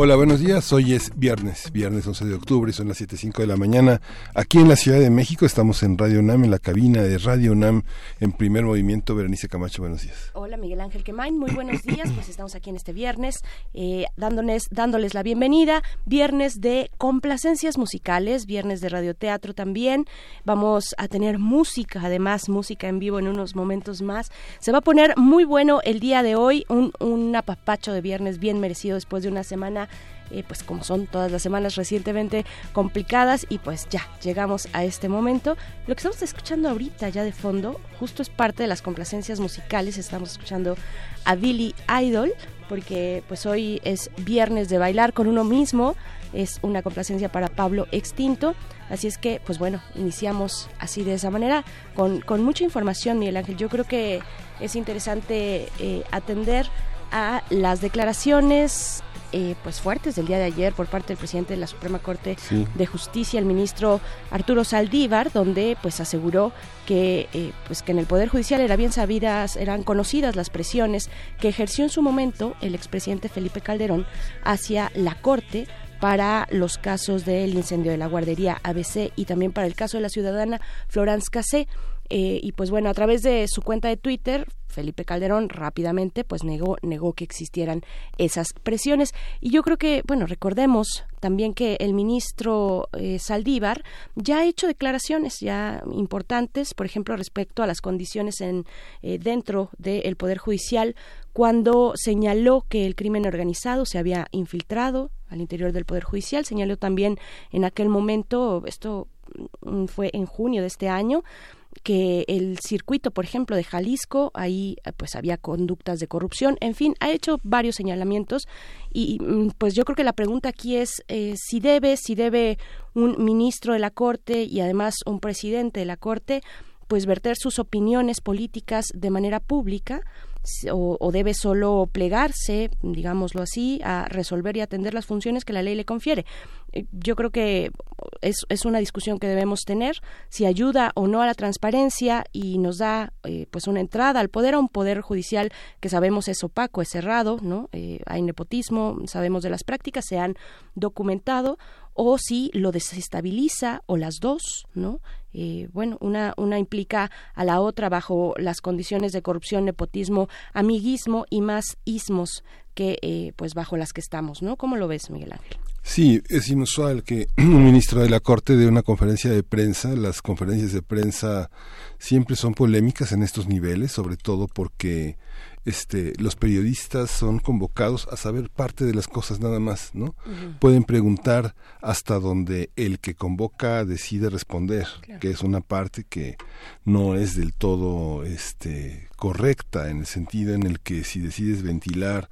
Hola, buenos días. Hoy es viernes, viernes 11 de octubre, son las 7.05 de la mañana. Aquí en la Ciudad de México estamos en Radio UNAM, en la cabina de Radio UNAM, en primer movimiento. Berenice Camacho, buenos días. Hola, Miguel Ángel Quemain, muy buenos días. Pues estamos aquí en este viernes, eh, dándoles, dándoles la bienvenida. Viernes de complacencias musicales, viernes de radioteatro también. Vamos a tener música, además, música en vivo en unos momentos más. Se va a poner muy bueno el día de hoy, un, un apapacho de viernes bien merecido después de una semana eh, pues como son todas las semanas recientemente complicadas y pues ya llegamos a este momento. Lo que estamos escuchando ahorita ya de fondo justo es parte de las complacencias musicales, estamos escuchando a Billy Idol porque pues hoy es viernes de bailar con uno mismo, es una complacencia para Pablo Extinto. Así es que, pues bueno, iniciamos así de esa manera, con, con mucha información, Miguel Ángel. Yo creo que es interesante eh, atender a las declaraciones eh, pues fuertes del día de ayer por parte del presidente de la Suprema Corte de Justicia, el ministro Arturo Saldívar, donde pues aseguró que eh, pues que en el Poder Judicial eran bien sabidas, eran conocidas las presiones que ejerció en su momento el expresidente Felipe Calderón hacia la Corte para los casos del incendio de la guardería ABC y también para el caso de la ciudadana Florence Cassé. Eh, y pues bueno, a través de su cuenta de Twitter, Felipe Calderón rápidamente pues negó, negó que existieran esas presiones. Y yo creo que, bueno, recordemos también que el ministro eh, Saldívar ya ha hecho declaraciones ya importantes, por ejemplo, respecto a las condiciones en, eh, dentro del Poder Judicial, cuando señaló que el crimen organizado se había infiltrado al interior del Poder Judicial, señaló también en aquel momento, esto mm, fue en junio de este año, que el circuito, por ejemplo, de Jalisco, ahí eh, pues había conductas de corrupción, en fin, ha hecho varios señalamientos y mm, pues yo creo que la pregunta aquí es eh, si debe, si debe un ministro de la Corte y además un presidente de la Corte pues verter sus opiniones políticas de manera pública o, debe solo plegarse, digámoslo así, a resolver y atender las funciones que la ley le confiere. Eh, yo creo que es, es una discusión que debemos tener, si ayuda o no a la transparencia y nos da eh, pues una entrada al poder, a un poder judicial que sabemos es opaco, es cerrado, ¿no? Eh, hay nepotismo, sabemos de las prácticas, se han documentado, o si lo desestabiliza o las dos, ¿no? Eh, bueno, una, una implica a la otra bajo las condiciones de corrupción, nepotismo, amiguismo y más ismos que eh, pues bajo las que estamos, ¿no? ¿Cómo lo ves, Miguel Ángel? Sí, es inusual que un ministro de la Corte dé una conferencia de prensa. Las conferencias de prensa siempre son polémicas en estos niveles, sobre todo porque este, los periodistas son convocados a saber parte de las cosas nada más, ¿no? Pueden preguntar hasta donde el que convoca decide responder, que es una parte que no es del todo este, correcta en el sentido en el que si decides ventilar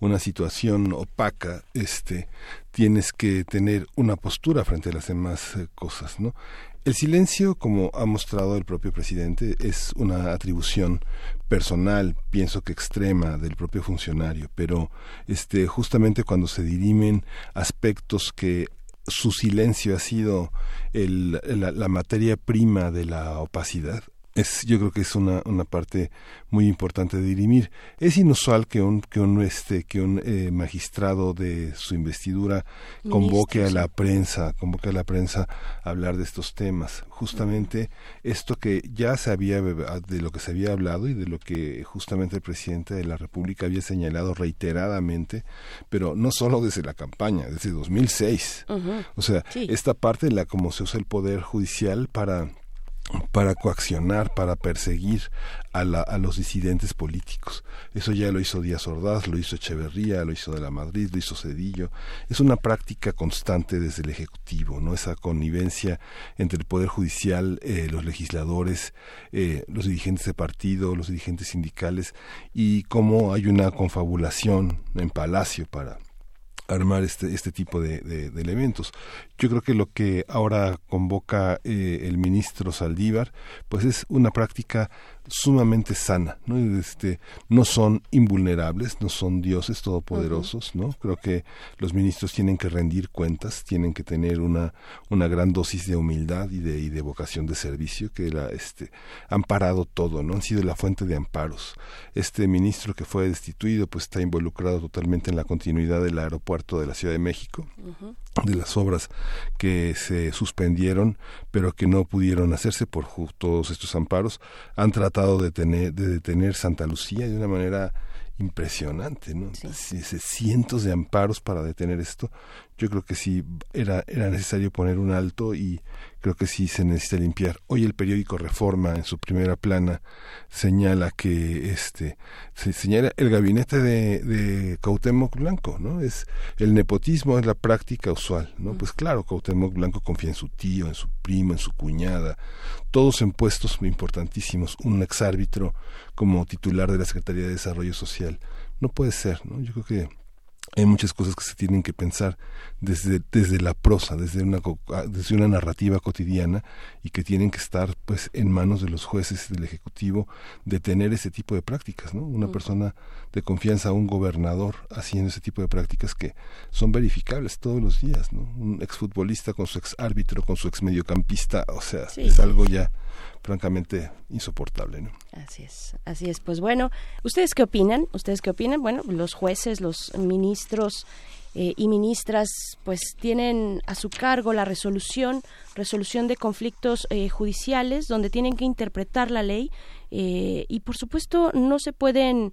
una situación opaca, este, tienes que tener una postura frente a las demás eh, cosas, ¿no? El silencio, como ha mostrado el propio presidente, es una atribución personal, pienso que extrema del propio funcionario, pero este justamente cuando se dirimen aspectos que su silencio ha sido la materia prima de la opacidad, es yo creo que es una, una parte muy importante de dirimir. Es inusual que un que un este que un eh, magistrado de su investidura convoque a la prensa convoque a la prensa a hablar de estos temas. Justamente esto que ya se había de lo que se había hablado y de lo que justamente el presidente de la república había señalado reiteradamente pero no solo desde la campaña desde 2006 o sea esta parte de la cómo se usa el poder judicial para para coaccionar, para perseguir a, la, a, los disidentes políticos. Eso ya lo hizo Díaz Ordaz, lo hizo Echeverría, lo hizo de la Madrid, lo hizo Cedillo. Es una práctica constante desde el Ejecutivo, ¿no? Esa connivencia entre el Poder Judicial, eh, los legisladores, eh, los dirigentes de partido, los dirigentes sindicales y cómo hay una confabulación en Palacio para armar este este tipo de, de, elementos. Yo creo que lo que ahora convoca eh, el ministro Saldívar, pues es una práctica sumamente sana, ¿no? Este, no son invulnerables, no son dioses todopoderosos, ¿no? Creo que los ministros tienen que rendir cuentas, tienen que tener una, una gran dosis de humildad y de, y de vocación de servicio que la, este, han parado todo, ¿no? Han sido la fuente de amparos. Este ministro que fue destituido, pues está involucrado totalmente en la continuidad del aeropuerto de la Ciudad de México, de las obras que se suspendieron, pero que no pudieron hacerse por todos estos amparos, han tratado de, tener, de detener Santa Lucía de una manera impresionante, ¿no? Cientos de amparos para detener esto. Yo creo que sí era, era necesario poner un alto y creo que sí se necesita limpiar. Hoy el periódico Reforma en su primera plana señala que este se señala el gabinete de, de Cuauhtémoc Blanco, ¿no? Es el nepotismo es la práctica usual, ¿no? Pues claro, Cuauhtémoc Blanco confía en su tío, en su primo, en su cuñada, todos en puestos importantísimos, un exárbitro como titular de la Secretaría de Desarrollo Social. No puede ser, ¿no? Yo creo que hay muchas cosas que se tienen que pensar desde, desde la prosa, desde una, ah, desde una narrativa cotidiana y que tienen que estar pues en manos de los jueces del Ejecutivo de tener ese tipo de prácticas, ¿no? Una persona de confianza, un gobernador haciendo ese tipo de prácticas que son verificables todos los días, ¿no? Un exfutbolista con su ex árbitro, con su ex mediocampista, o sea, es algo ya francamente insoportable. ¿no? Así es, así es. Pues bueno, ¿ustedes qué opinan? ¿Ustedes qué opinan? Bueno, los jueces, los ministros eh, y ministras pues tienen a su cargo la resolución resolución de conflictos eh, judiciales donde tienen que interpretar la ley eh, y por supuesto no se pueden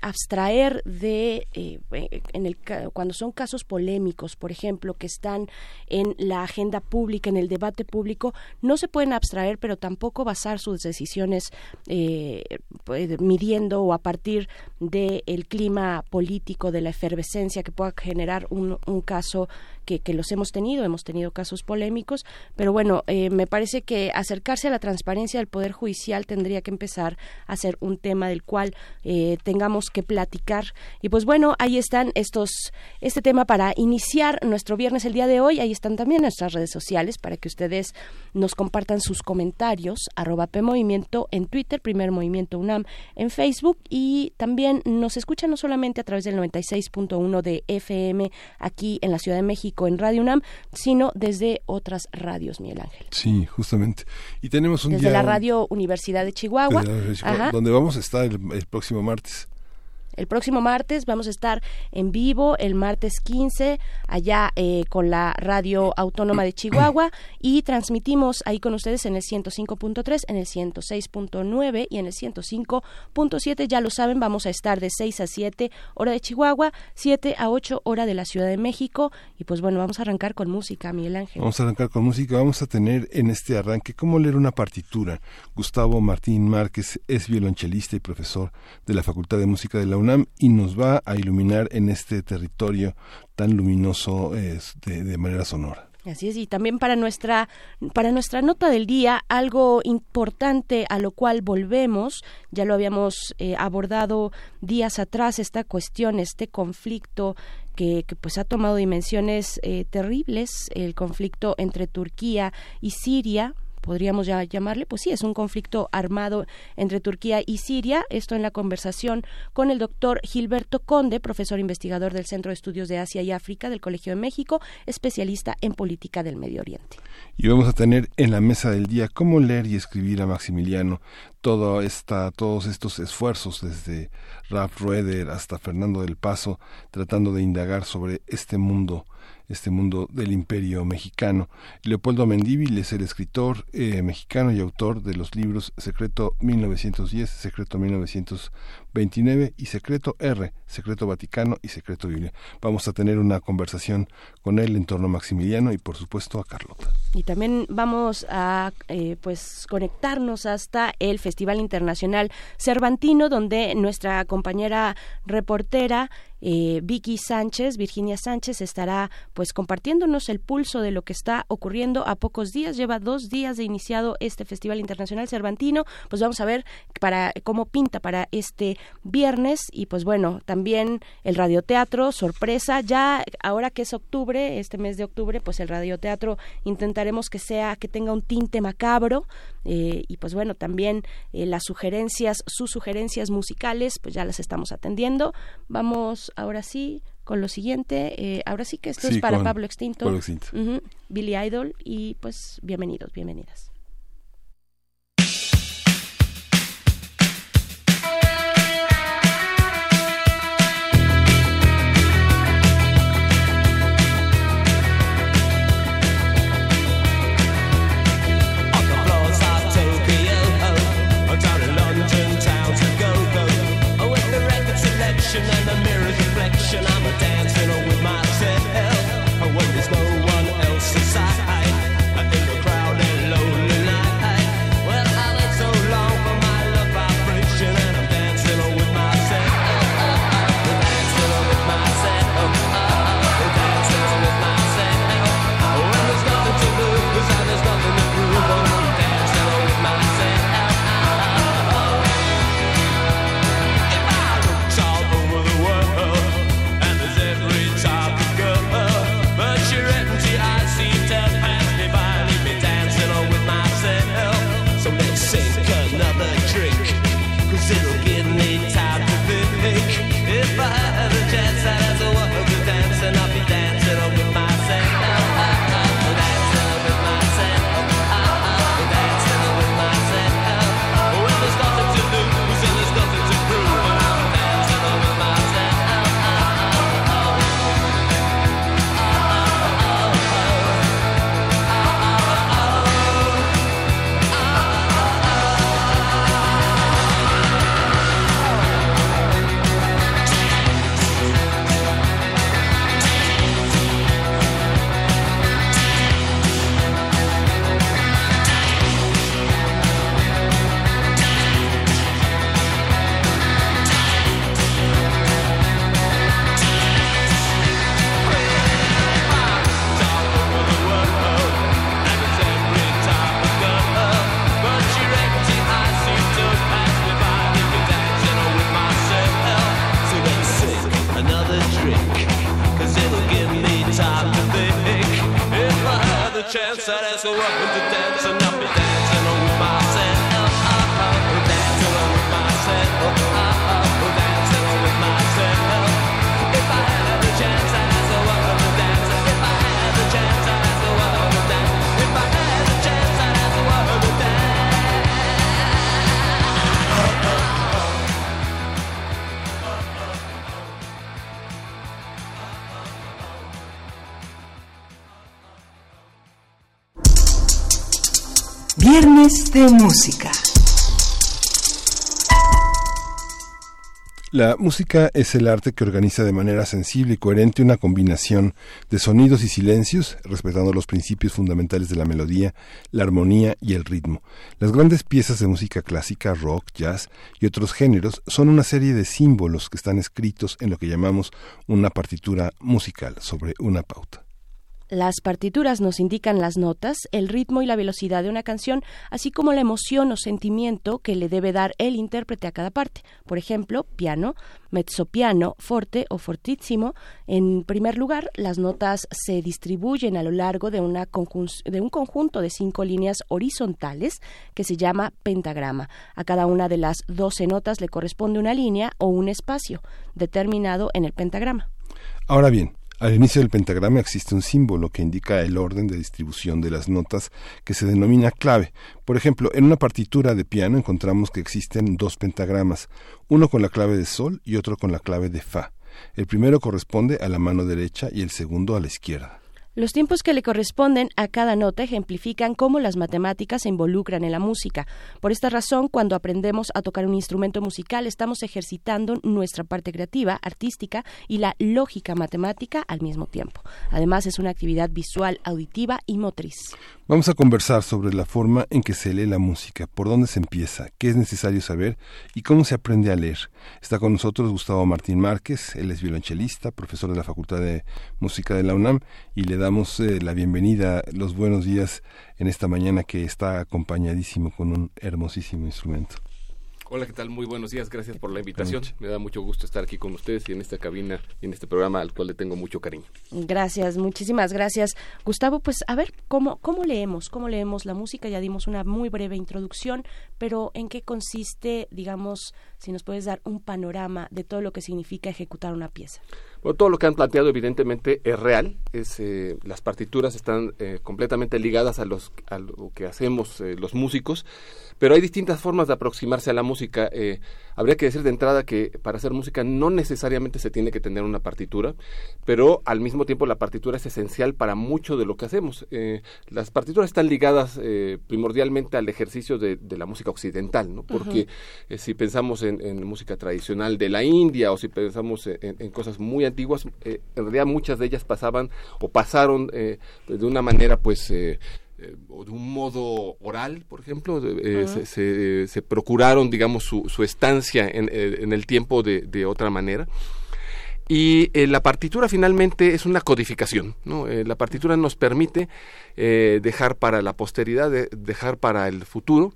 abstraer de eh, eh, en el cuando son casos polémicos por ejemplo que están en la agenda pública en el debate público no se pueden abstraer pero tampoco basar sus decisiones eh, pues, midiendo o a partir del el clima político de la efervescencia que pueda generar un, un caso que, los hemos tenido, hemos tenido casos polémicos, pero bueno, eh, me parece que acercarse a la transparencia del Poder Judicial tendría que empezar a ser un tema del cual eh, tengamos que platicar. Y pues bueno, ahí están estos, este tema para iniciar nuestro viernes el día de hoy. Ahí están también nuestras redes sociales para que ustedes nos compartan sus comentarios, arroba PMovimiento en Twitter, Primer Movimiento UNAM en Facebook y también nos escuchan no solamente a través del 96.1 de FM aquí en la Ciudad de México, en Radio UNAM, sino desde otras radios, Miguel Ángel. Sí, justamente. Y tenemos un desde la Radio Universidad de Chihuahua, donde vamos a estar el próximo martes. El próximo martes vamos a estar en vivo, el martes 15, allá eh, con la Radio Autónoma de Chihuahua y transmitimos ahí con ustedes en el 105.3, en el 106.9 y en el 105.7. Ya lo saben, vamos a estar de 6 a 7 hora de Chihuahua, 7 a 8 hora de la Ciudad de México. Y pues bueno, vamos a arrancar con música, Miguel Ángel. Vamos a arrancar con música. Vamos a tener en este arranque cómo leer una partitura. Gustavo Martín Márquez es violonchelista y profesor de la Facultad de Música de la UNAM y nos va a iluminar en este territorio tan luminoso de, manera sonora. Así es, y también para nuestra, para nuestra nota del día, algo importante a lo cual volvemos, ya lo habíamos eh, abordado días atrás, esta cuestión, este conflicto que, pues ha tomado dimensiones eh, terribles, el conflicto entre Turquía y Siria, podríamos ya llamarle, pues sí, es un conflicto armado entre Turquía y Siria. Esto en la conversación con el doctor Gilberto Conde, profesor investigador del Centro de Estudios de Asia y África del Colegio de México, especialista en política del Medio Oriente. Y vamos a tener en la mesa del día cómo leer y escribir a Maximiliano, todo esta, todos estos esfuerzos desde Ralph Rueder hasta Fernando del Paso, tratando de indagar sobre este mundo este mundo del imperio mexicano. Leopoldo Mendívil es el escritor eh, mexicano y autor de los libros Secreto 1910, Secreto 1929 y Secreto R, Secreto Vaticano y Secreto Biblia. Vamos a tener una conversación con él en torno a Maximiliano y por supuesto a Carlota. Y también vamos a eh, pues conectarnos hasta el Festival Internacional Cervantino, donde nuestra compañera reportera eh, Vicky Sánchez, Virginia Sánchez, estará pues compartiéndonos el pulso de lo que está ocurriendo a pocos días. Lleva dos días de iniciado este Festival Internacional Cervantino. Pues vamos a ver para cómo pinta para este viernes y pues bueno, también el radioteatro, sorpresa, ya ahora que es octubre, este mes de octubre, pues el radioteatro intentaremos que sea, que tenga un tinte macabro eh, y pues bueno, también eh, las sugerencias, sus sugerencias musicales, pues ya las estamos atendiendo. Vamos ahora sí con lo siguiente. Eh, ahora sí que esto es para Pablo Extinto, Billy Idol y pues bienvenidos, bienvenidas. Música. La música es el arte que organiza de manera sensible y coherente una combinación de sonidos y silencios, respetando los principios fundamentales de la melodía, la armonía y el ritmo. Las grandes piezas de música clásica, rock, jazz y otros géneros son una serie de símbolos que están escritos en lo que llamamos una partitura musical sobre una pauta. Las partituras nos indican las notas, el ritmo y la velocidad de una canción, así como la emoción o sentimiento que le debe dar el intérprete a cada parte. Por ejemplo, piano, mezzopiano, forte o fortissimo. En primer lugar, las notas se distribuyen a lo largo de, una de un conjunto de cinco líneas horizontales que se llama pentagrama. A cada una de las doce notas le corresponde una línea o un espacio determinado en el pentagrama. Ahora bien, al inicio del pentagrama existe un símbolo que indica el orden de distribución de las notas que se denomina clave. Por ejemplo, en una partitura de piano encontramos que existen dos pentagramas, uno con la clave de sol y otro con la clave de fa. El primero corresponde a la mano derecha y el segundo a la izquierda. Los tiempos que le corresponden a cada nota ejemplifican cómo las matemáticas se involucran en la música. Por esta razón, cuando aprendemos a tocar un instrumento musical, estamos ejercitando nuestra parte creativa, artística y la lógica matemática al mismo tiempo. Además, es una actividad visual, auditiva y motriz. Vamos a conversar sobre la forma en que se lee la música, por dónde se empieza, qué es necesario saber y cómo se aprende a leer. Está con nosotros Gustavo Martín Márquez, él es violonchelista, profesor de la Facultad de Música de la UNAM y le damos eh, la bienvenida, los buenos días en esta mañana que está acompañadísimo con un hermosísimo instrumento. Hola, ¿qué tal? Muy buenos días. Gracias por la invitación. Me da mucho gusto estar aquí con ustedes y en esta cabina y en este programa al cual le tengo mucho cariño. Gracias, muchísimas gracias. Gustavo, pues a ver, ¿cómo, cómo leemos? ¿Cómo leemos la música? Ya dimos una muy breve introducción, pero ¿en qué consiste, digamos, si nos puedes dar un panorama de todo lo que significa ejecutar una pieza? Bueno, todo lo que han planteado evidentemente es real. Es, eh, las partituras están eh, completamente ligadas a, los, a lo que hacemos eh, los músicos pero hay distintas formas de aproximarse a la música. Eh, habría que decir de entrada que para hacer música no necesariamente se tiene que tener una partitura, pero al mismo tiempo la partitura es esencial para mucho de lo que hacemos. Eh, las partituras están ligadas eh, primordialmente al ejercicio de, la música occidental, ¿no? Porque si pensamos en, música tradicional de la India o si pensamos en, cosas muy antiguas, en realidad muchas de ellas pasaban o pasaron de una manera pues eh, o de un modo oral, por ejemplo, eh, se, procuraron, digamos, su, estancia en, eh, en, el tiempo de, de otra manera. Y la partitura finalmente es una codificación. ¿no? la partitura nos permite dejar para la posteridad, dejar para el futuro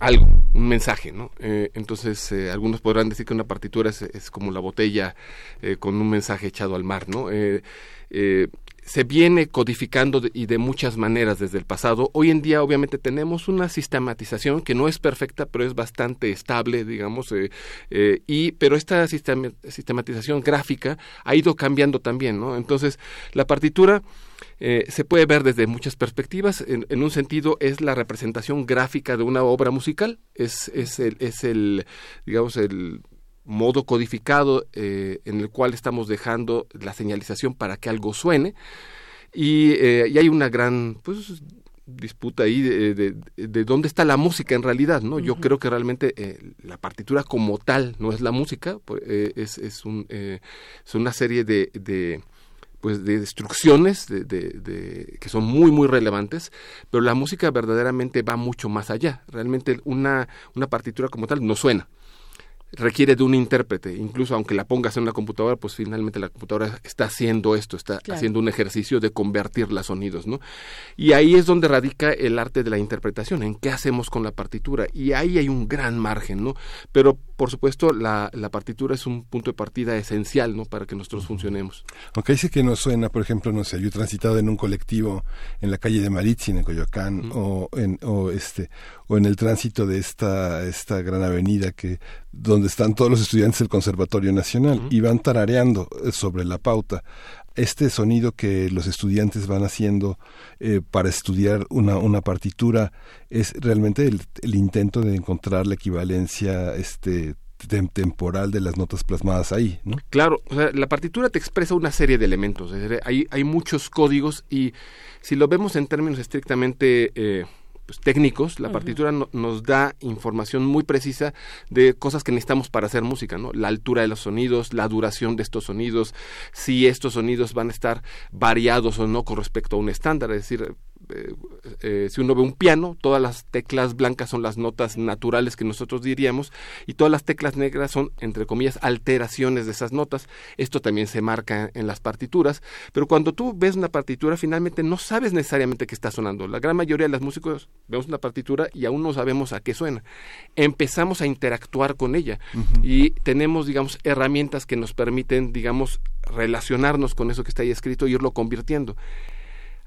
algo, un mensaje. ¿no? entonces, algunos podrán decir que una partitura es, es como la botella con un mensaje echado al mar. ¿no? Se viene codificando y de muchas maneras desde el pasado. Hoy en día obviamente tenemos una sistematización que no es perfecta, pero es bastante estable, digamos, eh, eh, y pero esta sistematización gráfica ha ido cambiando también, ¿no? Entonces, la partitura eh, se puede ver desde muchas perspectivas. En, un sentido, es la representación gráfica de una obra musical, es, es, el, es el, digamos, el modo codificado eh, en el cual estamos dejando la señalización para que algo suene. Y, eh, hay una gran pues disputa ahí de, de, dónde está la música en realidad no yo creo que realmente eh, la partitura como tal no es la música pues, es, es, un, es una serie de, de pues de instrucciones de, de, que son muy muy relevantes pero la música verdaderamente va mucho más allá. Realmente una una partitura como tal no suena requiere de un intérprete, incluso aunque la pongas en una computadora, pues finalmente la computadora está haciendo esto, está haciendo un ejercicio de convertir los sonidos, ¿no? Y ahí es donde radica el arte de la interpretación, en qué hacemos con la partitura, y ahí hay un gran margen, ¿no? Pero por supuesto la, la partitura es un punto de partida esencial, ¿no? Para que nosotros funcionemos. Aunque dice que no suena, por ejemplo, no sé, yo he transitado en un colectivo en la calle de Maritzin, en Coyoacán, o en, o este, o en el tránsito de esta, esta gran avenida que donde están todos los estudiantes del Conservatorio Nacional y van tarareando eh, sobre la pauta este sonido que los estudiantes van haciendo eh, para estudiar una, una partitura es realmente el, intento de encontrar la equivalencia este temporal de las notas plasmadas ahí, ¿no? Claro, la partitura te expresa una serie de elementos, hay, hay muchos códigos y si lo vemos en términos estrictamente eh, pues, técnicos, la partitura nos da información muy precisa de cosas que necesitamos para hacer música, ¿no? La altura de los sonidos, la duración de estos sonidos, si estos sonidos van a estar variados o no con respecto a un estándar, es decir, eh, eh, si uno ve un piano, todas las teclas blancas son las notas naturales que nosotros diríamos y todas las teclas negras son, entre comillas, alteraciones de esas notas. Esto también se marca en las partituras, pero cuando tú ves una partitura, finalmente no sabes necesariamente qué está sonando. La gran mayoría de los músicos vemos una partitura y aún no sabemos a qué suena. Empezamos a interactuar con ella y tenemos, digamos, herramientas que nos permiten, digamos, relacionarnos con eso que está ahí escrito y irlo convirtiendo.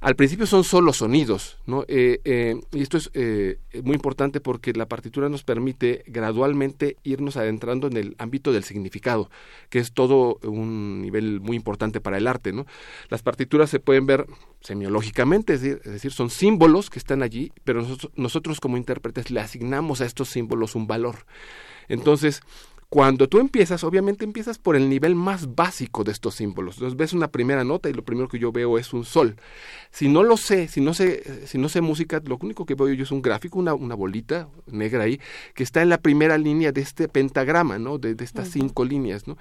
Al principio son solo sonidos, ¿no? Eh, eh, y esto es eh, muy importante porque la partitura nos permite gradualmente irnos adentrando en el ámbito del significado, que es todo un nivel muy importante para el arte, ¿no? Las partituras se pueden ver semiológicamente, es decir, son símbolos que están allí, pero nosotros, nosotros como intérpretes le asignamos a estos símbolos un valor. Entonces, Cuando tú empiezas, obviamente empiezas por el nivel más básico de estos símbolos. Entonces ves una primera nota y lo primero que yo veo es un sol. Si no lo sé, si no sé, si no sé música, lo único que veo yo es un gráfico, una, una bolita negra ahí, que está en la primera línea de este pentagrama, ¿no? De, estas cinco líneas, ¿no?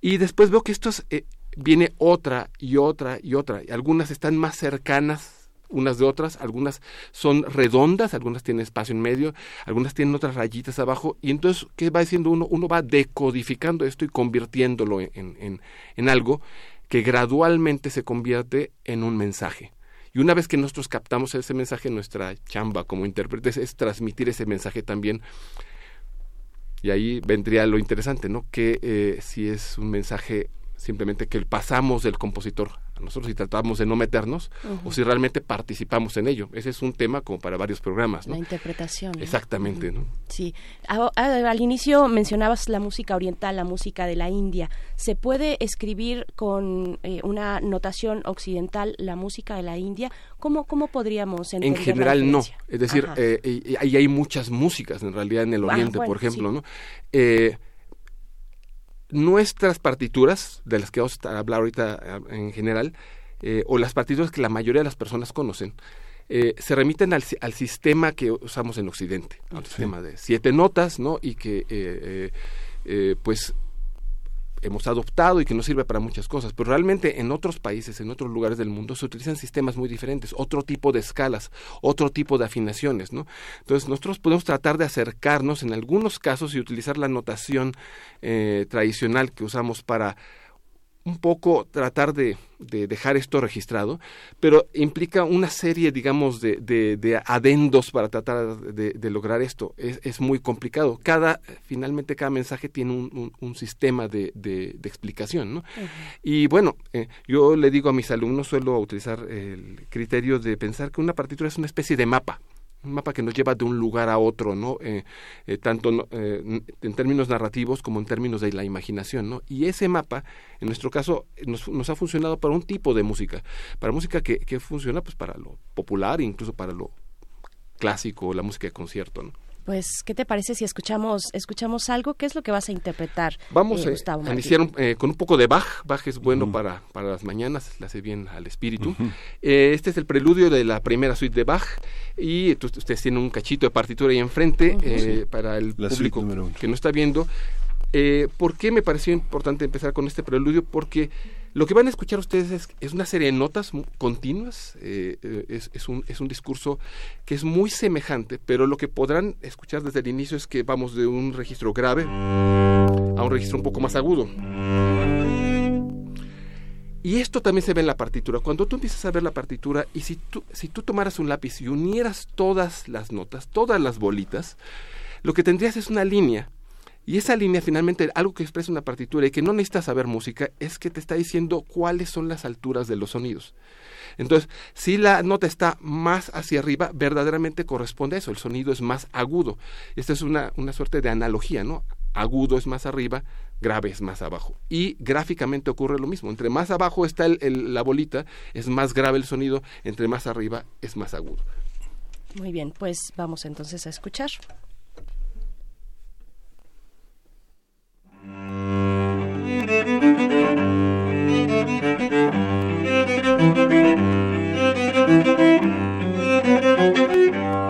Y después veo que esto eh, viene otra y otra y otra. Algunas están más cercanas unas de otras, algunas son redondas, algunas tienen espacio en medio, algunas tienen otras rayitas abajo, y entonces, ¿qué va diciendo uno? Uno va decodificando esto y convirtiéndolo en, en, algo que gradualmente se convierte en un mensaje. Y una vez que nosotros captamos ese mensaje, nuestra chamba como intérpretes es transmitir ese mensaje también. Y ahí vendría lo interesante, ¿no? Que eh, si es un mensaje simplemente que pasamos del compositor nosotros si tratamos de no meternos o si realmente participamos en ello. Ese es un tema como para varios programas. La interpretación. Exactamente. ¿no? Sí. al inicio mencionabas la música oriental, la música de la India. ¿Se puede escribir con eh, una notación occidental la música de la India? ¿Cómo, cómo podríamos entender En general no. Es decir, eh, ahí hay muchas músicas en realidad en el ah, Oriente, por ejemplo. ¿no? Eh, nuestras partituras, de las que vamos a hablar ahorita eh, en general, eh, o las partituras que la mayoría de las personas conocen, eh, se remiten al, al, sistema que usamos en Occidente, al sistema de siete notas, ¿no? Y que, pues, hemos adoptado y que nos sirve para muchas cosas, pero realmente en otros países, en otros lugares del mundo, se utilizan sistemas muy diferentes, otro tipo de escalas, otro tipo de afinaciones, ¿no? Entonces nosotros podemos tratar de acercarnos en algunos casos y utilizar la notación eh, tradicional que usamos para un poco tratar de, dejar esto registrado, pero implica una serie, digamos, de, de, adendos para tratar de, lograr esto. Es, muy complicado. Cada, finalmente, cada mensaje tiene un, un, sistema de, explicación, ¿no? Y bueno, eh, yo le digo a mis alumnos, suelo utilizar el criterio de pensar que una partitura es una especie de mapa un mapa que nos lleva de un lugar a otro, ¿no? Eh, eh, tanto eh, en términos narrativos como en términos de la imaginación, ¿no? Y ese mapa, en nuestro caso, nos, nos ha funcionado para un tipo de música, para música que, que funciona pues para lo popular, incluso para lo clásico, la música de concierto, ¿no? Pues, ¿qué te parece si escuchamos escuchamos algo? ¿Qué es lo que vas a interpretar? Vamos eh, a iniciar eh, con un poco de Bach. Bach es bueno para, para las mañanas, le hace bien al espíritu. Eh, este es el preludio de la primera suite de Bach y ustedes tienen un cachito de partitura ahí enfrente para el público que no está viendo. ¿Por qué me pareció importante empezar con este preludio? Porque lo que van a escuchar ustedes es, una serie de notas continuas, eh, eh, es, un, discurso que es muy semejante, pero lo que podrán escuchar desde el inicio es que vamos de un registro grave a un registro un poco más agudo. Y esto también se ve en la partitura. Cuando tú empiezas a ver la partitura y si tú, si tú tomaras un lápiz y unieras todas las notas, todas las bolitas, lo que tendrías es una línea y esa línea finalmente, algo que expresa una partitura y que no necesitas saber música, es que te está diciendo cuáles son las alturas de los sonidos. Entonces, si la nota está más hacia arriba, verdaderamente corresponde a eso, el sonido es más agudo. Esta es una, una suerte de analogía, ¿no? Agudo es más arriba, grave es más abajo. Y gráficamente ocurre lo mismo. Entre más abajo está el, la bolita, es más grave el sonido, entre más arriba es más agudo. Muy bien, pues vamos entonces a escuchar. Thank you.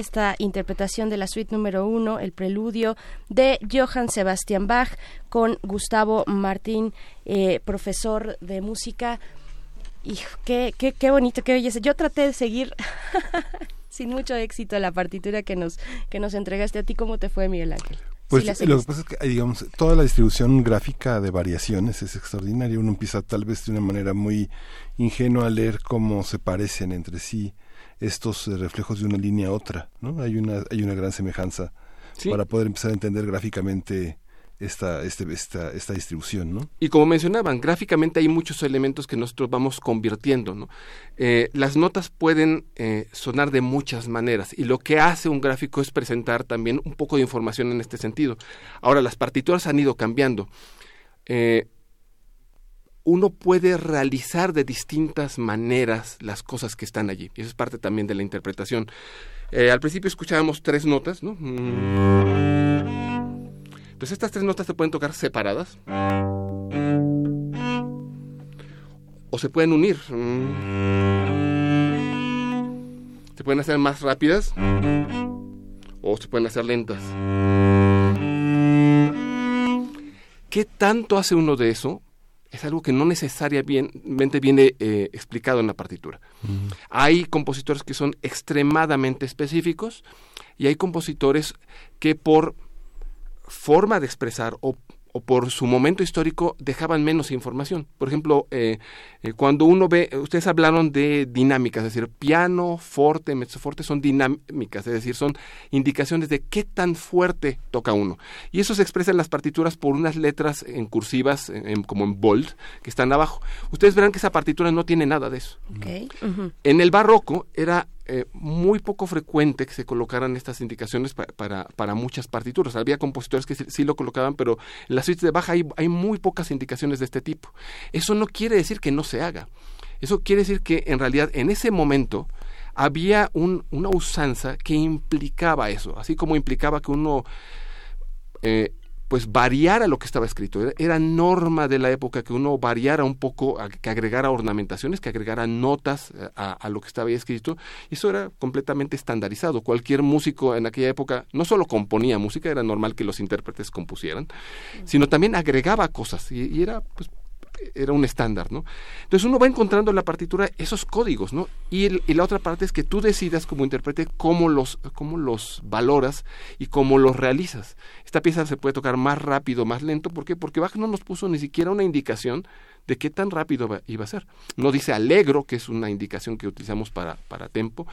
Esta interpretación de la suite número uno, el preludio de Johann Sebastian Bach con Gustavo Martín, eh, profesor de música. Y qué, qué, qué bonito, qué belleza. Yo traté de seguir sin mucho éxito la partitura que nos, que nos entregaste a ti. ¿Cómo te fue, Miguel Ángel? Pues Sí lo que pasa es que, digamos, toda la distribución gráfica de variaciones es extraordinaria. Uno empieza tal vez de una manera muy ingenua a leer cómo se parecen entre sí estos eh, reflejos de una línea a otra, ¿no? Hay una, hay una gran semejanza Sí. para poder empezar a entender gráficamente esta, este, esta, esta distribución, ¿no? Y como mencionaban, gráficamente hay muchos elementos que nosotros vamos convirtiendo. ¿no? Eh, las notas pueden eh, sonar de muchas maneras y lo que hace un gráfico es presentar también un poco de información en este sentido. Ahora, las partituras han ido cambiando. Eh, uno puede realizar de distintas maneras las cosas que están allí. Y eso es parte también de la interpretación. Eh, al principio escuchábamos tres notas, ¿no? Mm. Entonces estas tres notas se pueden tocar separadas o se pueden unir. Mm. Se pueden hacer más rápidas o se pueden hacer lentas. ¿Qué tanto hace uno de eso? Es algo que no necesariamente viene eh, explicado en la partitura. Hay compositores que son extremadamente específicos y hay compositores que por forma de expresar o, o por su momento histórico dejaban menos información. Por ejemplo, eh, eh, cuando uno ve, ustedes hablaron de dinámicas, es decir, piano, forte, mezzoforte son dinámicas, es decir, son indicaciones de qué tan fuerte toca uno. Y eso se expresa en las partituras por unas letras en cursivas, en- en- como en bold, que están abajo. Ustedes verán que esa partitura no tiene nada de eso. Ok, ujú. En el barroco era eh, muy poco frecuente que se colocaran estas indicaciones pa- para, muchas partituras. Había compositores que sí, lo colocaban, pero en las suites de baja hay, muy pocas indicaciones de este tipo. Eso no quiere decir que no se haga. Eso quiere decir que en realidad en ese momento había un- una usanza que implicaba eso, así como implicaba que uno eh, pues variara lo que estaba escrito. Era, norma de la época que uno variara un poco, que agregara ornamentaciones, que agregara notas eh, a, a lo que estaba ahí escrito. Y eso era completamente estandarizado. Cualquier músico en aquella época no solo componía música, era normal que los intérpretes compusieran, sino también agregaba cosas. Y, y era pues era un estándar, ¿no? Entonces uno va encontrando en la partitura esos códigos, ¿no? Y, el- y la otra parte es que tú decidas como intérprete cómo los, cómo los valoras y cómo los realizas. Esta pieza se puede tocar más rápido, más lento, ¿por qué? Porque Bach no nos puso ni siquiera una indicación de qué tan rápido va- iba a ser. No dice alegro, que es una indicación que utilizamos para, para tempo.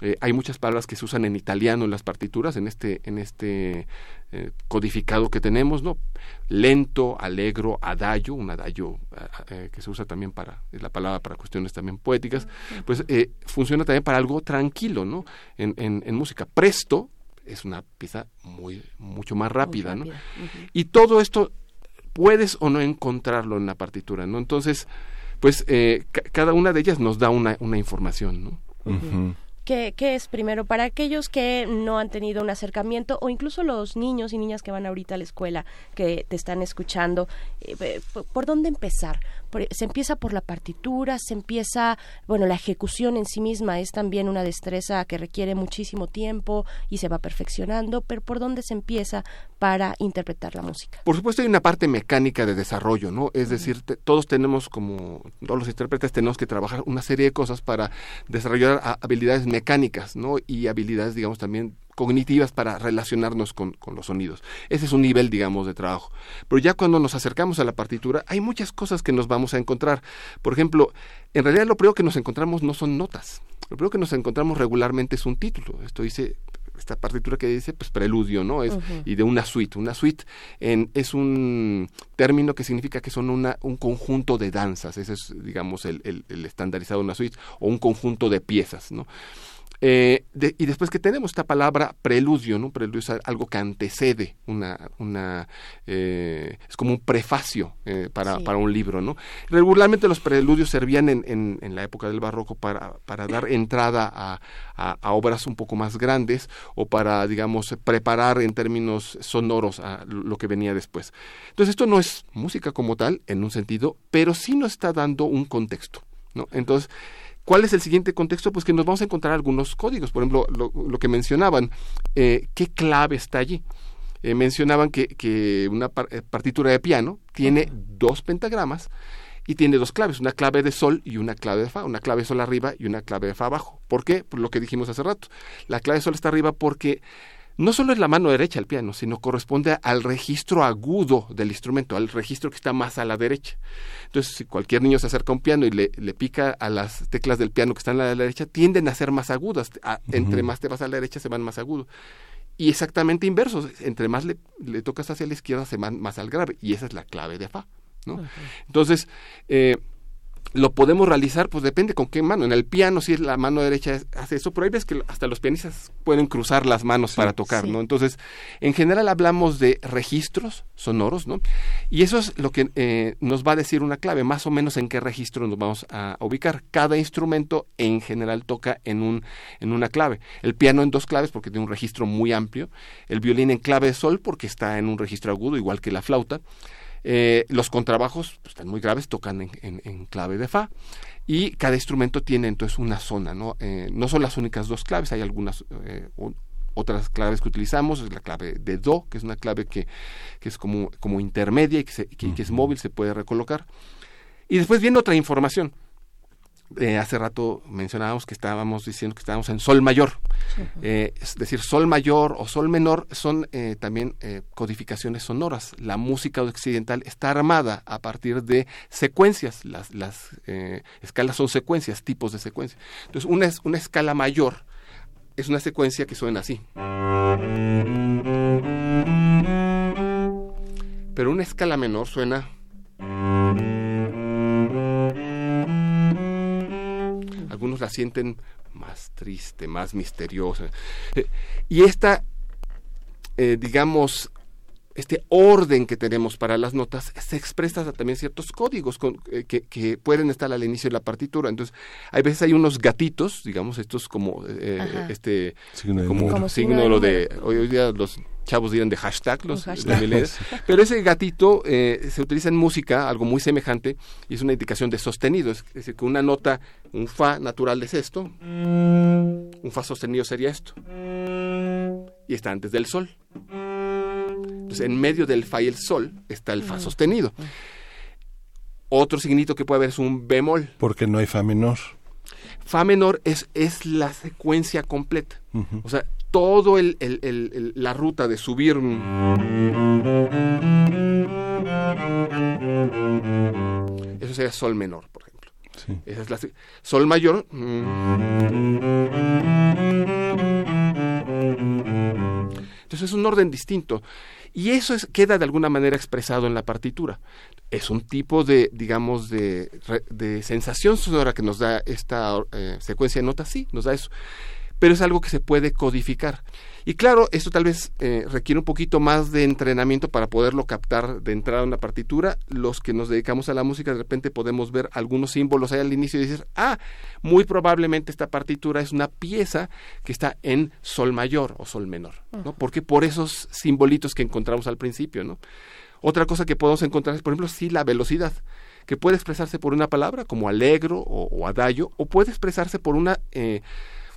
Eh, hay muchas palabras que se usan en italiano en las partituras, en este, en este eh, codificado que tenemos, ¿no? Lento, alegro, adagio, un adagio eh, que se usa también para, es la palabra para cuestiones también poéticas, pues eh, funciona también para algo tranquilo, ¿no? En, en, en música. Presto es una pieza muy, mucho más rápida, ¿no? Y todo esto puedes o no encontrarlo en la partitura, ¿no? Entonces, pues eh, ca- cada una de ellas nos da una, una información, ¿no? ¿Qué, ¿Qué, es primero para aquellos que no han tenido un acercamiento o incluso los niños y niñas que van ahorita a la escuela que te están escuchando? Eh, ¿Por dónde empezar? Se empieza por la partitura, se empieza, bueno, la ejecución en sí misma es también una destreza que requiere muchísimo tiempo y se va perfeccionando, pero ¿por dónde se empieza para interpretar la música? Por supuesto hay una parte mecánica de desarrollo, ¿no? Es decir, todos tenemos como, todos los intérpretes tenemos que trabajar una serie de cosas para desarrollar habilidades mecánicas, ¿no? Y habilidades, digamos, también cognitivas para relacionarnos con, los sonidos. Ese es un nivel, digamos, de trabajo. Pero ya cuando nos acercamos a la partitura, hay muchas cosas que nos vamos a encontrar. Por ejemplo, en realidad lo primero que nos encontramos no son notas. Lo primero que nos encontramos regularmente es un título. Esto dice esta partitura que dice pues preludio, ¿no? Es y de una suite. Una suite en, es un término que significa que son una, un conjunto de danzas. Ese es, digamos, el, el, el estandarizado de una suite o un conjunto de piezas, ¿no? Eh, y después que tenemos esta palabra preludio, ¿no? Preludio es algo que antecede una, una eh, es como un prefacio eh, para, para, un libro, ¿no? Regularmente los preludios servían en, en, en la época del barroco para, para dar entrada a, a, obras un poco más grandes o para, digamos, preparar en términos sonoros a lo que venía después. Entonces esto no es música como tal, en un sentido, pero sí nos está dando un contexto, ¿no? Entonces, ¿Cuál es el siguiente contexto? Pues que nos vamos a encontrar algunos códigos. Por ejemplo, lo, que mencionaban, eh, ¿qué clave está allí? Eh, mencionaban que, que una eh, partitura de piano tiene dos pentagramas y tiene dos claves, una clave de sol y una clave de fa, una clave de sol arriba y una clave de fa abajo. ¿Por qué? Por lo que dijimos hace rato. La clave de sol está arriba porque no solo es la mano derecha el piano, sino corresponde al registro agudo del instrumento, al registro que está más a la derecha. Entonces, si cualquier niño se acerca a un piano y le, pica a las teclas del piano que están a la derecha, tienden a ser más agudas. Entre más te vas a la derecha, se van más agudos. Y exactamente inverso, entre más le, tocas hacia la izquierda, se van más al grave. Y esa es la clave de Fa. ¿no? Entonces, eh, lo podemos realizar, pues depende con qué mano. En el piano, si es la mano derecha, hace eso, pero hay veces que hasta los pianistas pueden cruzar las manos para tocar, ¿no? Entonces, en general hablamos de registros sonoros, ¿no? Y eso es lo que eh, nos va a decir una clave, más o menos en qué registro nos vamos a ubicar. Cada instrumento en general toca en, un, en una clave. El piano en dos claves porque tiene un registro muy amplio. El violín en clave de sol porque está en un registro agudo, igual que la flauta. Eh, los contrabajos pues, están muy graves, tocan en, clave de fa y cada instrumento tiene entonces una zona, ¿no? Eh, no son las únicas dos claves, hay algunas eh, otras claves que utilizamos, es la clave de do, que es una clave que, que es como, como intermedia y que, que es móvil, se puede recolocar. Y después viene otra información eh, hace rato mencionábamos que estábamos diciendo que estábamos en sol mayor. Eh, es decir, sol mayor o sol menor son eh, también codificaciones sonoras. La música occidental está armada a partir de secuencias. Las, las escalas son secuencias, tipos de secuencias. Entonces, una, una escala mayor es una secuencia que suena así. Pero una escala menor suena... algunos la sienten más triste, más misteriosa. Eh, y esta, eh, digamos, este orden que tenemos para las notas se expresa también ciertos códigos eh, que, pueden estar al inicio de la partitura. Entonces, hay veces hay unos gatitos, digamos, estos como este como, signo, de hoy día los chavos dirán de hashtag, los, de pero ese gatito eh, se utiliza en música, algo muy semejante, y es una indicación de sostenido, es, decir, que una nota, un fa natural es esto, un fa sostenido sería esto, y está antes del sol. Entonces, en medio del fa y el sol está el fa sostenido. Otro signito que puede haber es un bemol. Porque no hay fa menor. Fa menor es, es la secuencia completa. O sea, el, el, la ruta de subir eso sería sol menor por ejemplo Esa es la, sol mayor entonces es un orden distinto y eso es, queda de alguna manera expresado en la partitura. Es un tipo de digamos de, de sensación sonora que nos da esta eh, secuencia de notas. Sí nos da eso pero es algo que se puede codificar. Y claro, esto tal vez eh, requiere un poquito más de entrenamiento para poderlo captar de entrada en una partitura. Los que nos dedicamos a la música de repente podemos ver algunos símbolos ahí al inicio y decir, ah, muy probablemente esta partitura es una pieza que está en sol mayor o sol menor, ¿no? Porque por esos simbolitos que encontramos al principio, ¿no? Otra cosa que podemos encontrar es, por ejemplo, sí la velocidad, que puede expresarse por una palabra como alegro o, adagio, o puede expresarse por una... Eh,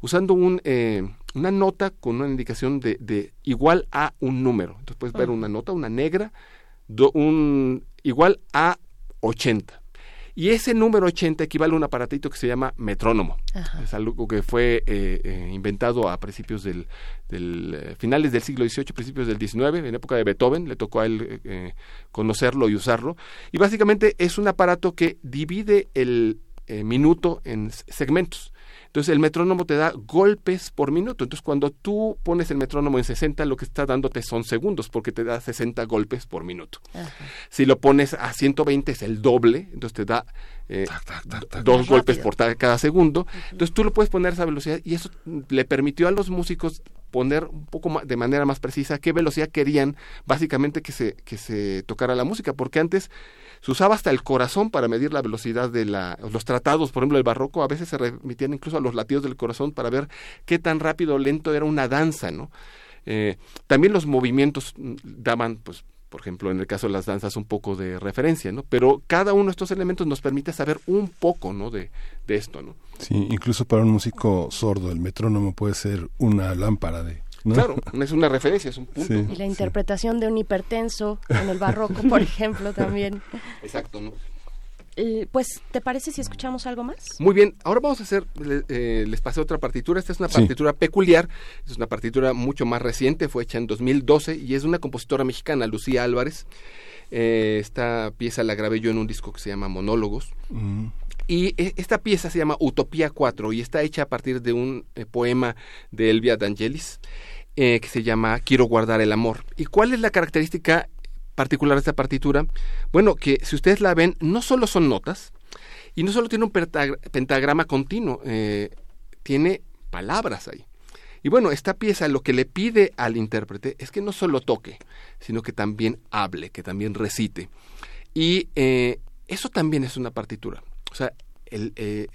usando un, eh, una nota con una indicación de, de, igual a un número. Entonces puedes ver una nota, una negra, un, igual a 80. Y ese número 80 equivale a un aparatito que se llama metrónomo. Es algo que fue eh, eh, inventado a principios del, del finales del siglo XVIII, principios del XIX, en época de Beethoven, le tocó a él conocerlo y usarlo. Y básicamente es un aparato que divide el minuto en segmentos. Entonces el metrónomo te da golpes por minuto. Entonces cuando tú pones el metrónomo en 60, lo que está dándote son segundos, porque te da 60 golpes por minuto. Si lo pones a 120 es el doble, entonces te da eh, dos golpes por cada segundo. Entonces tú lo puedes poner a esa velocidad y eso le permitió a los músicos poner un poco más, de manera más precisa qué velocidad querían básicamente que se, que se tocara la música, porque antes se usaba hasta el corazón para medir la velocidad de la, los tratados, por ejemplo, el barroco, a veces se remitían incluso a los latidos del corazón para ver qué tan rápido o lento era una danza, ¿no? Eh, también los movimientos mm, daban, pues, por ejemplo, en el caso de las danzas, un poco de referencia, ¿no? Pero cada uno de estos elementos nos permite saber un poco, ¿no? De, de esto, ¿no? Sí, incluso para un músico sordo, el metrónomo puede ser una lámpara de, Claro, es una referencia, es un punto. y la interpretación de un hipertenso en el barroco, por ejemplo, también. Exacto, ¿no? Eh, pues, ¿te parece si escuchamos algo más? Muy bien, ahora vamos a hacer, eh, les pasé otra partitura, esta es una partitura peculiar, es una partitura mucho más reciente, fue hecha en 2012 y es de una compositora mexicana, Lucía Álvarez. Eh, esta pieza la grabé yo en un disco que se llama Monólogos. Mm. Y e, esta pieza se llama Utopía 4 y está hecha a partir de un poema de Elvia D'Angelis que se llama Quiero guardar el amor. ¿Y cuál es la característica particular de esta partitura? Bueno, que si ustedes la ven, no solo son notas, y no solo tiene un pentagrama continuo, eh, tiene palabras ahí. Y bueno, esta pieza lo que le pide al intérprete es que no solo toque, sino que también hable, que también recite. Y eh, eso también es una partitura. O sea, el, eh,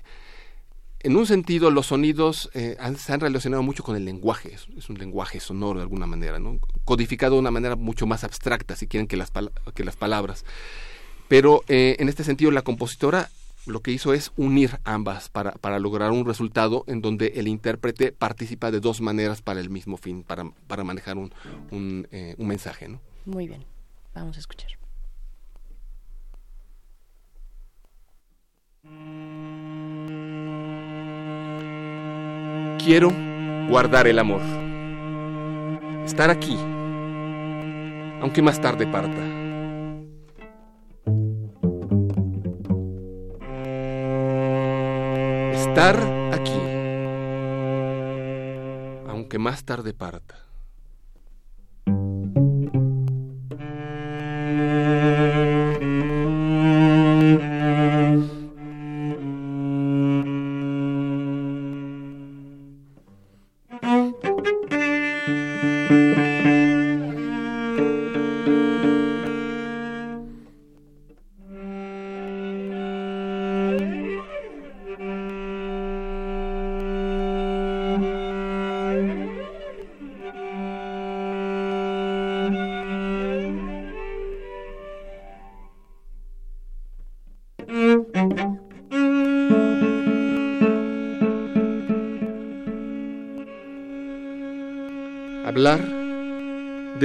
en un sentido, los sonidos eh, se han relacionado mucho con el lenguaje, es, un lenguaje sonoro de alguna manera, ¿no? codificado de una manera mucho más abstracta, si quieren, que las, que las palabras. Pero eh, en este sentido, la compositora lo que hizo es unir ambas para, para, lograr un resultado en donde el intérprete participa de dos maneras para el mismo fin, para, manejar un, un, eh, un mensaje. ¿no? Muy bien, vamos a escuchar. Quiero guardar el amor. Estar aquí, aunque más tarde parta. Estar aquí, aunque más tarde parta.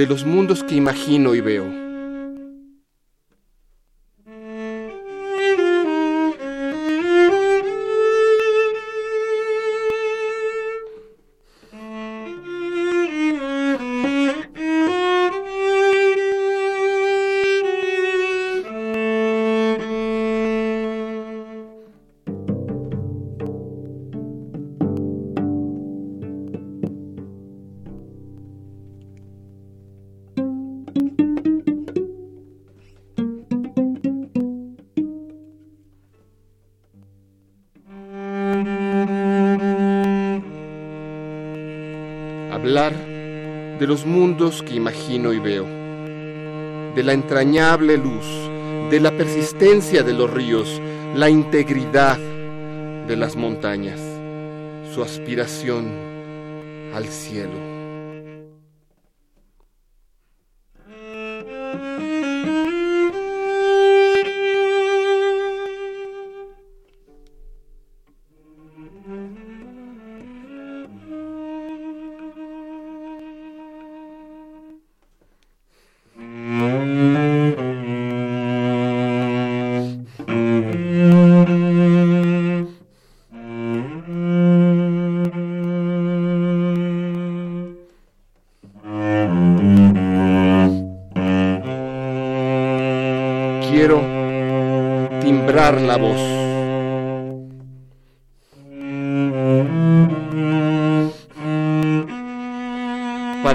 De los mundos que imagino y veo. De los mundos que imagino y veo, de la entrañable luz, de la persistencia de los ríos, la integridad de las montañas, su aspiración al cielo.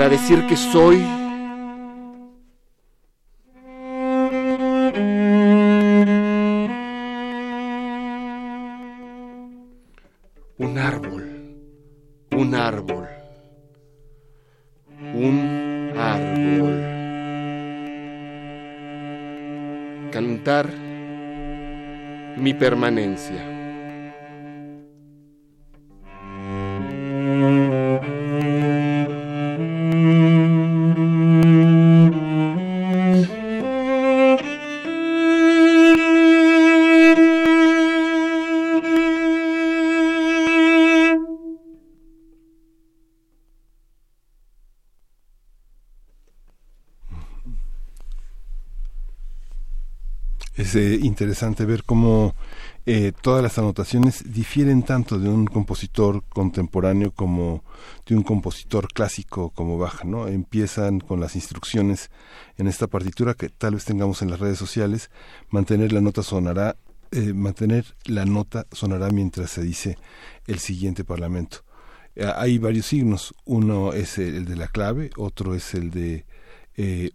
Decir que soy permanencia. interesante ver cómo eh, todas las anotaciones difieren tanto de un compositor contemporáneo como de un compositor clásico como Bach, ¿no? Empiezan con las instrucciones en esta partitura que tal vez tengamos en las redes sociales, mantener la nota sonará, eh, mantener la nota sonará mientras se dice el siguiente parlamento. Eh, hay varios signos, uno es el de la clave, otro es el de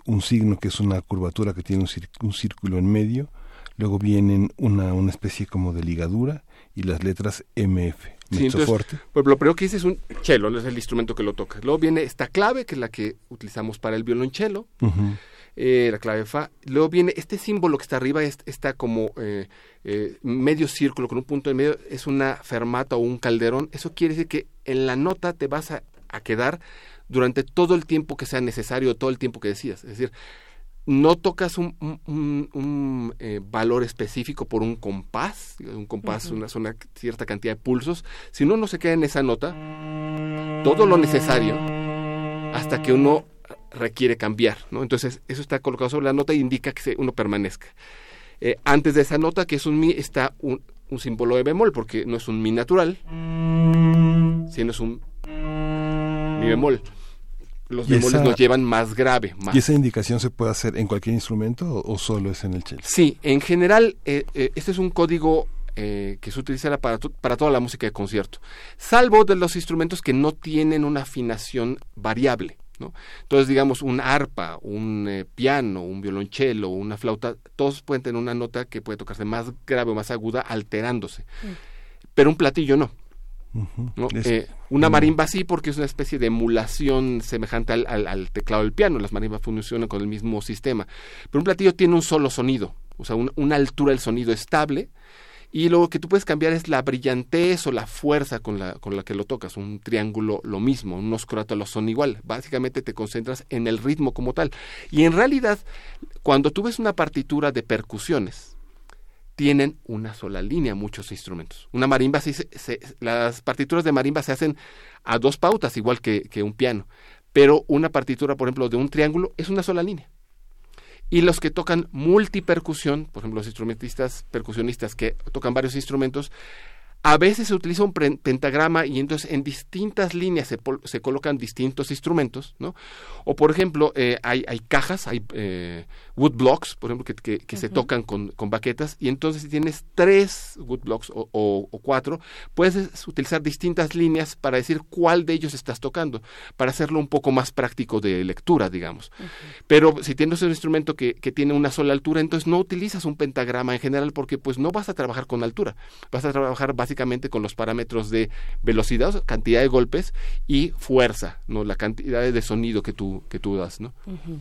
un signo que es una curvatura que tiene un círculo en medio, luego vienen una, una especie como de ligadura y las letras MF. Sí, entonces, pues lo primero que dice es un cello, es el instrumento que lo toca. Luego viene esta clave, que es la que utilizamos para el violonchelo, eh, la clave Fa. Luego viene este símbolo que está arriba, está como eh, eh, medio círculo con un punto en medio, es una fermata o un calderón. Eso quiere decir que en la nota te vas a, a quedar durante todo el tiempo que sea necesario, todo el tiempo que decidas. Es decir, no tocas un, un, eh, valor específico por un compás, un compás, una, cierta cantidad de pulsos, si uno no se queda en esa nota, todo lo necesario hasta que uno requiere cambiar, ¿no? Entonces, eso está colocado sobre la nota e indica que uno permanezca. Eh, antes de esa nota, que es un mi, está un, un símbolo de bemol, porque no es un mi natural, sino es un mi bemol los bemoles nos llevan más grave. ¿Y esa indicación se puede hacer en cualquier instrumento o, solo es en el cello? Sí, en general, eh, eh, este es un código eh, que se utiliza para, para toda la música de concierto, salvo de los instrumentos que no tienen una afinación variable. ¿no? Entonces, digamos, un arpa, un piano, un violonchelo, una flauta, todos pueden tener una nota que puede tocarse más grave o más aguda alterándose. Mm. Pero un platillo no. Eh, una marimba sí, porque es una especie de emulación semejante al, teclado del piano. Las marimbas funcionan con el mismo sistema. Pero un platillo tiene un solo sonido, o sea, una altura del sonido estable. Y lo que tú puedes cambiar es la brillantez o la fuerza con la, con la que lo tocas. Un triángulo lo mismo, unos lo son igual. Básicamente te concentras en el ritmo como tal. Y en realidad, cuando tú ves una partitura de percusiones, tienen una sola línea muchos instrumentos. Una marimba, las partituras de marimba se hacen a dos pautas, igual que, un piano, pero una partitura, por ejemplo, de un triángulo es una sola línea. Y los que tocan multipercusión, por ejemplo, los instrumentistas percusionistas que tocan varios instrumentos, a veces se utiliza un pentagrama y entonces en distintas líneas se, colocan distintos instrumentos. O por ejemplo, eh, hay, hay, cajas, hay eh, wood blocks, por ejemplo, que, que, se tocan con, con, baquetas y entonces si tienes tres wood blocks o, o, cuatro, puedes utilizar distintas líneas para decir cuál de ellos estás tocando, para hacerlo un poco más práctico de lectura, digamos. Pero si tienes un instrumento que, que tiene una sola altura, entonces no utilizas un pentagrama en general porque pues no vas a trabajar con altura, vas a trabajar básicamente básicamente con los parámetros de velocidad, cantidad de golpes y fuerza, ¿no? La cantidad de sonido que tú, que tú das, ¿no?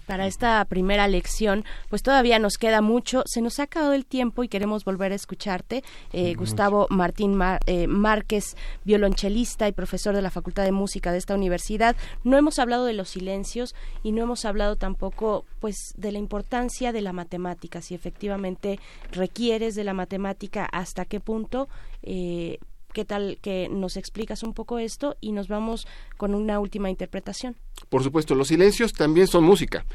Para esta primera lección, pues todavía nos queda mucho, se nos ha acabado el tiempo y queremos volver a escucharte. Eh, Gustavo Martín eh, Márquez, violonchelista y profesor de la Facultad de Música de esta universidad. No hemos hablado de los silencios y no hemos hablado tampoco, pues, de la importancia de la matemática, si efectivamente requieres de la matemática, hasta qué punto eh, ¿Qué tal que nos explicas un poco esto y nos vamos con una última interpretación? Por supuesto, los silencios también son música.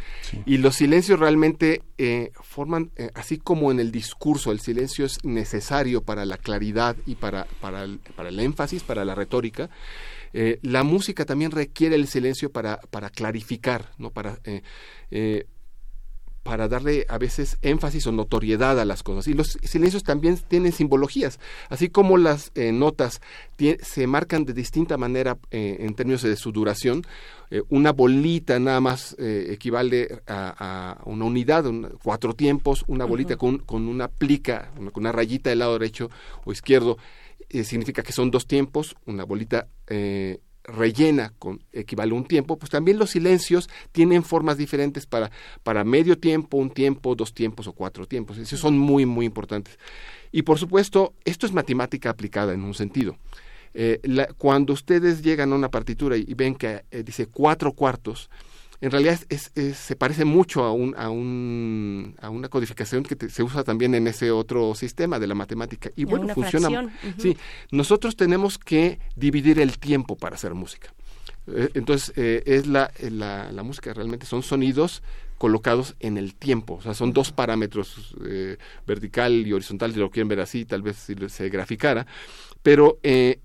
Y los silencios realmente eh, forman, eh, así como en el discurso, el silencio es necesario para la claridad y para, para, el, para el énfasis, para la retórica. Eh, la música también requiere el silencio para, para clarificar, ¿no? para para darle a veces énfasis o notoriedad a las cosas. Y los silencios también tienen simbologías, así como las eh, notas se marcan de distinta manera eh, en términos de su duración. Eh, una bolita nada más equivale a, una unidad, cuatro tiempos, una bolita con, con, una plica, con una rayita del lado derecho o izquierdo, significa que son dos tiempos, una bolita rellena con equivale a un tiempo, pues también los silencios tienen formas diferentes para, para medio tiempo, un tiempo, dos tiempos o cuatro tiempos. Esos son muy, muy importantes. Y por supuesto, esto es matemática aplicada en un sentido. Eh, cuando ustedes llegan a una partitura y, ven que eh, dice cuatro cuartos, en realidad es, se parece mucho a, un, a, un, a una codificación que se usa también en ese otro sistema de la matemática. Y bueno, funciona. Sí, nosotros tenemos que dividir el tiempo para hacer música. Eh, entonces, eh, es la, la, la, música realmente son sonidos colocados en el tiempo, o sea, son dos parámetros, eh, vertical y horizontal, si lo quieren ver así, tal vez si se graficara, pero eh,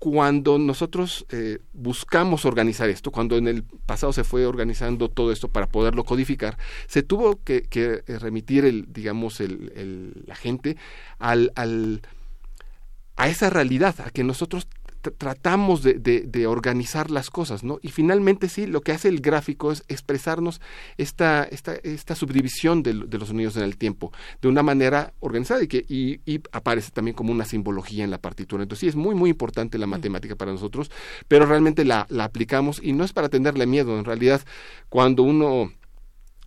cuando nosotros eh, buscamos organizar esto, cuando en el pasado se fue organizando todo esto para poderlo codificar, se tuvo que, eh, remitir el, digamos, el, la gente a esa realidad, a que nosotros tratamos de, de, organizar las cosas, ¿no? Y finalmente sí, lo que hace el gráfico es expresarnos esta, esta, esta subdivisión de, los sonidos en el tiempo de una manera organizada y que y, aparece también como una simbología en la partitura. Entonces sí, es muy, muy importante la matemática para nosotros, pero realmente la, la aplicamos y no es para tenerle miedo, en realidad cuando uno...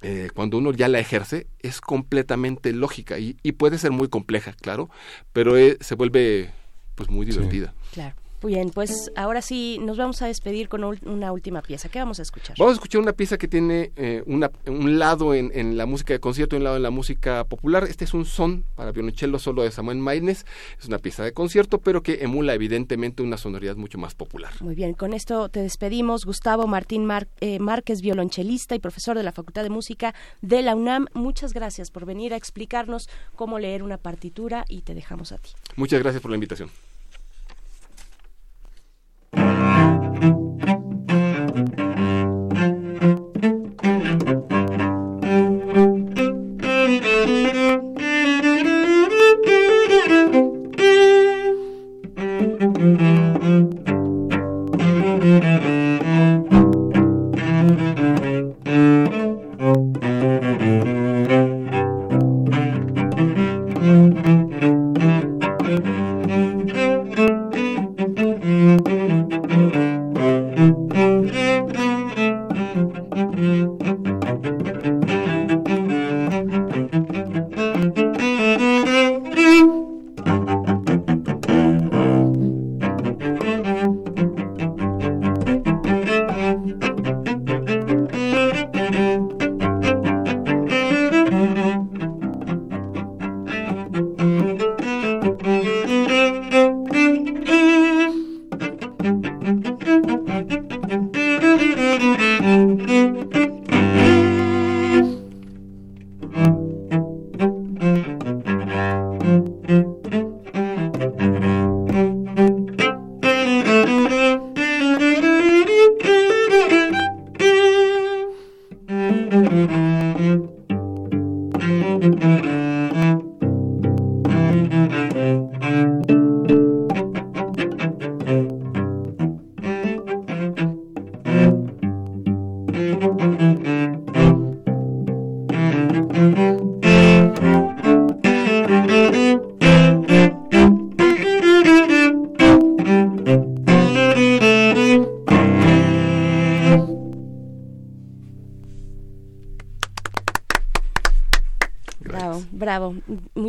Eh, cuando uno ya la ejerce, es completamente lógica y, y puede ser muy compleja, claro, pero eh, se vuelve pues muy divertida. Claro. Muy bien, pues ahora sí nos vamos a despedir con una última pieza. ¿Qué vamos a escuchar? Vamos a escuchar una pieza que tiene eh, un lado en, la música de concierto y un lado en la música popular. Este es un son para violonchelo solo de Samuel Maines. Es una pieza de concierto, pero que emula evidentemente una sonoridad mucho más popular. Muy bien, con esto te despedimos. Gustavo Martín eh, Márquez, violonchelista y profesor de la Facultad de Música de la UNAM. Muchas gracias por venir a explicarnos cómo leer una partitura y te dejamos a ti. Muchas gracias por la invitación.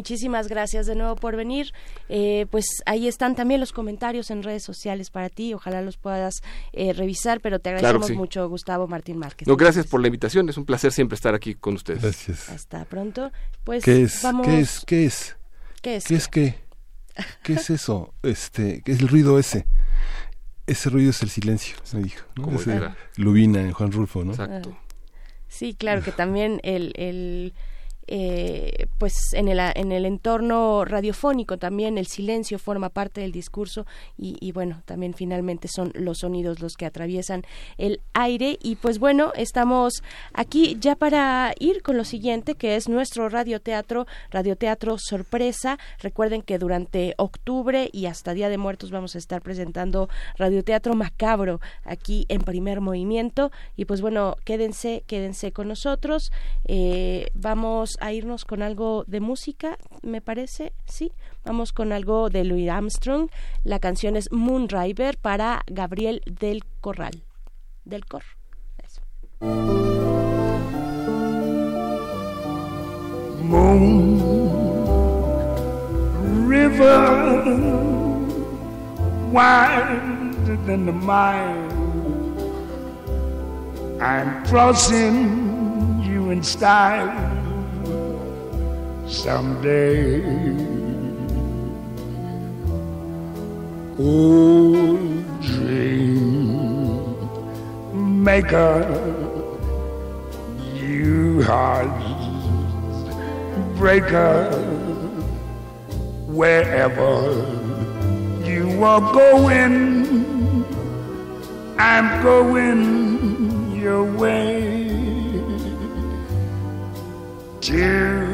Muchísimas gracias de nuevo por venir. Eh, pues ahí están también los comentarios en redes sociales para ti. Ojalá los puedas eh, revisar, pero te agradecemos mucho, Gustavo Martín Márquez. No, gracias por la invitación. Es un placer siempre estar aquí con ustedes. Gracias. Hasta pronto. Pues ¿Qué es? vamos... ¿Qué es? ¿Qué es? ¿Qué es? ¿Qué es qué? ¿Qué es eso? Este, ¿qué es el ruido ese? Ese ruido es el silencio, me dijo. ¿no? Como. Lubina en Juan Rulfo, ¿no? Exacto. Sí, claro que también el, el eh, pues en el, en el entorno radiofónico también el silencio forma parte del discurso y, y, bueno también finalmente son los sonidos los que atraviesan el aire. Y pues bueno estamos aquí ya para ir con lo siguiente que es nuestro radioteatro radioteatro sorpresa. Recuerden que durante octubre y hasta Día de Muertos vamos a estar presentando radioteatro macabro aquí en primer movimiento. Y pues bueno quédense quédense con nosotros. Eh, vamos a irnos con algo de música, me parece, sí. Vamos con algo de Louis Armstrong. La canción es Moonriver para Gabriel del Corral. Del Cor. Moon River wider than the mile. I'm crossing you in style someday. Oh, dream maker, you heart breaker, wherever you are going, I'm going your way. Two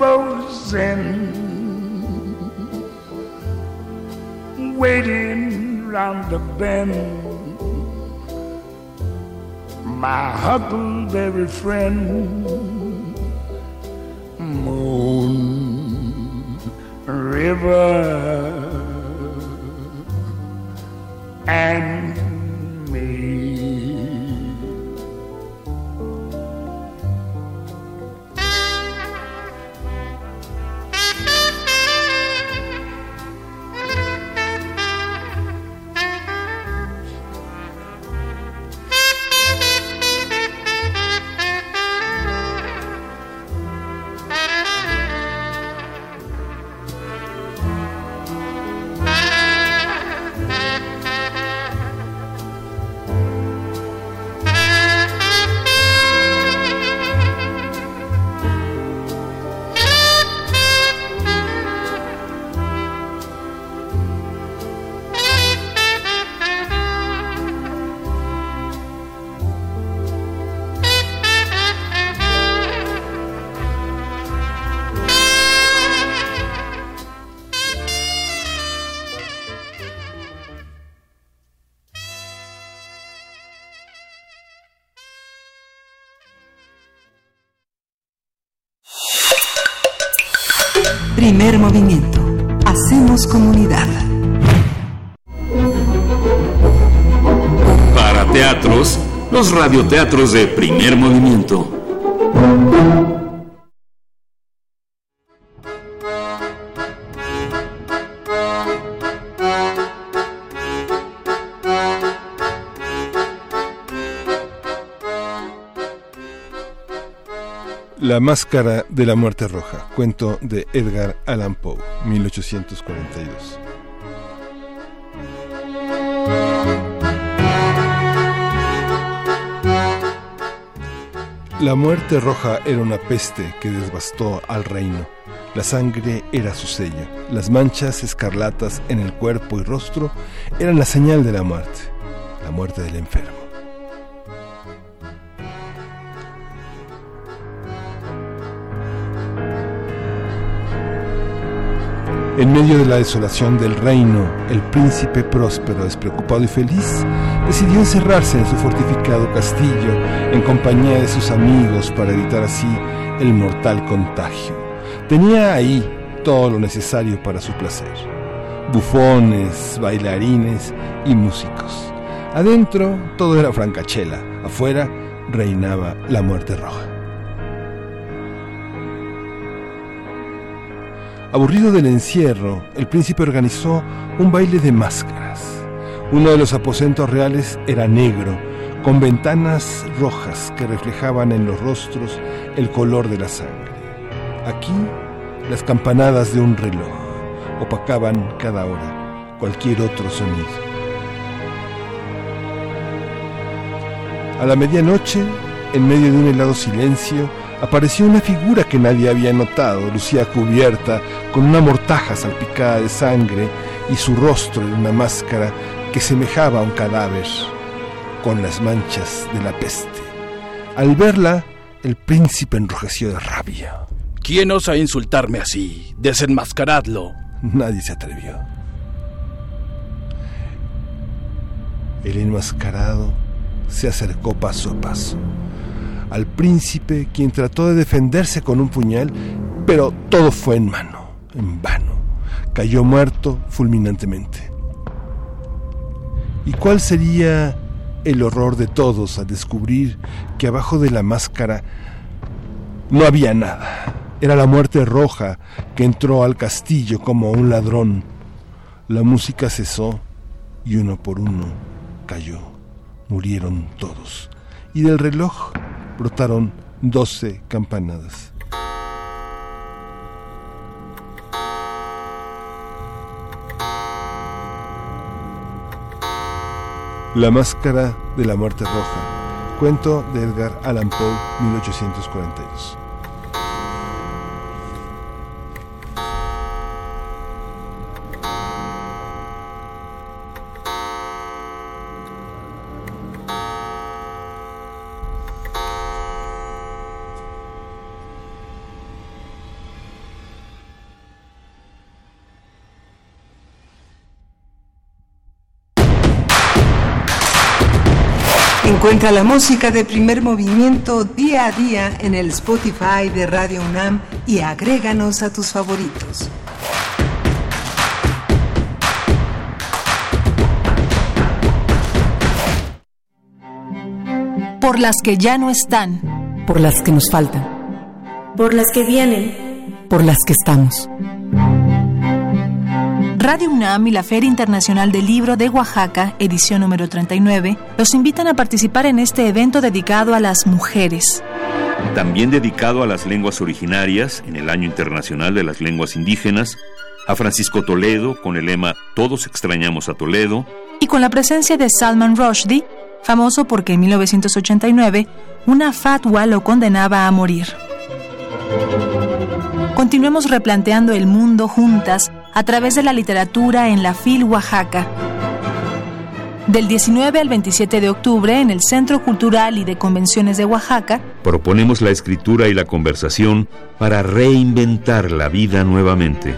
in waiting round the bend. My huckleberry friend, Moon River, and radioteatros de primer movimiento. La máscara de la muerte roja, cuento de Edgar Allan Poe, 1842. La muerte roja era una peste que devastó al reino. La sangre era su sello. Las manchas escarlatas en el cuerpo y rostro eran la señal de la muerte, la muerte del enfermo. En medio de la desolación del reino, el príncipe próspero, despreocupado y feliz, decidió encerrarse en su fortificado castillo en compañía de sus amigos para evitar así el mortal contagio. Tenía ahí todo lo necesario para su placer. Bufones, bailarines y músicos. Adentro todo era francachela, afuera reinaba la muerte roja. Aburrido del encierro, el príncipe organizó un baile de máscaras. Uno de los aposentos reales era negro, con ventanas rojas que reflejaban en los rostros el color de la sangre. Aquí, las campanadas de un reloj opacaban cada hora cualquier otro sonido. A la medianoche, en medio de un helado silencio, apareció una figura que nadie había notado. Lucía cubierta, con una mortaja salpicada de sangre y su rostro en una máscara que semejaba a un cadáver, con las manchas de la peste. Al verla, el príncipe enrojeció de rabia. ¿Quién osa insultarme así? Desenmascaradlo. Nadie se atrevió. El enmascarado se acercó paso a paso al príncipe, quien trató de defenderse con un puñal, pero todo fue en mano, en vano. Cayó muerto fulminantemente. ¿Y cuál sería el horror de todos al descubrir que abajo de la máscara no había nada? Era la muerte roja que entró al castillo como un ladrón. La música cesó y uno por uno cayó. Murieron todos. Y del reloj brotaron doce campanadas. La máscara de la muerte roja. Cuento de Edgar Allan Poe, 1842. Encuentra la música de primer movimiento día a día en el Spotify de Radio UNAM y agréganos a tus favoritos. Por las que ya no están. Por las que nos faltan. Por las que vienen. Por las que estamos. Radio UNAM y la Feria Internacional del Libro de Oaxaca, edición número 39, los invitan a participar en este evento dedicado a las mujeres. También dedicado a las lenguas originarias, en el Año Internacional de las Lenguas Indígenas, a Francisco Toledo con el lema Todos extrañamos a Toledo, y con la presencia de Salman Rushdie, famoso porque en 1989 una fatwa lo condenaba a morir. Continuemos replanteando el mundo juntas a través de la literatura en la FIL Oaxaca. Del 19 al 27 de octubre en el Centro Cultural y de Convenciones de Oaxaca, proponemos la escritura y la conversación para reinventar la vida nuevamente.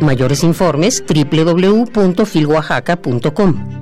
Mayores informes www.filoaxaca.com.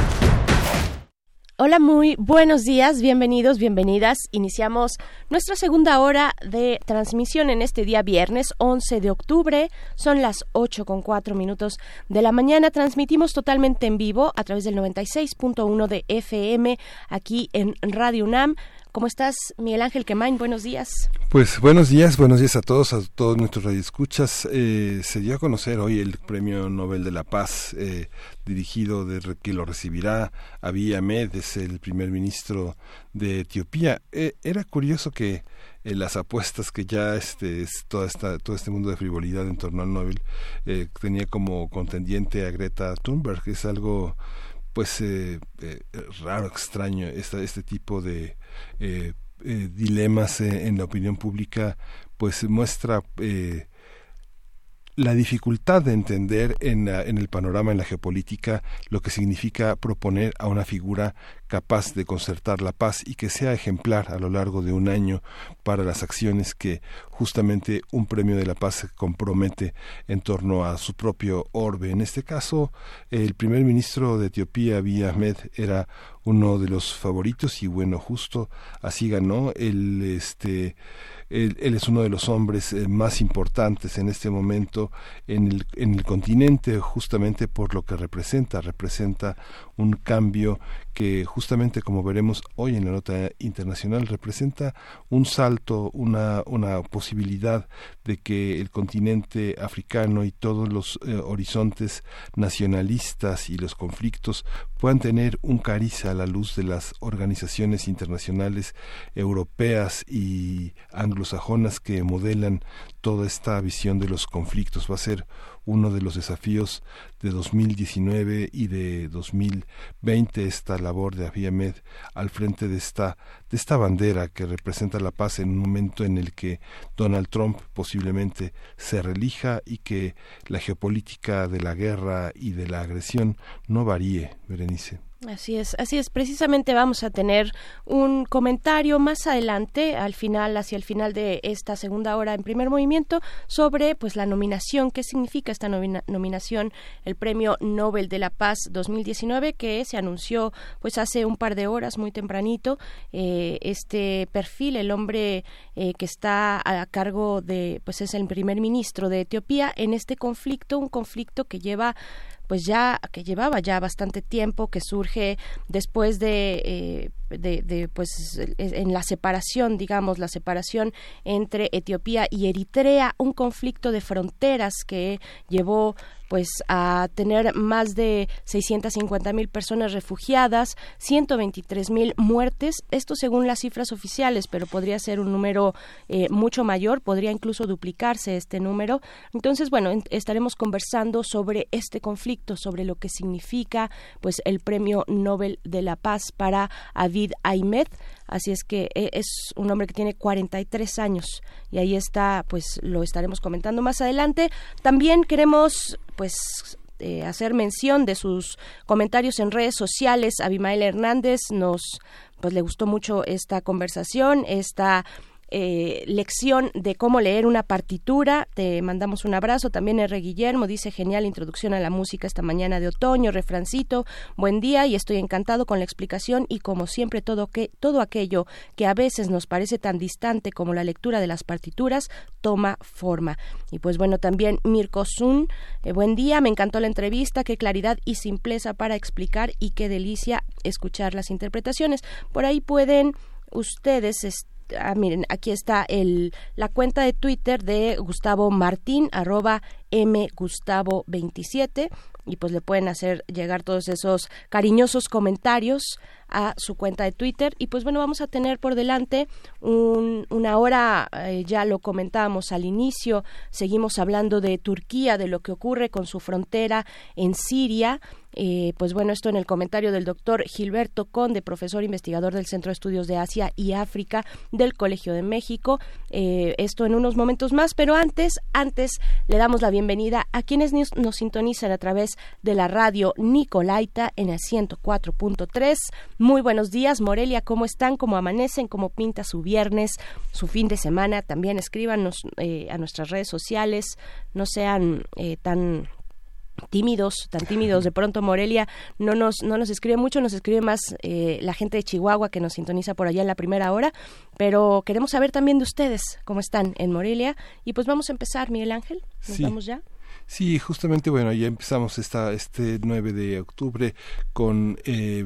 Hola, muy buenos días, bienvenidos, bienvenidas. Iniciamos nuestra segunda hora de transmisión en este día viernes 11 de octubre. Son las 8 con 4 minutos de la mañana. Transmitimos totalmente en vivo a través del 96.1 de FM aquí en Radio UNAM. ¿Cómo estás, Miguel Ángel Quemain? Buenos días. Pues buenos días, buenos días a todos, a todos nuestros radioescuchas. Eh, se dio a conocer hoy el Premio Nobel de la Paz, eh, dirigido de que lo recibirá Abiy Ahmed, es el primer ministro de Etiopía. Eh, era curioso que eh, las apuestas que ya este es toda esta todo este mundo de frivolidad en torno al Nobel eh, tenía como contendiente a Greta Thunberg, es algo pues eh, eh, raro, extraño, esta, este tipo de dilemas eh, en la opinión pública, pues muestra eh, la dificultad de entender en, en el panorama, en la geopolítica, lo que significa proponer a una figura capaz de concertar la paz y que sea ejemplar a lo largo de un año para las acciones que justamente un premio de la paz se compromete en torno a su propio orbe. En este caso, el primer ministro de Etiopía, Abiy Ahmed, era uno de los favoritos y bueno, justo así ganó. Él, este, él, él es uno de los hombres eh, más importantes en este momento en el, en el continente, justamente por lo que representa. Representa un cambio que justamente como veremos hoy en la nota internacional representa un salto, una, una posibilidad de que el continente africano y todos los eh, horizontes nacionalistas y los conflictos puedan tener un cariz a la luz de las organizaciones internacionales europeas y anglosajonas que modelan toda esta visión de los conflictos. Va a ser uno de los desafíos de 2019 y de 2020 esta labor de Abiy Ahmed al frente de esta de esta bandera que representa la paz en un momento en el que Donald Trump posiblemente se relija y que la geopolítica de la guerra y de la agresión no varíe, Berenice. Así es, así es. Precisamente vamos a tener un comentario más adelante, al final, hacia el final de esta segunda hora en primer movimiento, sobre pues la nominación, qué significa esta nomina- nominación, el Premio Nobel de la Paz 2019, que se anunció pues hace un par de horas, muy tempranito. Eh, este perfil, el hombre eh, que está a cargo de, pues es el primer ministro de Etiopía en este conflicto, un conflicto que lleva pues ya que llevaba ya bastante tiempo que surge después de, eh, de, de, pues en la separación digamos la separación entre Etiopía y Eritrea un conflicto de fronteras que llevó pues a tener más de 650 mil personas refugiadas, 123 mil muertes, esto según las cifras oficiales, pero podría ser un número eh, mucho mayor, podría incluso duplicarse este número. Entonces, bueno, en- estaremos conversando sobre este conflicto, sobre lo que significa pues el Premio Nobel de la Paz para Avid Ahmed. Así es que eh, es un hombre que tiene 43 años y ahí está, pues lo estaremos comentando más adelante. También queremos pues eh, hacer mención de sus comentarios en redes sociales. Abimael Hernández nos pues le gustó mucho esta conversación, esta eh, lección de cómo leer una partitura. Te mandamos un abrazo. También R. Guillermo dice genial introducción a la música esta mañana de otoño. Refrancito, buen día y estoy encantado con la explicación y como siempre todo, que, todo aquello que a veces nos parece tan distante como la lectura de las partituras toma forma. Y pues bueno, también Mirko Sun, eh, buen día, me encantó la entrevista, qué claridad y simpleza para explicar y qué delicia escuchar las interpretaciones. Por ahí pueden ustedes ah, miren, aquí está el, la cuenta de Twitter de Gustavo Martín, arroba mgustavo27, y pues le pueden hacer llegar todos esos cariñosos comentarios a su cuenta de Twitter. Y pues bueno, vamos a tener por delante una hora, eh, ya lo comentábamos al inicio, seguimos hablando de Turquía, de lo que ocurre con su frontera en Siria. Eh, pues bueno, esto en el comentario del doctor Gilberto Conde, profesor investigador del Centro de Estudios de Asia y África del Colegio de México. Eh, esto en unos momentos más, pero antes, antes le damos la bienvenida a quienes nos, sintonizan a través de la radio Nicolaita en el 104.3. Muy buenos días, Morelia, ¿cómo están? ¿Cómo amanecen? ¿Cómo pinta su viernes, su fin de semana? También escríbanos eh, a nuestras redes sociales, no sean tan tímidos, tan tímidos. De pronto Morelia no nos, no nos escribe mucho, nos escribe más eh, la gente de Chihuahua que nos sintoniza por allá en la primera hora, pero queremos saber también de ustedes cómo están en Morelia. Y pues vamos a empezar, Miguel Ángel. ¿Nos vamos ya? Sí, justamente, bueno, ya empezamos esta, este 9 de octubre con eh,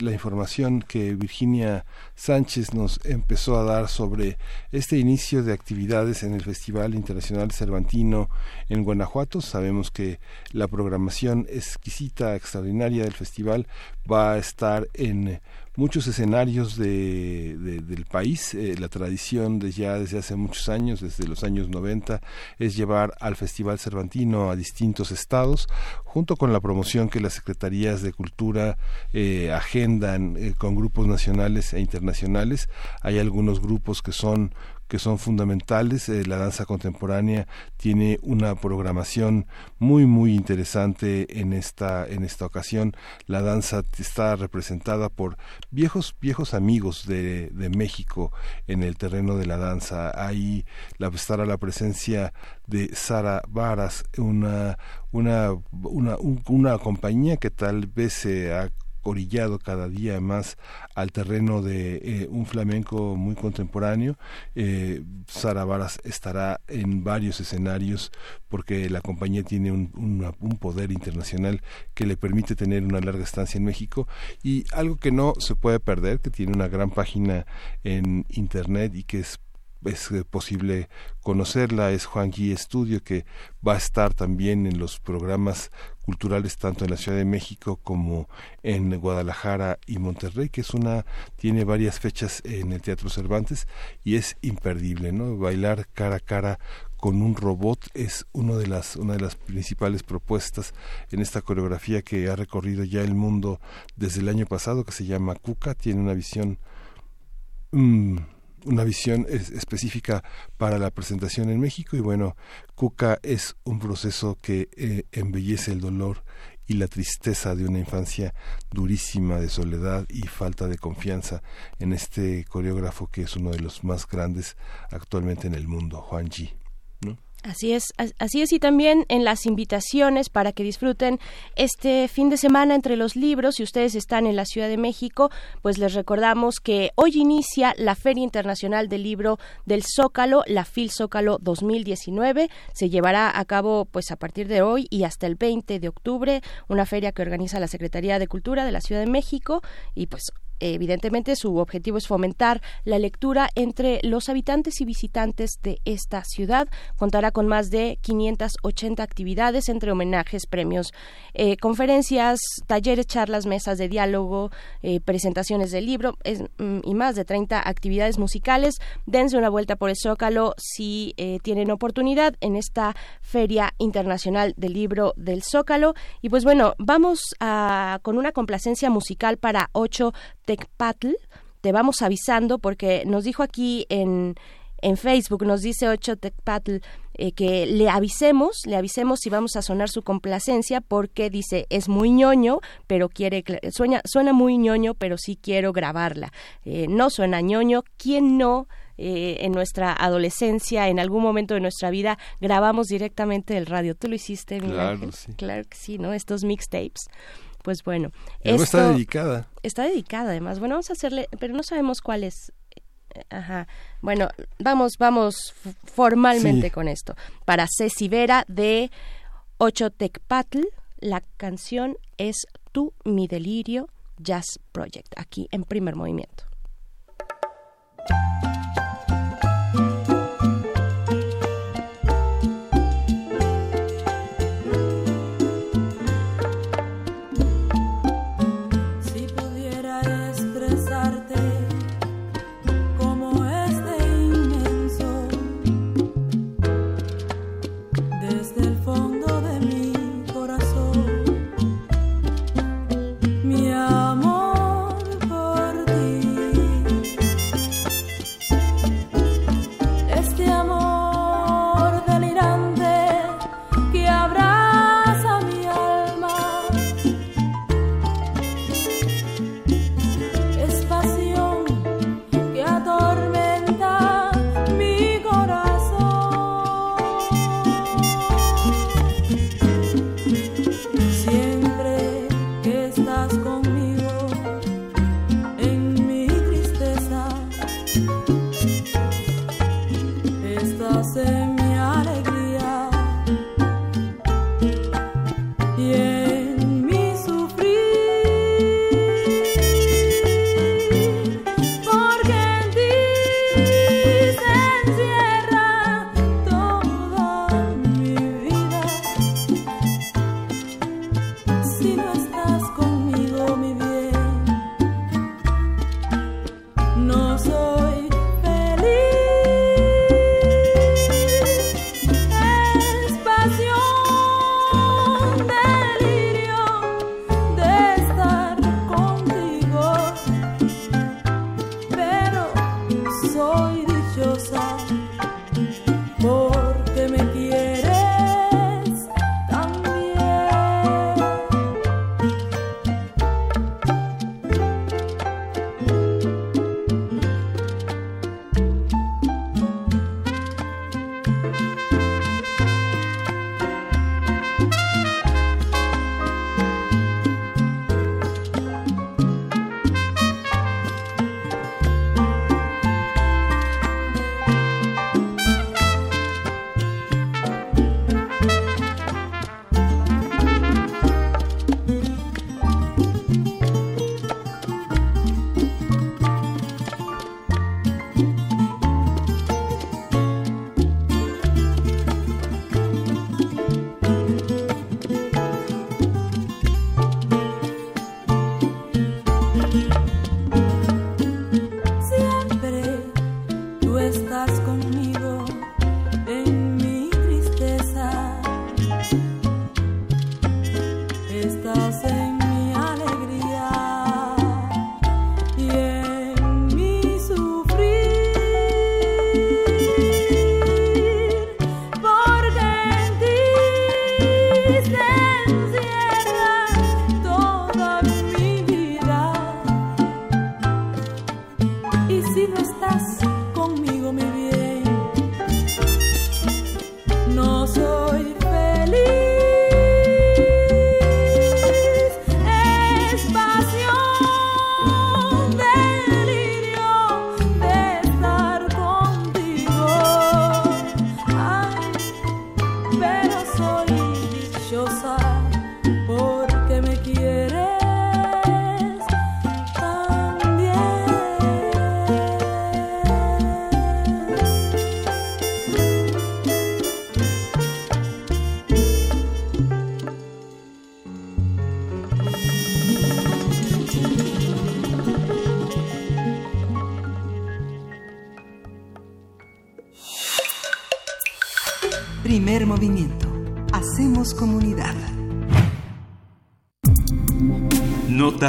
la información que Virginia Sánchez nos empezó a dar sobre este inicio de actividades en el Festival Internacional Cervantino en Guanajuato. Sabemos que la programación exquisita, extraordinaria del festival va a estar en muchos escenarios de, del país. Eh, la tradición de ya desde hace muchos años, desde los años 90, es llevar al Festival Cervantino a distintos estados, junto con la promoción que las Secretarías de Cultura eh, agendan eh, con grupos nacionales e internacionales. Hay algunos grupos que son que son fundamentales. Eh, la danza contemporánea tiene una programación muy muy interesante en esta en esta ocasión. La danza está representada por viejos viejos amigos de, de México en el terreno de la danza. Ahí la, estará la presencia de Sara Varas, una una, una, una compañía que tal vez se ha orillado cada día más al terreno de eh, un flamenco muy contemporáneo. Eh, Sara Varas estará en varios escenarios porque la compañía tiene un, un, poder internacional que le permite tener una larga estancia en México y algo que no se puede perder, que tiene una gran página en Internet y que es es eh, posible conocerla, es Juan Gui Estudio, que va a estar también en los programas culturales tanto en la Ciudad de México como en Guadalajara y Monterrey, que es una, tiene varias fechas en el Teatro Cervantes y es imperdible, ¿no? Bailar cara a cara con un robot es uno de las, una de las principales propuestas en esta coreografía que ha recorrido ya el mundo desde el año pasado, que se llama Cuca, tiene una visión mm, una visión específica para la presentación en México y bueno, Cuca es un proceso que eh, embellece el dolor y la tristeza de una infancia durísima de soledad y falta de confianza en este coreógrafo que es uno de los más grandes actualmente en el mundo, Juan G. Así es, así es y también en las invitaciones para que disfruten este fin de semana entre los libros. Si ustedes están en la Ciudad de México, pues les recordamos que hoy inicia la Feria Internacional del Libro del Zócalo, la FIL Zócalo 2019. Se llevará a cabo pues a partir de hoy y hasta el 20 de octubre, una feria que organiza la Secretaría de Cultura de la Ciudad de México y pues evidentemente su objetivo es fomentar la lectura entre los habitantes y visitantes de esta ciudad. Contará con más de 580 actividades entre homenajes, premios, eh, conferencias, talleres, charlas, mesas de diálogo, eh, presentaciones del libro mm, y más de 30 actividades musicales. Dense una vuelta por el Zócalo si eh, tienen oportunidad en esta Feria Internacional del Libro del Zócalo. Y pues bueno, vamos a, con una complacencia musical para ocho Tecpatl, te vamos avisando porque nos dijo aquí en, en Facebook, nos dice Ocho Tecpatl, eh, que le avisemos, le avisemos si vamos a sonar su complacencia, porque dice es muy ñoño, pero quiere suena, suena muy ñoño, pero sí quiero grabarla. Eh, no suena ñoño, ¿quién no? Eh, en nuestra adolescencia, en algún momento de nuestra vida, grabamos directamente del radio. Tú lo hiciste, claro, que sí, ¿no? Estos mixtapes. Pues bueno, esto, está dedicada. Está dedicada, además. Bueno, vamos a hacerle, pero no sabemos cuál es eh, Ajá. Bueno, vamos, vamos formalmente con esto. Para Ceci Vera de Ochotecpatl, la canción es Tú, mi delirio, Jazz Project, aquí en primer movimiento.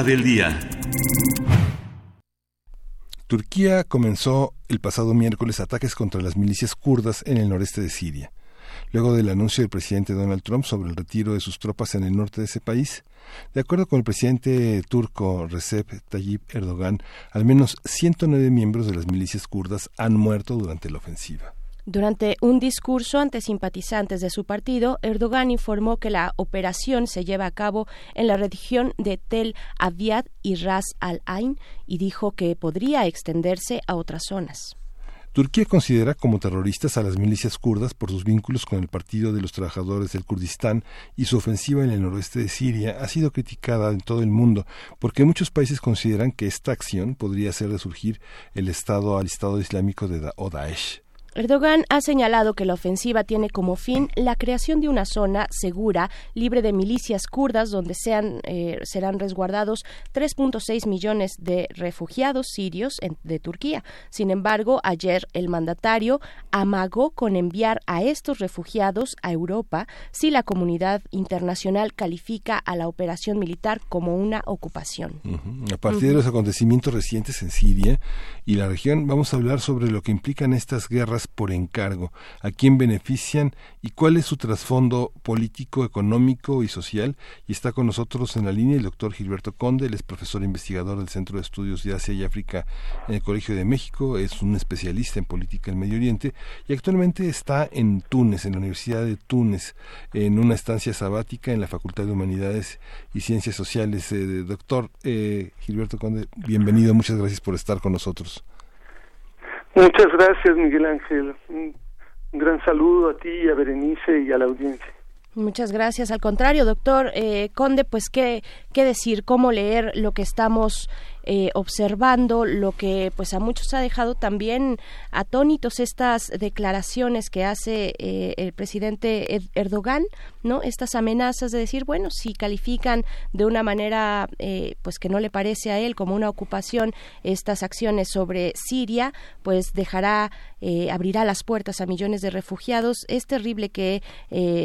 del día. Turquía comenzó el pasado miércoles ataques contra las milicias kurdas en el noreste de Siria. Luego del anuncio del presidente Donald Trump sobre el retiro de sus tropas en el norte de ese país, de acuerdo con el presidente turco Recep Tayyip Erdogan, al menos 109 miembros de las milicias kurdas han muerto durante la ofensiva. Durante un discurso ante simpatizantes de su partido, Erdogan informó que la operación se lleva a cabo en la región de Tel Aviv y Ras al-Ain y dijo que podría extenderse a otras zonas. Turquía considera como terroristas a las milicias kurdas por sus vínculos con el Partido de los Trabajadores del Kurdistán y su ofensiva en el noroeste de Siria ha sido criticada en todo el mundo porque muchos países consideran que esta acción podría hacer resurgir el Estado al Estado Islámico de Daesh. Erdogan ha señalado que la ofensiva tiene como fin la creación de una zona segura, libre de milicias kurdas, donde sean, eh, serán resguardados 3.6 millones de refugiados sirios de Turquía. Sin embargo, ayer el mandatario amagó con enviar a estos refugiados a Europa si la comunidad internacional califica a la operación militar como una ocupación. A partir de los acontecimientos recientes en Siria y la región, vamos a hablar sobre lo que implican estas guerras por encargo, a quién benefician y cuál es su trasfondo político, económico y social. Y está con nosotros en la línea el doctor Gilberto Conde, él es profesor investigador del Centro de Estudios de Asia y África en el Colegio de México, es un especialista en política del Medio Oriente y actualmente está en Túnez, en la Universidad de Túnez, en una estancia sabática en la Facultad de Humanidades y Ciencias Sociales. Eh, doctor eh, Gilberto Conde, bienvenido, muchas gracias por estar con nosotros. Muchas gracias, Miguel Ángel. Un gran saludo a ti, a Berenice y a la audiencia. Muchas gracias. Al contrario, doctor eh, Conde, pues qué, qué decir, cómo leer lo que estamos eh, observando lo que pues a muchos ha dejado también atónitos estas declaraciones que hace eh, el presidente Erdogan, ¿no? Estas amenazas de decir, bueno, si califican de una manera eh, pues que no le parece a él como una ocupación estas acciones sobre Siria, pues dejará abrirá las puertas a millones de refugiados. Es terrible que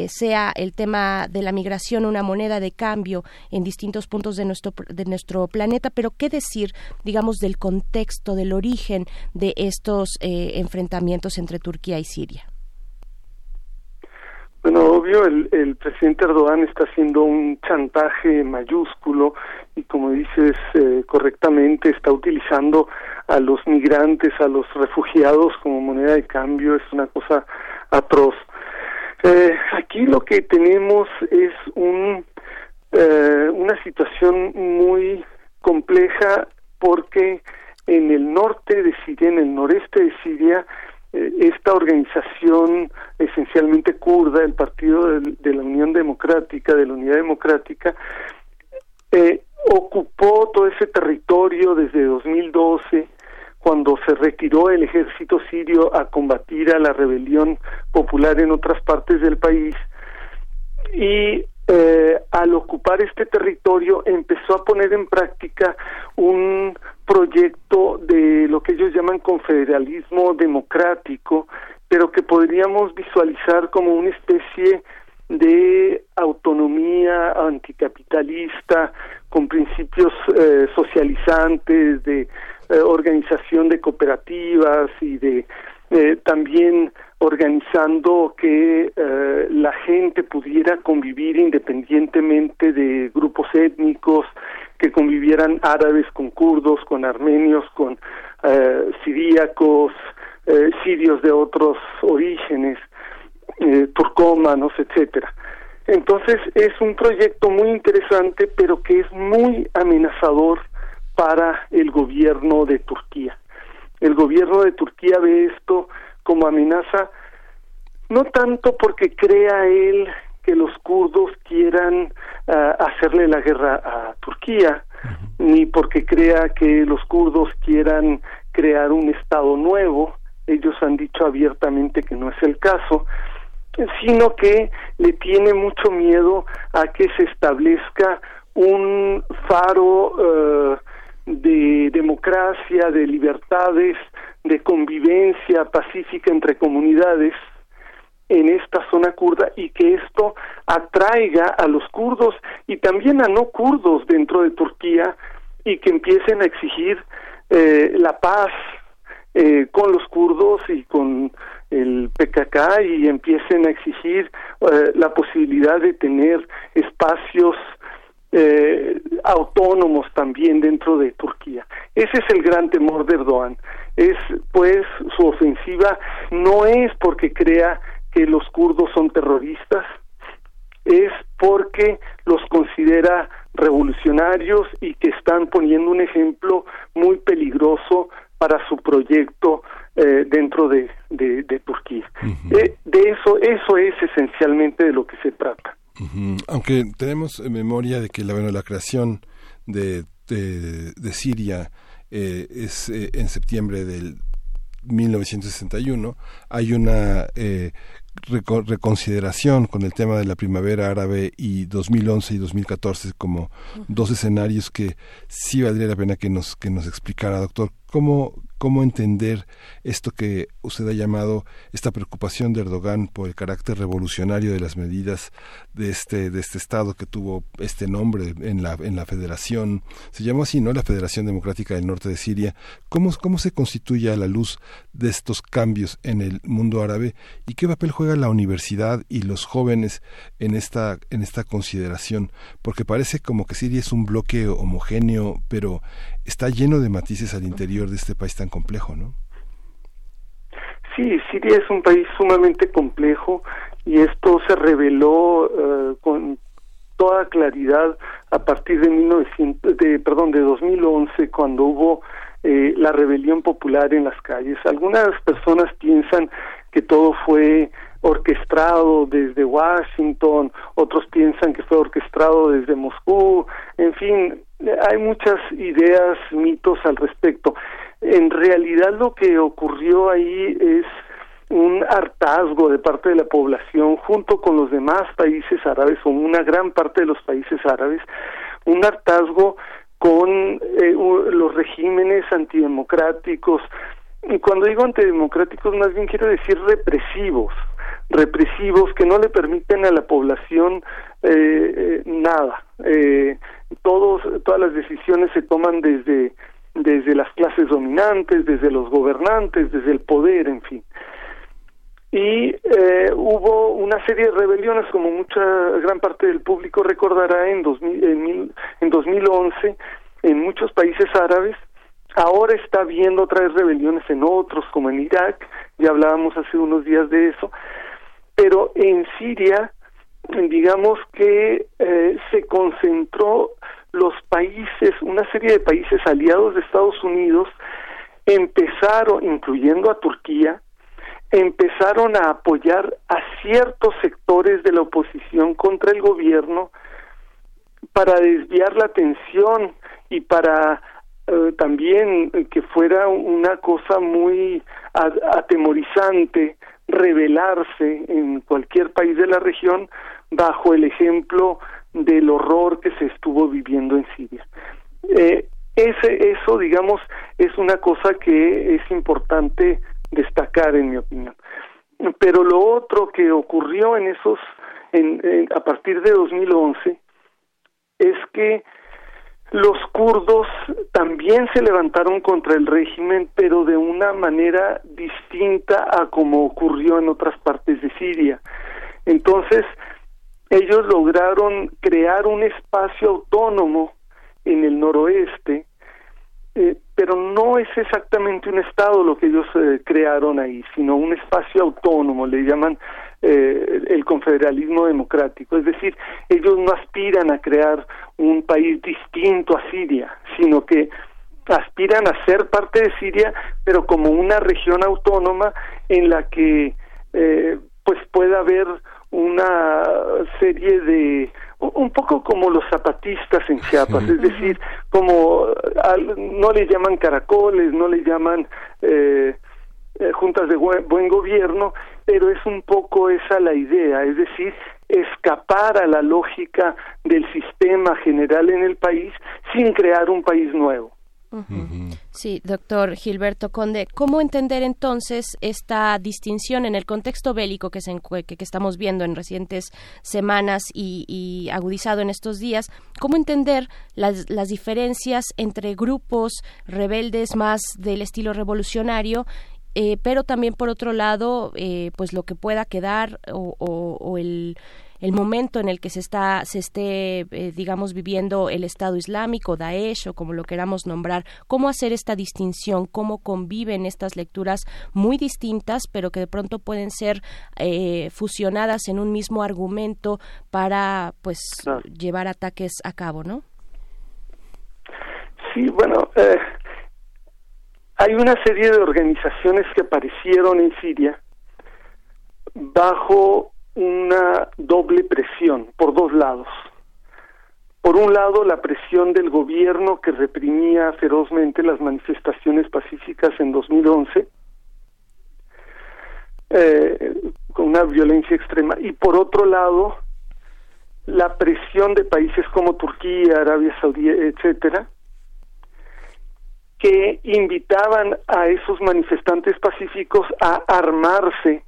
sea el tema de la migración una moneda de cambio en distintos puntos de nuestro de nuestro planeta, pero qué decir digamos, del contexto, del origen de estos eh, enfrentamientos entre Turquía y Siria? Bueno, obvio, el, presidente Erdogan está haciendo un chantaje mayúsculo y, como dices eh, correctamente, está utilizando a los migrantes, a los refugiados como moneda de cambio. Es una cosa atroz. Eh, aquí lo que tenemos es un, una situación muy compleja porque en el norte de Siria, en el noreste de Siria, eh, esta organización esencialmente kurda, el Partido de, la Unión Democrática, de la Unidad Democrática, eh, ocupó todo ese territorio desde 2012, cuando se retiró el ejército sirio a combatir a la rebelión popular en otras partes del país. Y eh, al ocupar este territorio empezó a poner en práctica un proyecto de lo que ellos llaman confederalismo democrático, pero que podríamos visualizar como una especie de autonomía anticapitalista con principios eh, socializantes, de eh, organización de cooperativas y de también organizando que eh, la gente pudiera convivir independientemente de grupos étnicos, que convivieran árabes con kurdos, con armenios, con eh, siríacos, eh, sirios de otros orígenes, eh, turcómanos, etcétera. Entonces es un proyecto muy interesante, pero que es muy amenazador para el gobierno de Turquía. El gobierno de Turquía ve esto como amenaza, no tanto porque crea él que los kurdos quieran ah, hacerle la guerra a Turquía, ni porque crea que los kurdos quieran crear un Estado nuevo, ellos han dicho abiertamente que no es el caso, sino que le tiene mucho miedo a que se establezca un faro eh, de democracia, de libertades, de convivencia pacífica entre comunidades en esta zona kurda y que esto atraiga a los kurdos y también a no kurdos dentro de Turquía y que empiecen a exigir eh, la paz eh, con los kurdos y con el PKK y empiecen a exigir eh, la posibilidad de tener espacios eh, autónomos también dentro de Turquía. Ese es el gran temor de Erdogan. Es, pues, su ofensiva no es porque crea que los kurdos son terroristas, es porque los considera revolucionarios y que están poniendo un ejemplo muy peligroso para su proyecto eh, dentro de, de, Turquía. Eh, de eso, eso es esencialmente de lo que se trata. Aunque tenemos memoria de que la, bueno, la creación de, de, Siria eh, es en septiembre del 1961, hay una reconsideración con el tema de la primavera árabe y 2011 y 2014 como dos escenarios que sí valdría la pena que nos que nos explicara doctor cómo cómo entender esto que usted ha llamado esta preocupación de Erdogan por el carácter revolucionario de las medidas de este de este estado que tuvo este nombre en la en la Federación se llamó así no la Federación Democrática del Norte de Siria. Cómo cómo se constituye a la luz de estos cambios en el mundo árabe y qué papel juega la universidad y los jóvenes en esta en esta consideración porque parece como que Siria es un bloque homogéneo pero está lleno de matices al interior de este país tan complejo, ¿no? Sí, Siria es un país sumamente complejo y esto se reveló eh, con toda claridad a partir de 1900, de, perdón, de 2011 cuando hubo eh, la rebelión popular en las calles. Algunas personas piensan que todo fue orquestado desde Washington, otros piensan que fue orquestado desde Moscú, en fin, hay muchas ideas, mitos al respecto. En realidad lo que ocurrió ahí es un hartazgo de parte de la población junto con los demás países árabes o una gran parte de los países árabes, un hartazgo con eh, los regímenes antidemocráticos. Y cuando digo antidemocráticos, más bien quiero decir represivos, represivos que no le permiten a la población eh, eh nada. Eh, todos, todas las decisiones se toman desde, desde las clases dominantes, desde los gobernantes, desde el poder, en fin. Y eh, hubo una serie de rebeliones, como mucha gran parte del público recordará, en, 2000, en, en 2011 en muchos países árabes. Ahora está habiendo otras rebeliones en otros, como en Irak, ya hablábamos hace unos días de eso, pero en Siria digamos que eh, se concentró los países, una serie de países aliados de Estados Unidos, empezaron, incluyendo a Turquía, empezaron a apoyar a ciertos sectores de la oposición contra el gobierno para desviar la atención y para eh, también que fuera una cosa muy atemorizante rebelarse en cualquier país de la región bajo el ejemplo del horror que se estuvo viviendo en Siria. Eh, ese, eso, digamos, es una cosa que es importante destacar, en mi opinión. Pero lo otro que ocurrió en esos, en, a partir de 2011, es que los kurdos también se levantaron contra el régimen, pero de una manera distinta a como ocurrió en otras partes de Siria. Entonces, ellos lograron crear un espacio autónomo en el noroeste, eh, pero no es exactamente un estado lo que ellos eh, crearon ahí, sino un espacio autónomo, le llaman eh, el confederalismo democrático. Es decir, ellos no aspiran a crear un país distinto a Siria, sino que aspiran a ser parte de Siria, pero como una región autónoma en la que pues pueda haber una serie de un poco como los zapatistas en Chiapas, es decir, como no le llaman caracoles, no le llaman eh, eh, juntas de buen, gobierno, pero es un poco esa la idea, es decir, escapar a la lógica del sistema general en el país sin crear un país nuevo. Sí, doctor Gilberto Conde, ¿cómo entender entonces esta distinción en el contexto bélico que, se, que, estamos viendo en recientes semanas y, agudizado en estos días? ¿Cómo entender las, las diferencias entre grupos rebeldes más del estilo revolucionario eh, pero también por otro lado, eh, pues lo que pueda quedar o, el el momento en el que se está se esté eh, digamos viviendo el Estado Islámico, Daesh o como lo queramos nombrar, cómo hacer esta distinción, cómo conviven estas lecturas muy distintas, pero que de pronto pueden ser fusionadas en un mismo argumento para pues llevar ataques a cabo, ¿no? Sí, bueno, eh, hay una serie de organizaciones que aparecieron en Siria bajo una doble presión por dos lados. Por un lado, la presión del gobierno que reprimía ferozmente las manifestaciones pacíficas en 2011, eh, con una violencia extrema, y por otro lado, la presión de países como Turquía, Arabia Saudí, etcétera, que invitaban a esos manifestantes pacíficos a armarse,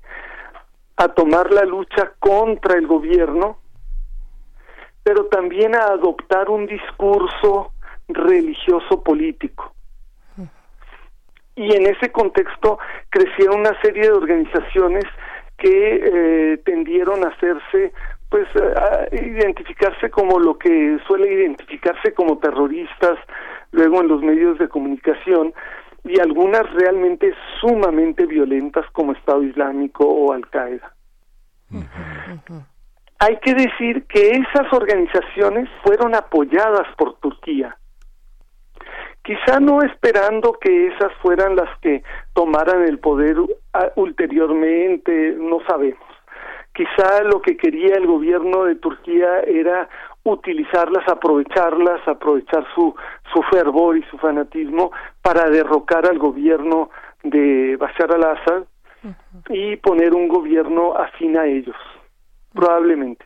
a tomar la lucha contra el gobierno, pero también a adoptar un discurso religioso político. Y en ese contexto crecieron una serie de organizaciones que eh, tendieron a hacerse pues a identificarse como lo que suele identificarse como terroristas luego en los medios de comunicación y algunas realmente sumamente violentas como Estado Islámico o Al Qaeda. Hay que decir que esas organizaciones fueron apoyadas por Turquía, quizá no esperando que esas fueran las que tomaran el poder ulteriormente, no sabemos. Quizá lo que quería el gobierno de Turquía era utilizarlas, aprovecharlas, aprovechar su, su fervor y su fanatismo para derrocar al gobierno de Bashar al-Assad y poner un gobierno afín a ellos, probablemente.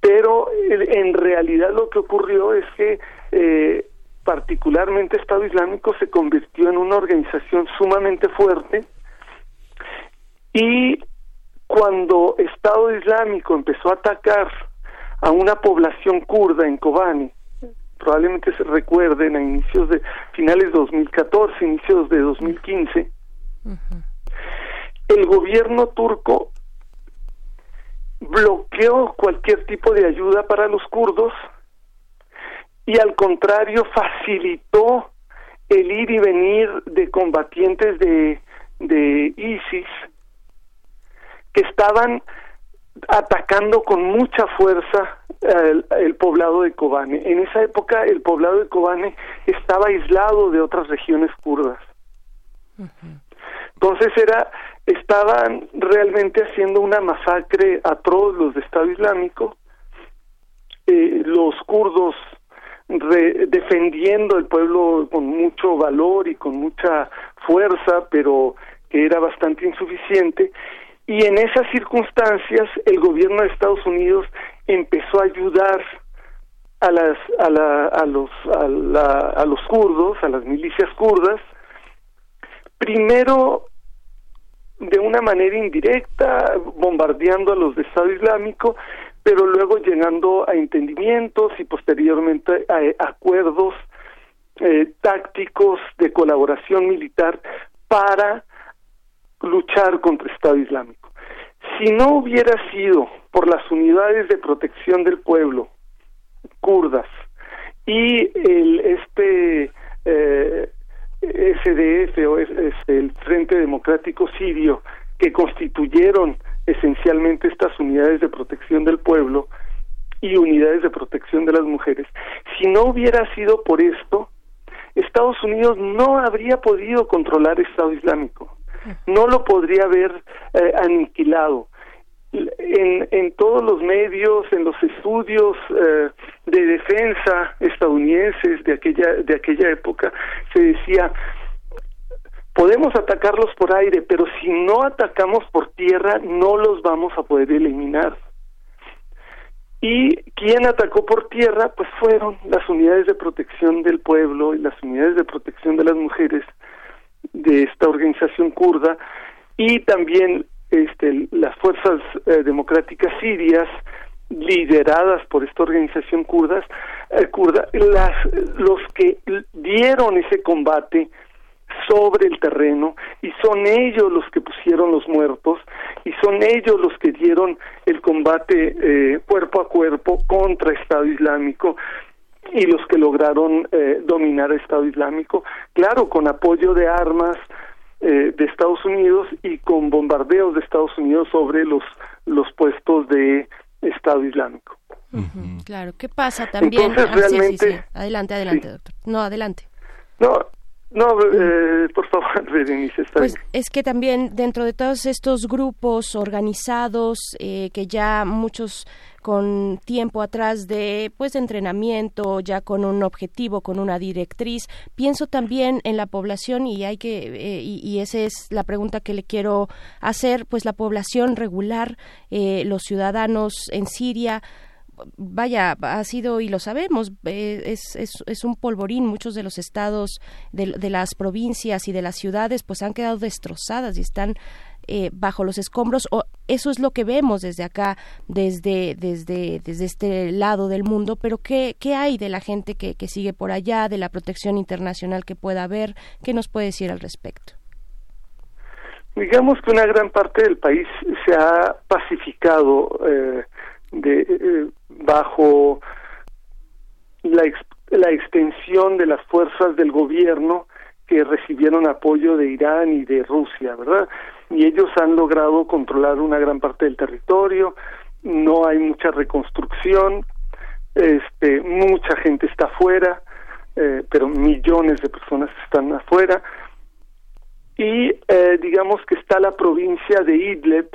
Pero en realidad lo que ocurrió es que eh, particularmente Estado Islámico se convirtió en una organización sumamente fuerte y cuando Estado Islámico empezó a atacar a una población kurda en Kobani. Probablemente se recuerden a inicios de finales de 2014, inicios de 2015. El gobierno turco bloqueó cualquier tipo de ayuda para los kurdos y al contrario facilitó el ir y venir de combatientes de, de ISIS que estaban atacando con mucha fuerza el, poblado de Kobane. En esa época el poblado de Kobane estaba aislado de otras regiones kurdas. Entonces era estaban realmente haciendo una masacre atroz los de Estado Islámico, eh, los kurdos defendiendo el pueblo con mucho valor y con mucha fuerza, pero que era bastante insuficiente, y en esas circunstancias el gobierno de Estados Unidos empezó a ayudar a las a, la, a los a, a los kurdos, a las milicias kurdas, primero de una manera indirecta, bombardeando a los de Estado Islámico, pero luego llegando a entendimientos y posteriormente a, acuerdos eh, tácticos de colaboración militar para luchar contra Estado Islámico. Si no hubiera sido por las unidades de protección del pueblo kurdas y el este eh, SDF o este, el Frente Democrático Sirio que constituyeron esencialmente estas unidades de protección del pueblo y unidades de protección de las mujeres, si no hubiera sido por esto, Estados Unidos no habría podido controlar Estado Islámico no lo podría haber eh, aniquilado. En, en todos los medios, en los estudios eh, de defensa estadounidenses de aquella, de aquella época, se decía, podemos atacarlos por aire, pero si no atacamos por tierra, no los vamos a poder eliminar. Y quien atacó por tierra, pues fueron las unidades de protección del pueblo y las unidades de protección de las mujeres de esta organización kurda y también este, las fuerzas eh, democráticas sirias lideradas por esta organización kurdas, eh, kurda, las, los que dieron ese combate sobre el terreno y son ellos los que pusieron los muertos y son ellos los que dieron el combate eh, cuerpo a cuerpo contra Estado Islámico y los que lograron eh, dominar Estado Islámico, claro, con apoyo de armas eh, de Estados Unidos y con bombardeos de Estados Unidos sobre los, los puestos de Estado Islámico. Claro, ¿qué pasa también? Entonces, Ah, sí, sí, realmente- sí. Adelante, adelante, doctor. No, adelante. No, no, eh, por favor, Berenice, está Pues bien. es que también dentro de todos estos grupos organizados eh, que ya muchos con tiempo atrás de pues entrenamiento ya con un objetivo con una directriz pienso también en la población y hay que eh, y, y esa es la pregunta que le quiero hacer pues la población regular eh, los ciudadanos en Siria vaya, ha sido, y lo sabemos, eh, es, es, es un polvorín. Muchos de los estados, de, de las provincias y de las ciudades, pues han quedado destrozadas y están eh, bajo los escombros. O eso es lo que vemos desde acá, desde, desde, desde este lado del mundo. Pero ¿qué, qué hay de la gente que, que sigue por allá, de la protección internacional que pueda haber? ¿Qué nos puede decir al respecto? Digamos que una gran parte del país se ha pacificado eh, de, eh, bajo la, la extensión de las fuerzas del gobierno que recibieron apoyo de Irán y de Rusia, ¿verdad? Y ellos han logrado controlar una gran parte del territorio, no hay mucha reconstrucción, este, mucha gente está afuera, eh, pero millones de personas están afuera, y eh, digamos que está la provincia de Idlib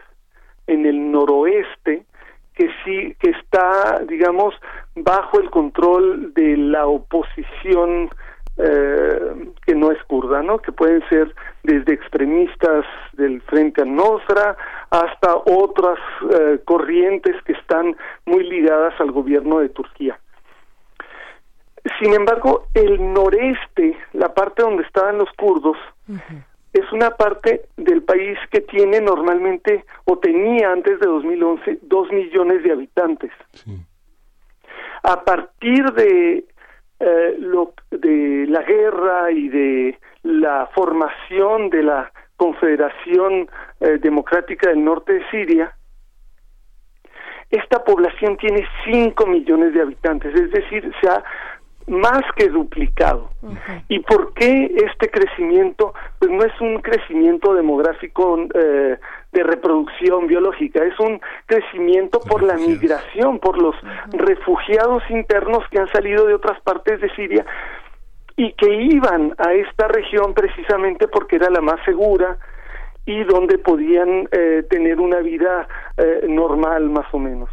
en el noroeste que sí que está digamos bajo el control de la oposición eh, que no es kurda, ¿no? Que pueden ser desde extremistas del Frente al-Nusra hasta otras eh, corrientes que están muy ligadas al gobierno de Turquía. Sin embargo, el noreste, la parte donde estaban los kurdos, es una parte del país que tiene normalmente o tenía antes de 2011 dos millones de habitantes. A partir de eh, lo, de la guerra y de la formación de la Confederación eh, Democrática del Norte de Siria, esta población tiene 5 millones de habitantes, es decir, se ha más que duplicado. ¿Y por qué este crecimiento? Pues no es un crecimiento demográfico eh, de reproducción biológica, es un crecimiento por la migración, por los refugiados internos que han salido de otras partes de Siria y que iban a esta región precisamente porque era la más segura y donde podían eh, tener una vida eh, normal más o menos.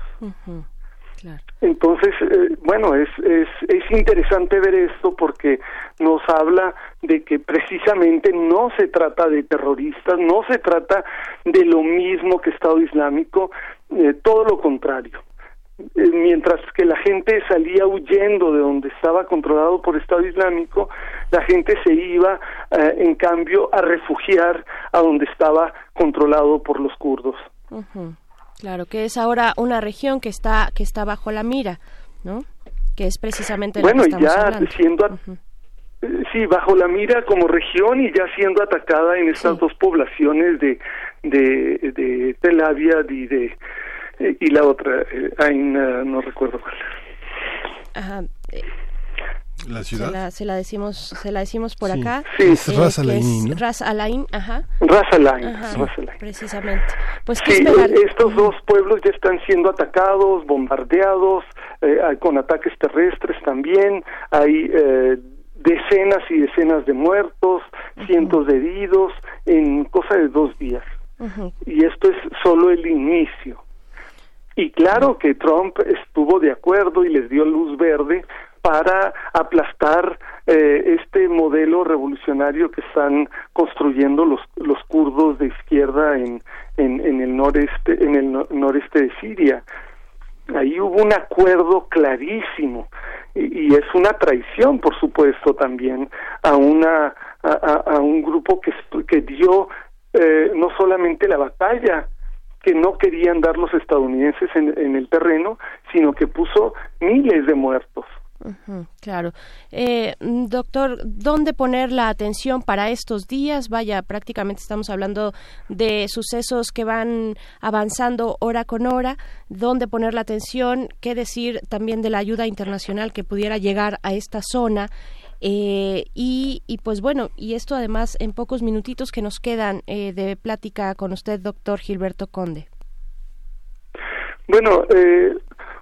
Entonces, eh, bueno, es, es, es interesante ver esto porque nos habla de que precisamente no se trata de terroristas, no se trata de lo mismo que Estado Islámico, eh, todo lo contrario. Eh, mientras que la gente salía huyendo de donde estaba controlado por Estado Islámico, la gente se iba, eh, en cambio, a refugiar a donde estaba controlado por los kurdos. Ujú. Claro, que es ahora una región que está que está bajo la mira, ¿no? Que es precisamente lo bueno, que y estamos ya hablando. siendo, eh, sí, bajo la mira como región y ya siendo atacada en estas dos poblaciones de, de, de Tel Aviv y de eh, y la otra, eh, Ain, eh, no recuerdo cuál. Ajá, La se ciudad. la, se la decimos se la decimos por Sí. acá. Sí, es eh, Ras que Al Ain, es ¿no? Ras Al Ain, ajá. Ras Al Ain, Ajá, Ras. Precisamente. Pues qué Sí, esperar. estos dos pueblos ya están siendo atacados, bombardeados, eh, con ataques terrestres también, hay eh, decenas y decenas de muertos, cientos de heridos en cosa de dos días. Y esto es solo el inicio. Y claro que Trump estuvo de acuerdo y les dio luz verde para aplastar eh, este modelo revolucionario que están construyendo los los kurdos de izquierda en, en, en el noreste en el no- noreste de Siria. Ahí hubo un acuerdo clarísimo y, es una traición, por supuesto, también a una a, a- un grupo que que dio eh, no solamente la batalla que no querían dar los estadounidenses en, en el terreno, sino que puso miles de muertos claro. Eh, doctor, ¿dónde poner la atención para estos días? Vaya, prácticamente estamos hablando de sucesos que van avanzando hora con hora. ¿Dónde poner la atención? ¿Qué decir también de la ayuda internacional que pudiera llegar a esta zona? Eh, y, pues bueno, y esto además en pocos minutitos que nos quedan eh, de plática con usted, doctor Gilberto Conde. Bueno,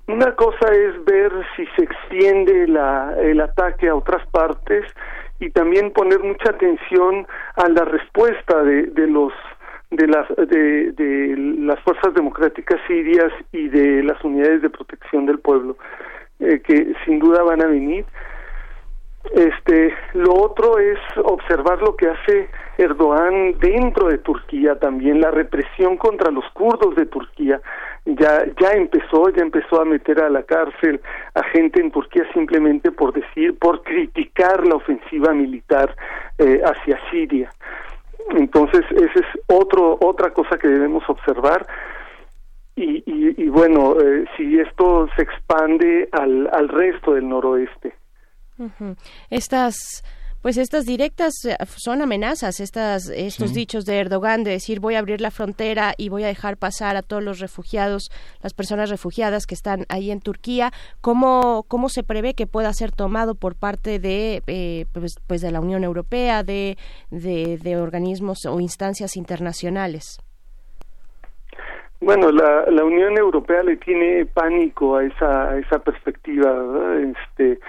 una cosa es ver si se extiende la, el ataque a otras partes y también poner mucha atención a la respuesta de, de los de las de, de las fuerzas democráticas sirias y de las unidades de protección del pueblo eh, que sin duda van a venir. Este, lo otro es observar lo que hace Erdogan dentro de Turquía también, la represión contra los kurdos de Turquía. Ya, ya empezó, ya empezó a meter a la cárcel a gente en Turquía simplemente por decir, por criticar la ofensiva militar eh, hacia Siria. Entonces, esa es otro, otra cosa que debemos observar. Y, y, bueno, eh, si esto se expande al, al resto del noroeste. Estas pues estas directas eh, son amenazas, estas, estos dichos de Erdogan de decir voy a abrir la frontera y voy a dejar pasar a todos los refugiados, las personas refugiadas que están ahí en Turquía. ¿Cómo, cómo se prevé que pueda ser tomado por parte de, eh, pues, pues, de la Unión Europea, de, de, organismos o instancias internacionales? Bueno, la, la Unión Europea le tiene pánico a esa, a esa perspectiva. Este,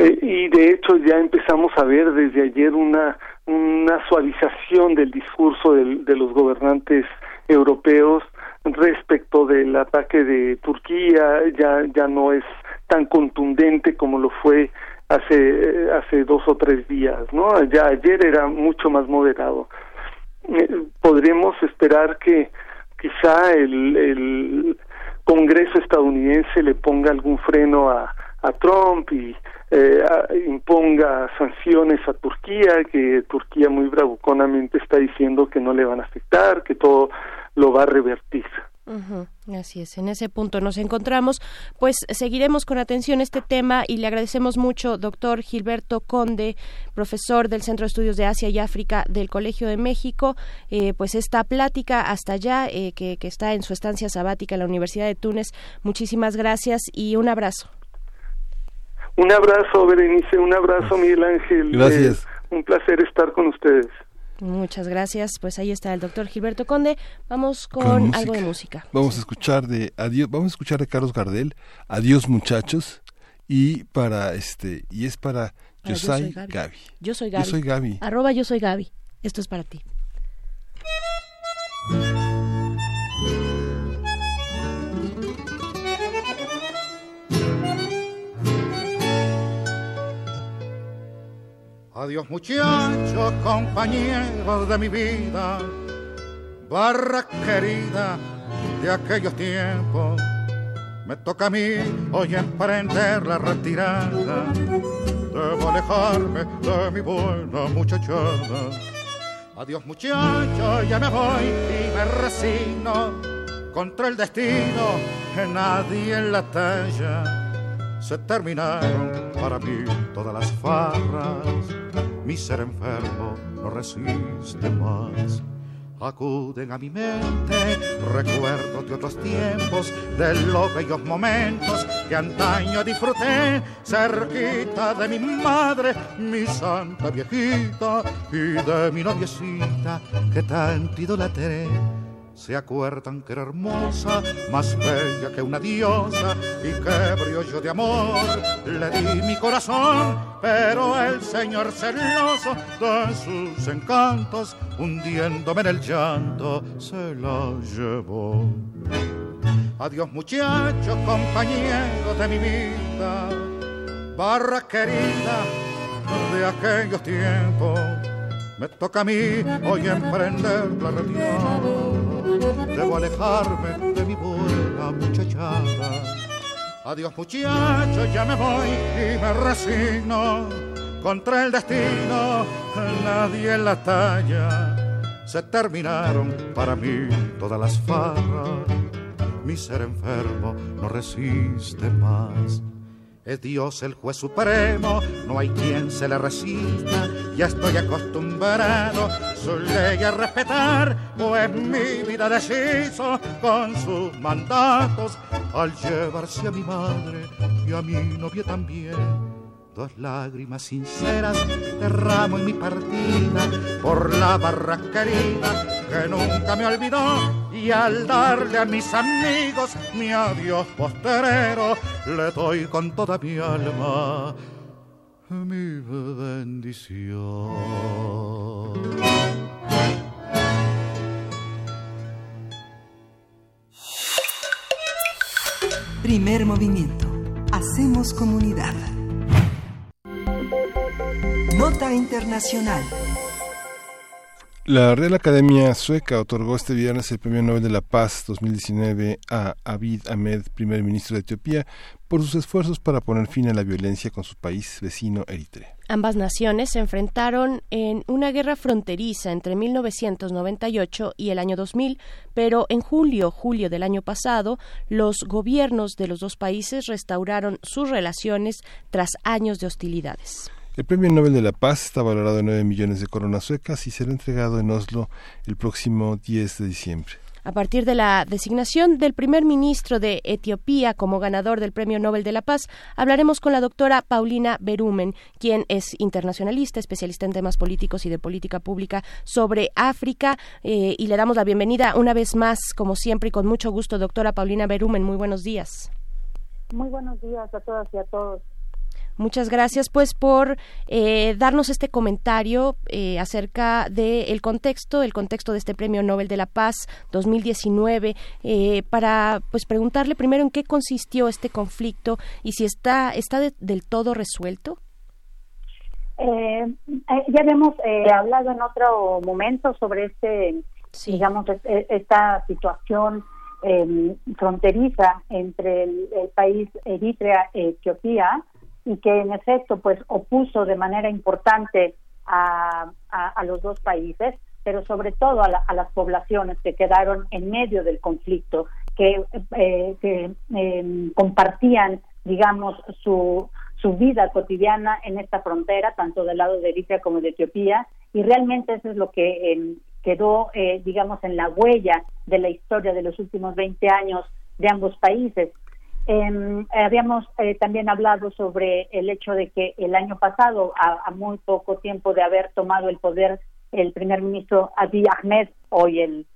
eh, y de hecho ya empezamos a ver desde ayer una una suavización del discurso de los gobernantes europeos respecto del ataque de Turquía. Ya ya no es tan contundente como lo fue hace hace dos o tres días no ya ayer era mucho más moderado. Eh, podremos esperar que quizá el, el Congreso estadounidense le ponga algún freno a, a Trump y eh, imponga sanciones a Turquía, que Turquía muy bravuconamente está diciendo que no le van a afectar, que todo lo va a revertir. Así es, en ese punto nos encontramos. Pues seguiremos con atención este tema y le agradecemos mucho, doctor Gilberto Conde, profesor del Centro de Estudios de Asia y África del Colegio de México, eh, pues esta plática hasta allá, eh, que, que está en su estancia sabática en la Universidad de Túnez. Muchísimas gracias y un abrazo. Un abrazo, Berenice, un abrazo, Miguel Ángel. Gracias. Eh, un placer estar con ustedes. Muchas gracias. Pues ahí está el doctor Gilberto Conde. Vamos con, algo de música. Vamos a escuchar de adiós, vamos a escuchar de Carlos Gardel, Adiós muchachos y para este y es para, yo, soy Gaby. Yo soy Gaby. Yo soy Gaby. Arroba yo soy Gaby. Esto es para ti. Adiós muchachos, compañeros de mi vida, barra querida de aquellos tiempos. Me toca a mí hoy emprender la retirada. Debo alejarme de mi buena muchachada. Adiós muchachos, ya me voy y me resigno contra el destino que nadie en la talla se terminaron para mí todas las farras. Mi ser enfermo no resiste más. Acuden a mi mente recuerdos de otros tiempos, de los bellos momentos que antaño disfruté cerquita de mi madre, mi santa viejita, y de mi noviecita que tanto idolatré se acuerdan que era hermosa, más bella que una diosa, y que yo de amor le di mi corazón, pero el señor celoso de sus encantos, hundiéndome en el llanto, se la llevó. Adiós muchachos, compañeros de mi vida, barra querida de aquellos tiempos me toca a mí hoy emprender la retirada. Debo alejarme de mi buena muchachada. Adiós muchachos, ya me voy y me resigno. Contra el destino, nadie en la talla. Se terminaron para mí todas las farras. Mi ser enfermo no resiste más Es Dios el juez supremo, no hay quien se le resista. Ya estoy acostumbrado su ley a respetar, pues mi vida deshizo con sus mandatos al llevarse a mi madre y a mi novia también dos lágrimas sinceras derramo en mi partida por la barra querida que nunca me olvidó y al darle a mis amigos mi adiós posterero le doy con toda mi alma mi bendición. Primer movimiento. Hacemos comunidad. Nota Internacional. La Real Academia Sueca otorgó este viernes el Premio Nobel de la Paz 2019 a Abiy Ahmed, primer ministro de Etiopía, por sus esfuerzos para poner fin a la violencia con su país vecino Eritrea. Ambas naciones se enfrentaron en una guerra fronteriza entre 1998 y el año 2000, pero en julio, julio del año pasado, los gobiernos de los dos países restauraron sus relaciones tras años de hostilidades. El Premio Nobel de la Paz está valorado en 9 millones de coronas suecas y será entregado en Oslo el próximo 10 de diciembre. A partir de la designación del primer ministro de Etiopía como ganador del Premio Nobel de la Paz, hablaremos con la doctora Paulina Berumen, quien es internacionalista, especialista en temas políticos y de política pública sobre África. Eh, y le damos la bienvenida una vez más, como siempre, y con mucho gusto, doctora Paulina Berumen. Muy buenos días. Muy buenos días a todas y a todos. Muchas gracias pues por eh, darnos este comentario eh, acerca del contexto, el contexto de este Premio Nobel de la Paz 2019, eh, para pues preguntarle primero en qué consistió este conflicto y si está está del todo resuelto. ya habíamos hablado en otro momento sobre este, digamos, esta situación fronteriza entre el, el país Eritrea e Etiopía y que en efecto pues opuso de manera importante a, a, los dos países, pero sobre todo a, las poblaciones que quedaron en medio del conflicto, que, eh, que em, compartían, digamos, su, su vida cotidiana en esta frontera, tanto del lado de Eritrea como de Etiopía, y realmente eso es lo que em, quedó, eh, digamos, en la huella de la historia de los últimos 20 años de ambos países. Eh, habíamos eh, también hablado sobre el hecho de que el año pasado, a, muy poco tiempo de haber tomado el poder el primer ministro Abiy Ahmed, hoy el,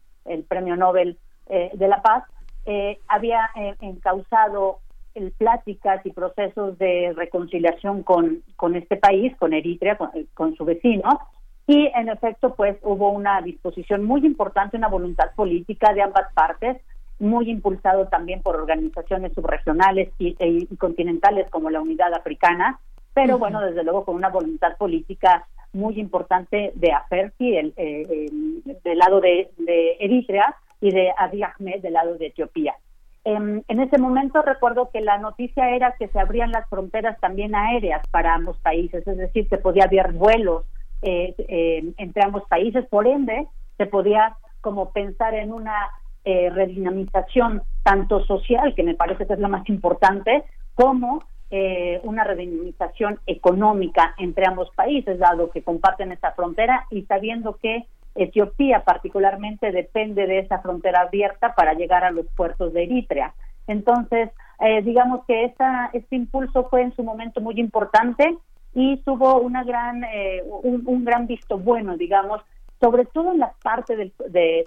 Premio Nobel eh, de la Paz, eh, había encausado el pláticas y procesos de reconciliación con, con este país, con Eritrea, con, con su vecino, y en efecto, pues hubo una disposición muy importante, una voluntad política de ambas partes muy impulsado también por organizaciones subregionales y, e, continentales como la Unidad Africana, pero bueno, desde luego con una voluntad política muy importante de Aferki, el, eh, del lado de, Eritrea, y de Abiy Ahmed del lado de Etiopía. Em, en ese momento recuerdo que la noticia era que se abrían las fronteras también aéreas para ambos países, es decir, que podía haber vuelos eh, eh, entre ambos países, por ende, se podía como pensar en una eh, redinamización tanto social, que me parece que es lo más importante, como eh, una redinamización económica entre ambos países, dado que comparten esa frontera y sabiendo que Etiopía particularmente depende de esa frontera abierta para llegar a los puertos de Eritrea. Entonces, eh, digamos que esta, este impulso fue en su momento muy importante y tuvo una gran, eh, un, un, gran visto bueno, digamos, sobre todo en las partes del,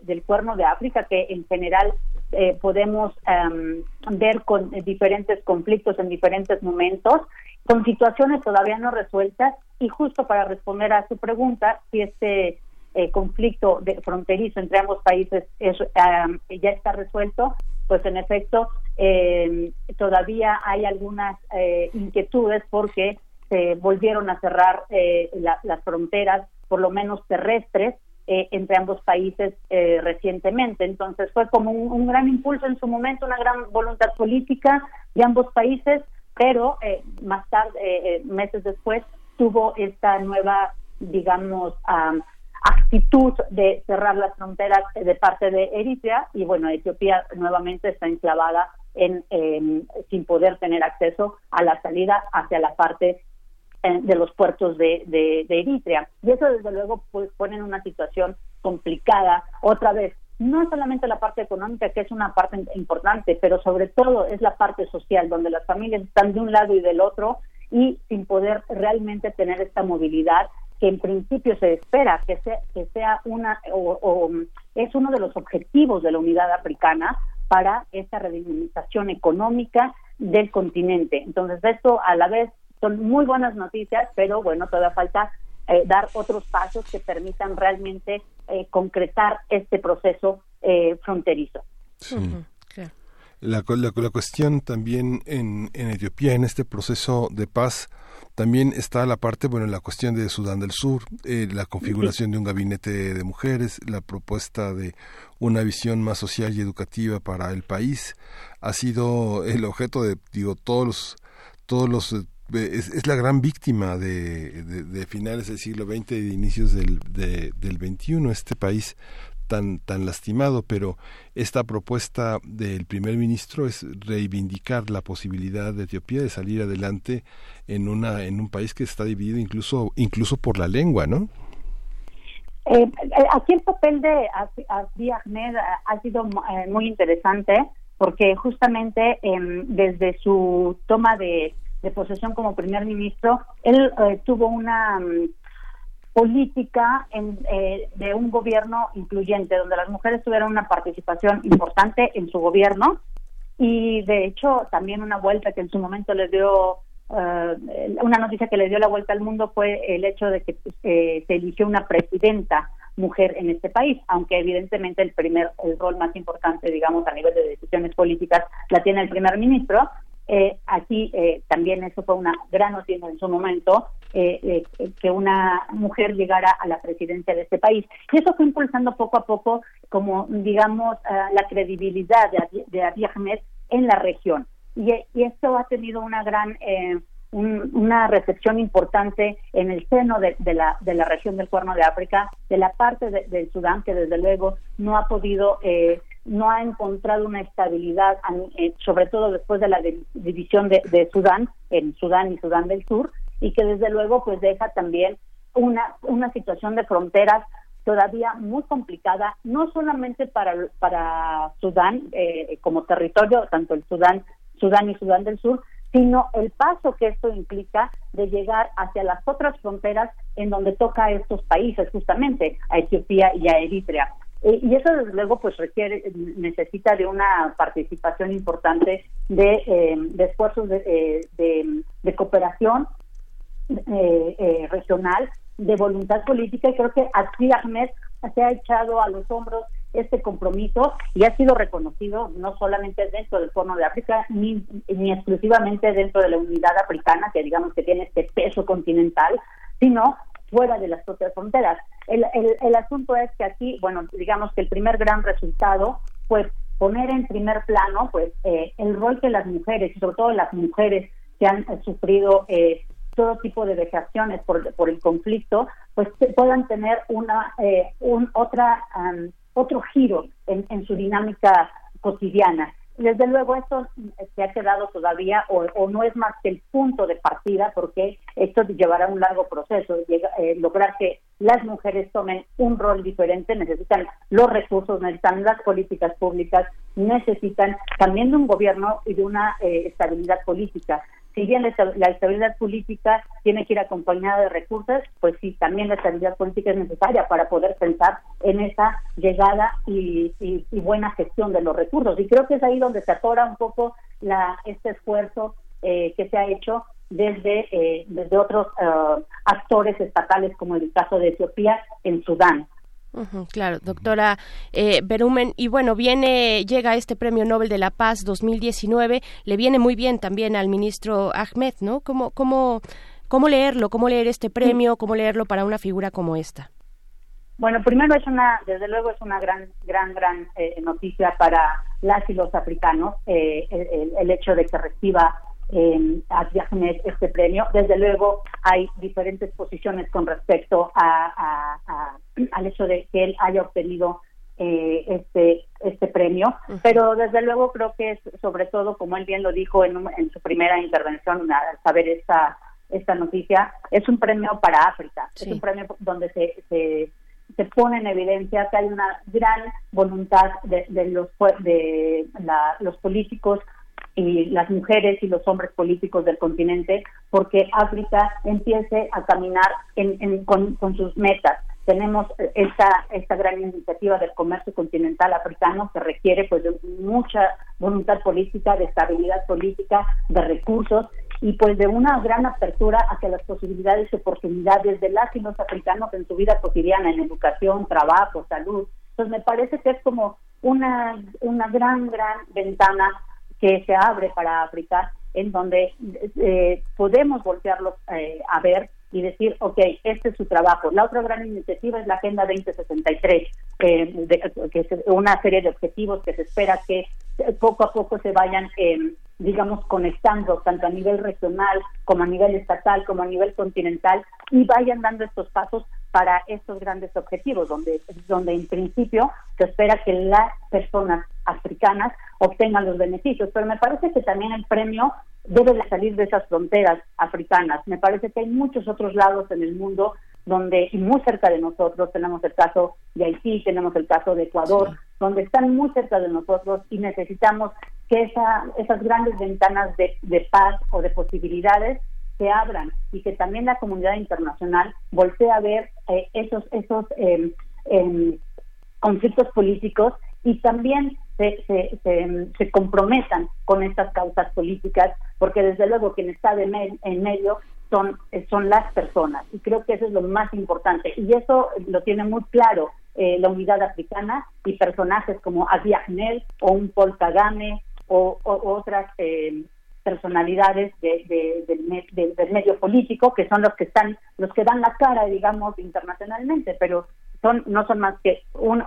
del cuerno de África que en general eh, podemos em, ver con diferentes conflictos en diferentes momentos, con situaciones todavía no resueltas. Y justo para responder a su pregunta, si este eh, conflicto de, fronterizo entre ambos países es, em, ya está resuelto, pues en efecto em, todavía hay algunas eh, inquietudes porque se volvieron a cerrar las fronteras, por lo menos terrestres, eh, entre ambos países eh, recientemente. Entonces fue como un, gran impulso en su momento, una gran voluntad política de ambos países, pero eh, más tarde, meses después, tuvo esta nueva, digamos, actitud de cerrar las fronteras de parte de Eritrea y bueno, Etiopía nuevamente está enclavada en, sin poder tener acceso a la salida hacia la parte eh, de los puertos de, de, Eritrea. Y eso, desde luego, pues, pone en una situación complicada. Otra vez, no solamente la parte económica, que es una parte importante, pero sobre todo es la parte social, donde las familias están de un lado y del otro y sin poder realmente tener esta movilidad que en principio se espera que sea, que sea una o, es uno de los objetivos de la unidad africana para esta rediminización económica del continente. Entonces, esto a la vez son muy buenas noticias, pero bueno, todavía falta eh, dar otros pasos que permitan realmente eh, concretar este proceso eh, fronterizo. La, la, cuestión también en, en Etiopía, en este proceso de paz, también está la parte, bueno, la cuestión de Sudán del Sur, la configuración de un gabinete de mujeres, la propuesta de una visión más social y educativa para el país, ha sido el objeto de, digo, todos los, todos los es, la gran víctima de, de, finales del siglo XX y de inicios del, del XXI, este país tan, tan lastimado, pero esta propuesta del primer ministro es reivindicar la posibilidad de Etiopía de salir adelante en, una, en un país que está dividido incluso, incluso por la lengua, ¿no? Eh, eh aquí el papel de Abiy Ahmed ha sido eh, muy interesante porque justamente em, desde su toma de de posesión como primer ministro, él eh, tuvo una mm, política eh, de un gobierno incluyente, donde las mujeres tuvieron una participación importante en su gobierno y de hecho también una vuelta que en su momento le dio, eh, una noticia que le dio la vuelta al mundo fue el hecho de que se eligió una presidenta mujer en este país, aunque evidentemente el primer el rol más importante, digamos, a nivel de decisiones políticas la tiene el primer ministro, eh, aquí eh, también eso fue una gran noticia en su momento, eh, que una mujer llegara a la presidencia de este país. Y eso fue impulsando poco a poco, como digamos, la credibilidad de, de Abiy Ahmed en la región. Y, esto ha tenido una gran una recepción importante en el seno de, la, de la región del Cuerno de África, de la parte del Sudán, que desde luego no ha podido eh, no ha encontrado una estabilidad, eh, sobre todo después de la división de, Sudán, en Sudán y Sudán del Sur, y que desde luego pues deja también una, una situación de fronteras todavía muy complicada, no solamente para, para Sudán eh, como territorio, tanto el Sudán, Sudán y Sudán del Sur, sino el paso que esto implica de llegar hacia las otras fronteras en donde toca a estos países, justamente a Etiopía y a Eritrea. Eh, y eso desde luego pues requiere necesita de una participación importante de, eh, esfuerzos de, eh, cooperación regional de voluntad política y creo que aquí Ahmed se ha echado a los hombros este compromiso y ha sido reconocido no solamente dentro del Fondo de África ni, ni exclusivamente dentro de la unidad africana que digamos que tiene este peso continental sino fuera de las propias fronteras. El, el, asunto es que aquí, bueno, digamos que el primer gran resultado fue poner en primer plano pues eh, el rol que las mujeres, y sobre todo las mujeres que han eh, sufrido eh, todo tipo de vejaciones por, por el conflicto, pues puedan tener una un otra otro giro en, en su dinámica cotidiana. Desde luego esto se ha quedado todavía o, no es más que el punto de partida porque esto llevará un largo proceso. Eh, lograr que las mujeres tomen un rol diferente necesitan los recursos, necesitan las políticas públicas, necesitan también de un gobierno y de una eh, estabilidad política si bien la estabilidad política tiene que ir acompañada de recursos, pues sí, también la estabilidad política es necesaria para poder pensar en esa llegada y, buena gestión de los recursos. Y creo que es ahí donde se atora un poco la, este esfuerzo eh, que se ha hecho desde, eh, desde otros eh, actores estatales, como el caso de Etiopía en Sudán claro, doctora eh, Berumen. Y bueno, viene, llega este Premio Nobel de la Paz 2019, le viene muy bien también al ministro Ahmed, ¿no? ¿Cómo, cómo, cómo leerlo? ¿Cómo leer este premio? ¿Cómo leerlo para una figura como esta? Bueno, primero es una, desde luego es una gran, gran, gran eh, noticia para las y los africanos eh, el, hecho de que reciba eh, a este premio. Desde luego hay diferentes posiciones con respecto a, al hecho de que él haya obtenido eh, este este premio, pero desde luego creo que es sobre todo, como él bien lo dijo en, su primera intervención, al saber esta esta noticia, es un premio para África, es un premio donde se, se, se pone en evidencia que hay una gran voluntad de, los de los políticos y las mujeres y los hombres políticos del continente porque África empiece a caminar con, sus metas. Tenemos esta, esta gran iniciativa del comercio continental africano que requiere pues de mucha voluntad política, de estabilidad política, de recursos y pues de una gran apertura hacia las posibilidades y oportunidades de las y los africanos en su vida cotidiana, en educación, trabajo, salud. Entonces me parece que es como una, una gran, gran ventana que se abre para África, en donde eh, podemos voltearlos eh, a ver y decir, ok, este es su trabajo. La otra gran iniciativa es la Agenda 2063, eh, que es una serie de objetivos que se espera que poco a poco se vayan, digamos, conectando tanto a nivel regional como a nivel estatal como a nivel continental y vayan dando estos pasos para estos grandes objetivos, donde, donde en principio se espera que las personas africanas obtengan los beneficios. Pero me parece que también el premio debe de salir de esas fronteras africanas. Me parece que hay muchos otros lados en el mundo donde, y muy cerca de nosotros, tenemos el caso de Haití, tenemos el caso de Ecuador, donde están muy cerca de nosotros y necesitamos que esa, esas grandes ventanas de, de paz o de posibilidades se abran y que también la comunidad internacional voltee a ver eh, esos, esos em, em, conflictos políticos y también se, se, se, comprometan con estas causas políticas, porque desde luego quien está de en medio son, son las personas, y creo que eso es lo más importante, y eso lo tiene muy claro eh, la unidad africana y personajes como Abiy Ahmed o un Paul Kagame o, otras eh, personalidades del, medio político que son los que están los que dan la cara digamos internacionalmente pero son no son más que un,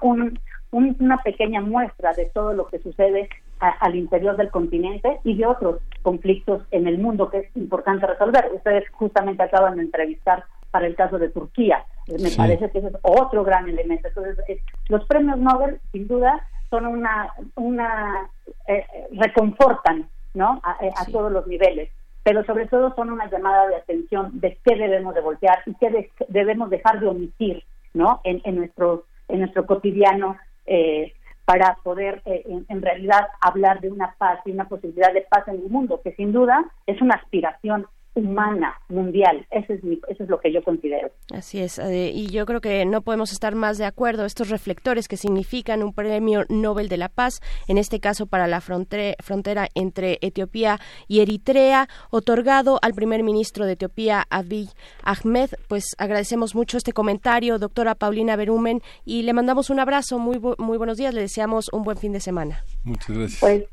una pequeña muestra de todo lo que sucede al interior del continente y de otros conflictos en el mundo que es importante resolver ustedes justamente acaban de entrevistar para el caso de Turquía me parece que ese es otro gran elemento entonces eh, los premios Nobel sin duda son una una eh, reconfortan ¿no? Eh, a, todos los niveles. Pero sobre todo son una llamada de atención de qué debemos de voltear y qué debemos dejar de omitir, ¿no? En, en nuestro, en nuestro cotidiano eh, para poder eh, en, en, realidad hablar de una paz y una posibilidad de paz en el mundo, que sin duda es una aspiración humana, mundial. Eso es, eso es lo que yo considero. Así es, eh, y yo creo que no podemos estar más de acuerdo. Estos reflectores que significan un premio Nobel de la Paz, en este caso para la frontera entre Etiopía y Eritrea, otorgado al primer ministro de Etiopía, Abiy Ahmed. Pues agradecemos mucho este comentario, doctora Paulina Berumen, y le mandamos un abrazo. Muy, muy buenos días, le deseamos un buen fin de semana. Muchas gracias. Pues,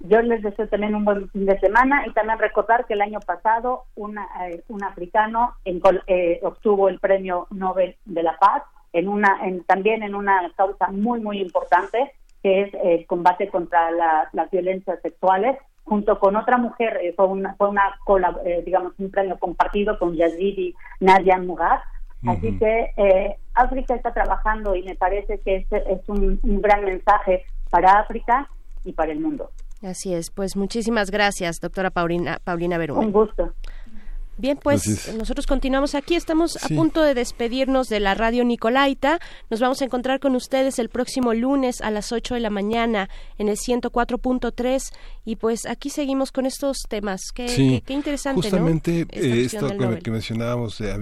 yo les deseo también un buen fin de semana y también recordar que el año pasado eh, un africano eh, obtuvo el premio Nobel de la Paz en una en, también en una causa muy muy importante que es el combate contra las violencias sexuales junto con otra mujer eh, fue una fue una digamos un premio compartido con Yazidi Nadia Mugar así que África está trabajando y me parece que es, es un, un gran mensaje para África y para el mundo. Así es, pues muchísimas gracias, doctora Paulina, Paulina Un gusto. Bien, pues nosotros continuamos aquí, estamos a punto de despedirnos de la radio Nicolaita. Nos vamos a encontrar con ustedes el próximo lunes a las 8 de la mañana en el 104.3 y pues aquí seguimos con estos temas. Qué, qué, interesante, Justamente eh, esto que mencionábamos de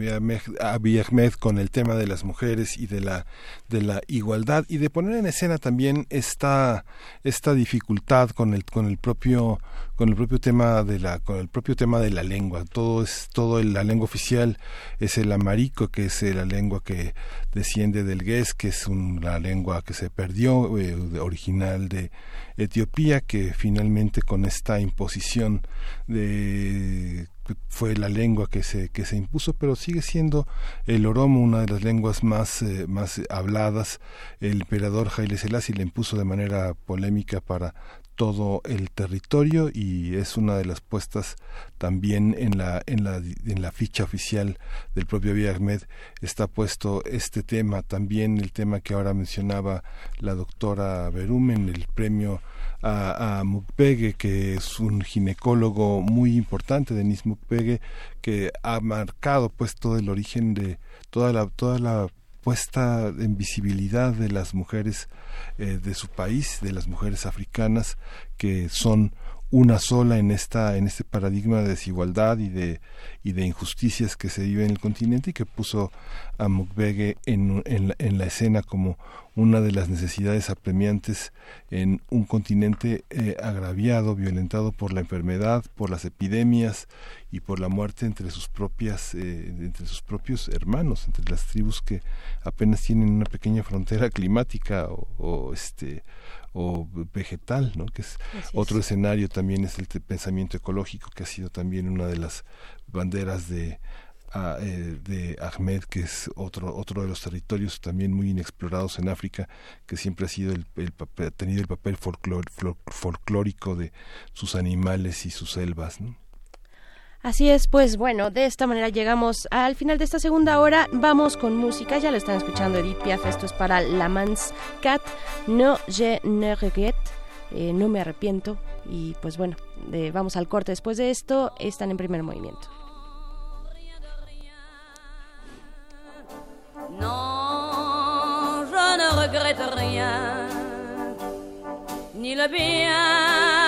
Abiy Ahmed con el tema de las mujeres y de la de la igualdad y de poner en escena también esta esta dificultad con el con el propio con el propio tema de la con el propio tema de la lengua. Todo es todo la lengua oficial es el amarico que es la lengua que desciende del gués que es una lengua que se perdió eh, original de Etiopía que finalmente con esta imposición de fue la lengua que se que se impuso pero sigue siendo el oromo una de las lenguas más eh, más habladas. El emperador Haile Selassie le impuso de manera polémica para todo el territorio y es una de las puestas también en la en la en la ficha oficial del propio Ahmed. Está puesto este tema también el tema que ahora mencionaba la doctora Berumen el premio a, a que es un ginecólogo muy importante Denis Mukwege que ha marcado pues todo el origen de toda la toda la en visibilidad de las mujeres eh, de su país, de las mujeres africanas que son una sola en esta en este paradigma de desigualdad y de y de injusticias que se vive en el continente y que puso a Mukwege en, en, en la escena como una de las necesidades apremiantes en un continente eh, agraviado, violentado por la enfermedad, por las epidemias y por la muerte entre sus propias, eh, entre sus propios hermanos, entre las tribus que apenas tienen una pequeña frontera climática o, o este o vegetal, ¿no? que es otro escenario también es el pensamiento ecológico que ha sido también una de las banderas de eh, de Ahmed, que es otro, otro de los territorios también muy inexplorados en África, que siempre ha sido el, papel, ha tenido el papel folclórico de sus animales y sus selvas. Así es, pues bueno, de esta manera llegamos al final de esta segunda hora. Vamos con música, ya lo están escuchando Edith Piaf, esto es para La Mans Cat, No Je ne regrette, eh, no me arrepiento. Y pues bueno, vamos al corte después de esto, están en primer movimiento. Non, je ne regrette rien, ni le bien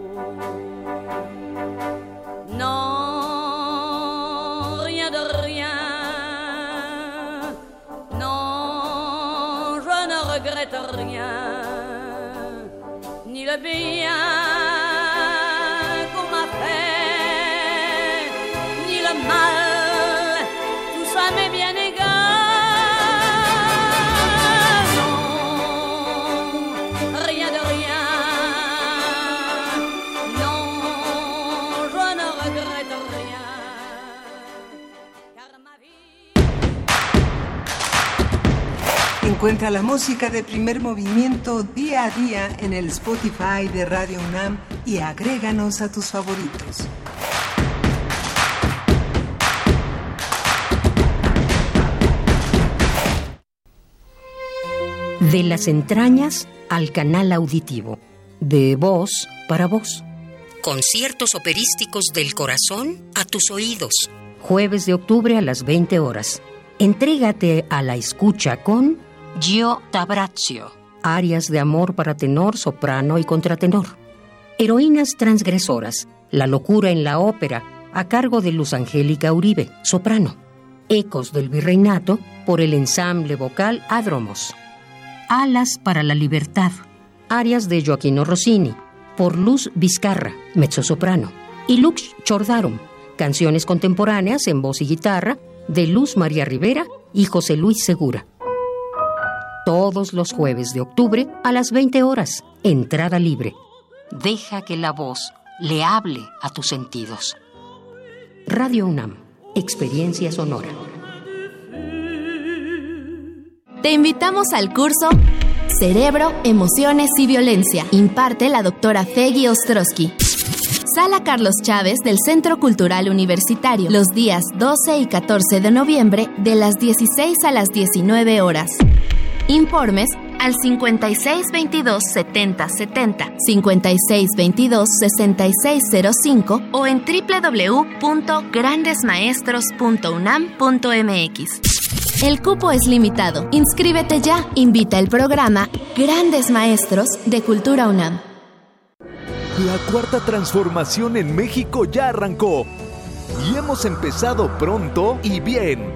Bien Encuentra la música de primer movimiento día a día en el Spotify de Radio UNAM y agréganos a tus favoritos. De las entrañas al canal auditivo. De voz para voz. Conciertos operísticos del corazón a tus oídos. Jueves de octubre a las 20 horas. Entrégate a la escucha con Gio Tabrazio. Arias de amor para tenor, soprano y contratenor. Heroínas transgresoras. La locura en la ópera, a cargo de Luz Angélica Uribe, soprano. Ecos del Virreinato, por el ensamble vocal Adromos. Alas para la libertad. Arias de Joaquino Rossini, por Luz Vizcarra, mezzosoprano. Y Lux Chordarum, canciones contemporáneas en voz y guitarra, de Luz María Rivera y José Luis Segura todos los jueves de octubre a las 20 horas. Entrada libre. Deja que la voz le hable a tus sentidos. Radio UNAM. Experiencia sonora. Te invitamos al curso Cerebro, Emociones y Violencia. Imparte la doctora Feggy Ostrowski. Sala Carlos Chávez del Centro Cultural Universitario, los días 12 y 14 de noviembre de las 16 a las 19 horas. Informes al 5622 7070, 5622 6605 o en www.grandesmaestros.unam.mx. El cupo es limitado. Inscríbete ya. Invita el programa Grandes Maestros de Cultura UNAM. La cuarta transformación en México ya arrancó y hemos empezado pronto y bien.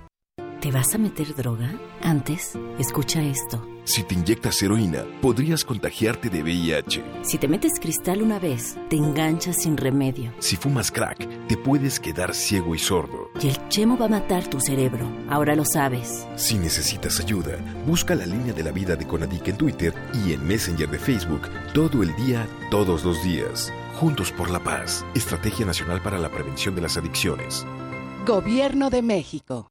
¿Te vas a meter droga? Antes, escucha esto. Si te inyectas heroína, podrías contagiarte de VIH. Si te metes cristal una vez, te enganchas sin remedio. Si fumas crack, te puedes quedar ciego y sordo. Y el chemo va a matar tu cerebro. Ahora lo sabes. Si necesitas ayuda, busca la línea de la vida de Conadic en Twitter y en Messenger de Facebook todo el día, todos los días. Juntos por la paz. Estrategia Nacional para la Prevención de las Adicciones. Gobierno de México.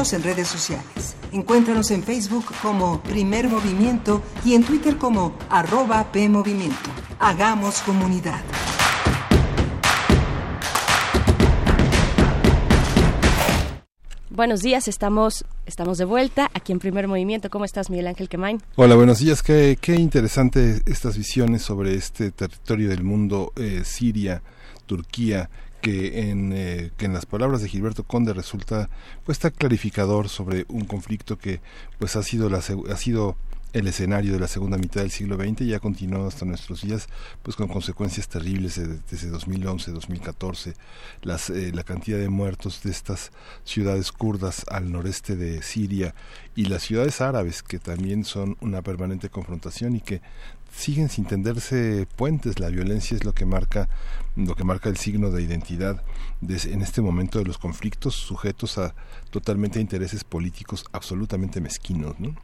Síguenos en redes sociales. Encuéntranos en Facebook como Primer Movimiento y en Twitter como arroba PMovimiento. Hagamos comunidad. Buenos días, estamos, estamos de vuelta aquí en Primer Movimiento. ¿Cómo estás, Miguel Ángel Quemain? Hola, buenos días. Qué, qué interesante estas visiones sobre este territorio del mundo, eh, Siria, Turquía, que en, eh, que en las palabras de Gilberto Conde resulta pues clarificador sobre un conflicto que pues ha sido la ha sido el escenario de la segunda mitad del siglo XX y ha continuado hasta nuestros días pues con consecuencias terribles desde 2011 2014 las eh, la cantidad de muertos de estas ciudades kurdas al noreste de Siria y las ciudades árabes que también son una permanente confrontación y que siguen sin tenderse puentes la violencia es lo que marca lo que marca el signo de identidad de, en este momento de los conflictos sujetos a totalmente intereses políticos absolutamente mezquinos ¿no?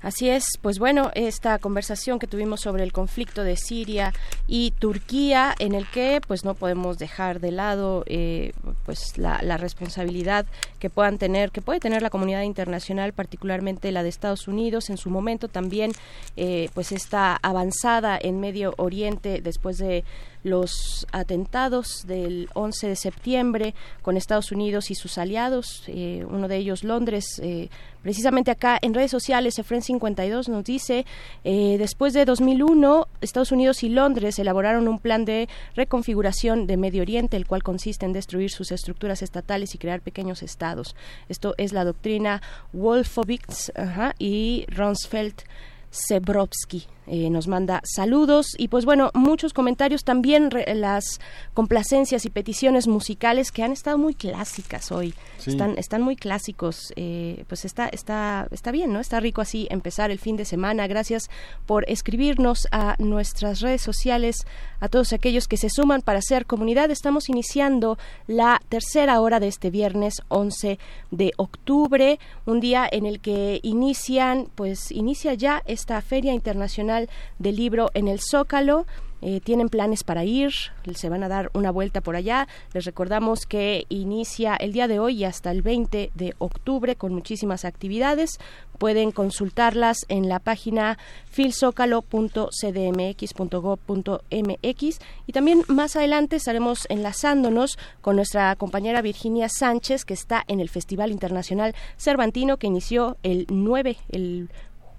Así es, pues bueno, esta conversación que tuvimos sobre el conflicto de Siria y Turquía, en el que pues no podemos dejar de lado eh, pues la, responsabilidad que puedan tener, que puede tener la comunidad internacional, particularmente la de Estados Unidos, en su momento también eh, pues esta avanzada en Medio Oriente después de los atentados del 11 de septiembre con Estados Unidos y sus aliados, eh, uno de ellos Londres, eh, precisamente acá en redes sociales, Efren 52 nos dice, eh, después de 2001, Estados Unidos y Londres elaboraron un plan de reconfiguración de Medio Oriente, el cual consiste en destruir sus estructuras estatales y crear pequeños estados. Esto es la doctrina Wolfowitz y Rumsfeld. Sebrovsky eh, nos manda saludos. Y pues bueno muchos comentarios también las complacencias y peticiones musicales que han estado muy clásicas hoy. Sí. están están muy clásicos. Eh, pues está está está bien no está rico así empezar el fin de semana. Gracias por escribirnos a nuestras redes sociales a todos aquellos que se suman para hacer comunidad. Estamos iniciando la tercera hora de este viernes 11 de octubre un día en el que inician pues inicia ya esta feria internacional del libro en el Zócalo. Eh, tienen planes para ir, se van a dar una vuelta por allá. Les recordamos que inicia el día de hoy hasta el 20 de octubre con muchísimas actividades. Pueden consultarlas en la página filzócalo.cdmx.gov.mx y también más adelante estaremos enlazándonos con nuestra compañera Virginia Sánchez que está en el Festival Internacional Cervantino que inició el 9, el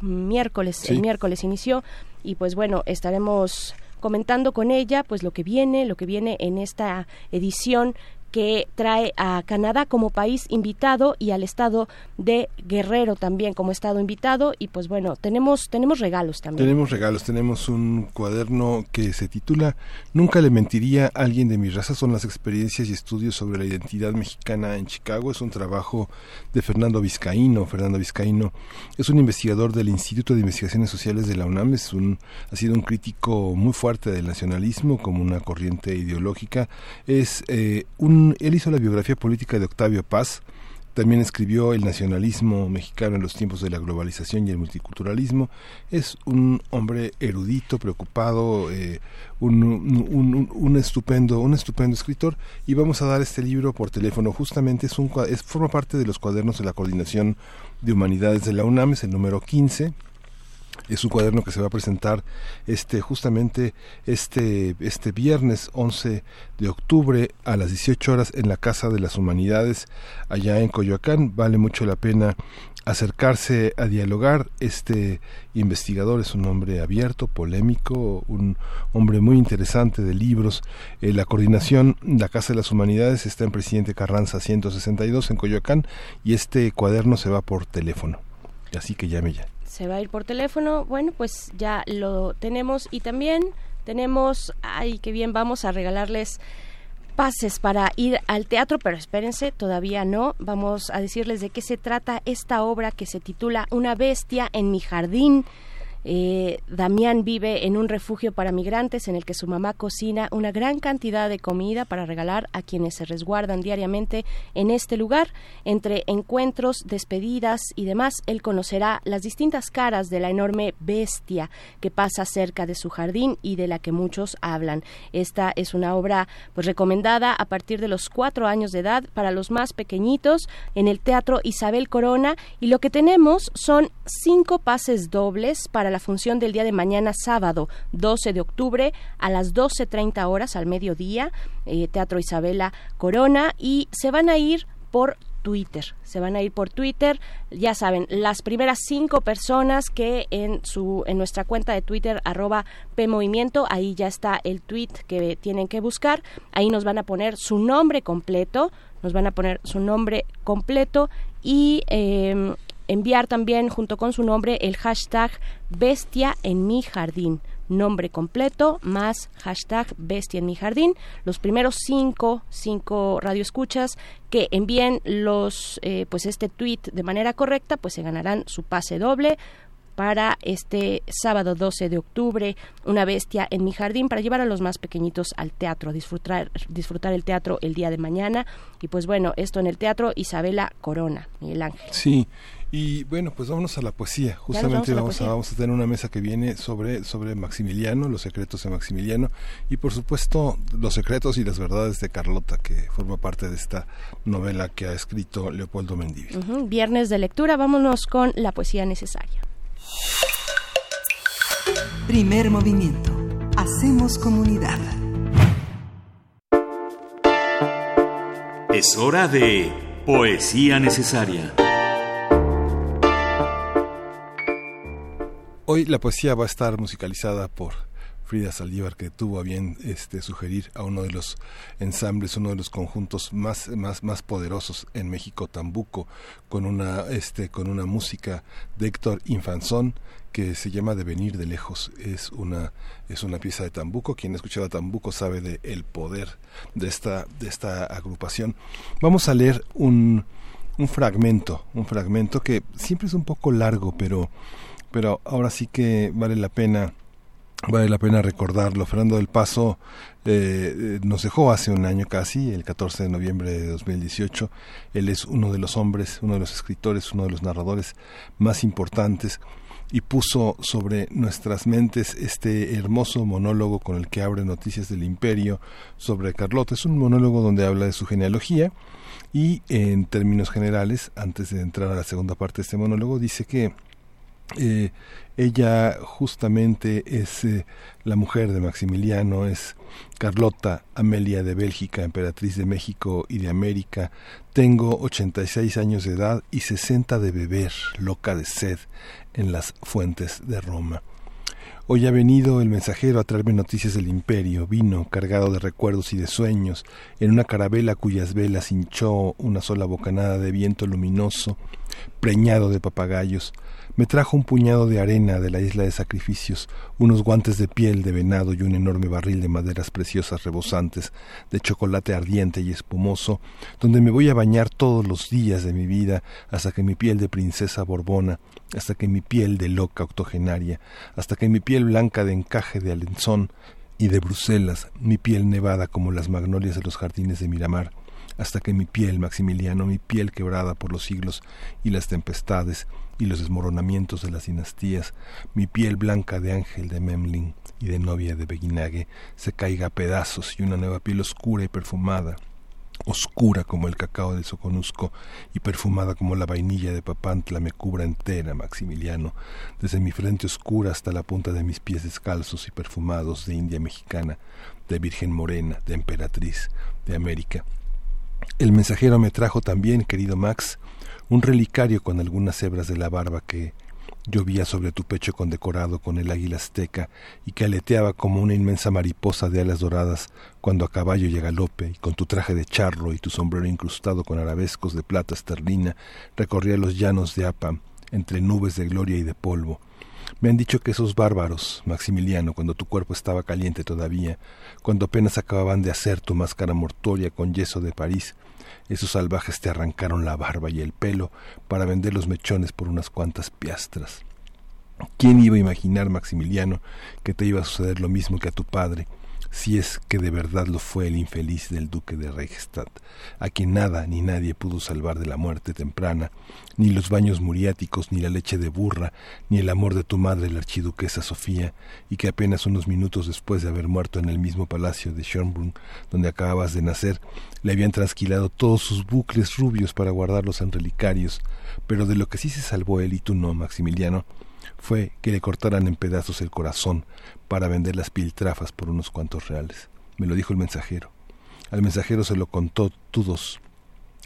miércoles, sí. el miércoles inició y pues bueno, estaremos comentando con ella pues lo que viene, lo que viene en esta edición que trae a Canadá como país invitado y al estado de Guerrero también como estado invitado y pues bueno, tenemos tenemos regalos también. Tenemos regalos, tenemos un cuaderno que se titula Nunca le mentiría a alguien de mi raza son las experiencias y estudios sobre la identidad mexicana en Chicago. Es un trabajo de Fernando Vizcaíno. Fernando Vizcaíno es un investigador del Instituto de Investigaciones Sociales de la UNAM, es un ha sido un crítico muy fuerte del nacionalismo como una corriente ideológica. Es eh, un él hizo la biografía política de Octavio Paz también escribió El nacionalismo mexicano en los tiempos de la globalización y el multiculturalismo. Es un hombre erudito, preocupado, eh, un, estupendo, un estupendo escritor. Y vamos a dar este libro por teléfono. Justamente es un, es, forma parte de los cuadernos de la Coordinación de Humanidades de la UNAM, es el número 15 es un cuaderno que se va a presentar este justamente este este viernes 11 de octubre a las 18 horas en la Casa de las Humanidades allá en Coyoacán. Vale mucho la pena acercarse a dialogar. Este investigador es un hombre abierto polémico un hombre muy interesante de libros. Eh, la coordinación la Casa de las Humanidades está en Presidente Carranza 162 en Coyoacán y este cuaderno se va por teléfono. Así que llame ya se va a ir por teléfono. Bueno, pues ya lo tenemos y también tenemos, ay, qué bien, vamos a regalarles pases para ir al teatro, pero espérense, todavía no. Vamos a decirles de qué se trata esta obra que se titula Una bestia en mi jardín. Eh, Damián vive en un refugio para migrantes en el que su mamá cocina una gran cantidad de comida para regalar a quienes se resguardan diariamente en este lugar. Entre encuentros, despedidas y demás, él conocerá las distintas caras de la enorme bestia que pasa cerca de su jardín y de la que muchos hablan. Esta es una obra pues recomendada a partir de los cuatro años de edad para los más pequeñitos en el Teatro Isabel Corona y lo que tenemos son cinco pases dobles para la función del día de mañana, sábado 12 de octubre, a las 12.30 horas al mediodía, eh, Teatro Isabela Corona, y se van a ir por Twitter. Se van a ir por Twitter. Ya saben, las primeras cinco personas que en su en nuestra cuenta de Twitter arroba PMovimiento, ahí ya está el tweet que tienen que buscar. Ahí nos van a poner su nombre completo. Nos van a poner su nombre completo y eh, enviar también junto con su nombre el hashtag bestia en mi jardín. Nombre completo más hashtag bestia en mi jardín. Los primeros cinco cinco radioescuchas que envíen los eh, pues este tweet de manera correcta pues se ganarán su pase doble para este sábado 12 de octubre, Una bestia en mi jardín, para llevar a los más pequeñitos al teatro, disfrutar, disfrutar el teatro el día de mañana. Y pues bueno, esto en el teatro Isabela Corona, Miguel Ángel. Sí, y bueno, pues vámonos a la poesía. Justamente vamos, a, vamos a tener una mesa que viene sobre, sobre Maximiliano, los secretos de Maximiliano y por supuesto los secretos y las verdades de Carlota, que forma parte de esta novela que ha escrito Leopoldo Mendívil. Viernes de lectura, vámonos con la poesía necesaria. Primer movimiento. Hacemos comunidad. Es hora de poesía necesaria. Hoy la poesía va a estar musicalizada por Frida Saldívar que tuvo a bien este sugerir a uno de los ensambles, uno de los conjuntos más más más poderosos en México, Tambuco, con una este con una música de Héctor Infanzón que se llama De venir de lejos. Es una es una pieza de Tambuco. Quien ha escuchado Tambuco sabe de el poder de esta de esta agrupación. Vamos a leer un un fragmento, un fragmento que siempre es un poco largo, pero pero ahora sí que vale la pena vale la pena recordarlo. Fernando del Paso eh, eh, nos dejó hace un año casi, el 14 de noviembre de 2018. Él es uno de los hombres, uno de los escritores, uno de los narradores más importantes y puso sobre nuestras mentes este hermoso monólogo con el que abre Noticias del Imperio sobre Carlota. Es un monólogo donde habla de su genealogía y en términos generales, antes de entrar a la segunda parte de este monólogo, dice que eh, ella justamente es eh, la mujer de Maximiliano, es Carlota Amelia de Bélgica, emperatriz de México y de América. Tengo 86 años de edad y 60 de beber, loca de sed, en las fuentes de Roma. Hoy ha venido el mensajero a traerme noticias del imperio, vino cargado de recuerdos y de sueños, en una carabela cuyas velas hinchó una sola bocanada de viento luminoso, preñado de papagayos, me trajo un puñado de arena de la isla de sacrificios, unos guantes de piel de venado y un enorme barril de maderas preciosas rebosantes, de chocolate ardiente y espumoso, donde me voy a bañar todos los días de mi vida hasta que mi piel de princesa borbona, hasta que mi piel de loca octogenaria, hasta que mi piel blanca de encaje de alenzón y de Bruselas, mi piel nevada como las magnolias de los jardines de Miramar, hasta que mi piel, Maximiliano, mi piel quebrada por los siglos y las tempestades y los desmoronamientos de las dinastías, mi piel blanca de ángel de Memling y de novia de Beguinague, se caiga a pedazos y una nueva piel oscura y perfumada, oscura como el cacao de Soconusco y perfumada como la vainilla de Papantla me cubra entera, Maximiliano, desde mi frente oscura hasta la punta de mis pies descalzos y perfumados de India mexicana, de Virgen Morena, de Emperatriz, de América, el mensajero me trajo también, querido Max, un relicario con algunas hebras de la barba que llovía sobre tu pecho condecorado con el águila azteca y que aleteaba como una inmensa mariposa de alas doradas cuando a caballo y a galope y con tu traje de charro y tu sombrero incrustado con arabescos de plata esterlina recorría los llanos de Apam entre nubes de gloria y de polvo. Me han dicho que esos bárbaros, Maximiliano, cuando tu cuerpo estaba caliente todavía, cuando apenas acababan de hacer tu máscara mortuoria con yeso de París, esos salvajes te arrancaron la barba y el pelo para vender los mechones por unas cuantas piastras. ¿Quién iba a imaginar, Maximiliano, que te iba a suceder lo mismo que a tu padre, si es que de verdad lo fue el infeliz del duque de Reichstadt, a quien nada ni nadie pudo salvar de la muerte temprana, ni los baños muriáticos, ni la leche de burra, ni el amor de tu madre, la archiduquesa Sofía, y que apenas unos minutos después de haber muerto en el mismo palacio de Schönbrunn, donde acababas de nacer, le habían trasquilado todos sus bucles rubios para guardarlos en relicarios, pero de lo que sí se salvó él y tú no, Maximiliano, fue que le cortaran en pedazos el corazón para vender las piltrafas por unos cuantos reales. Me lo dijo el mensajero. Al mensajero se lo contó Tudos,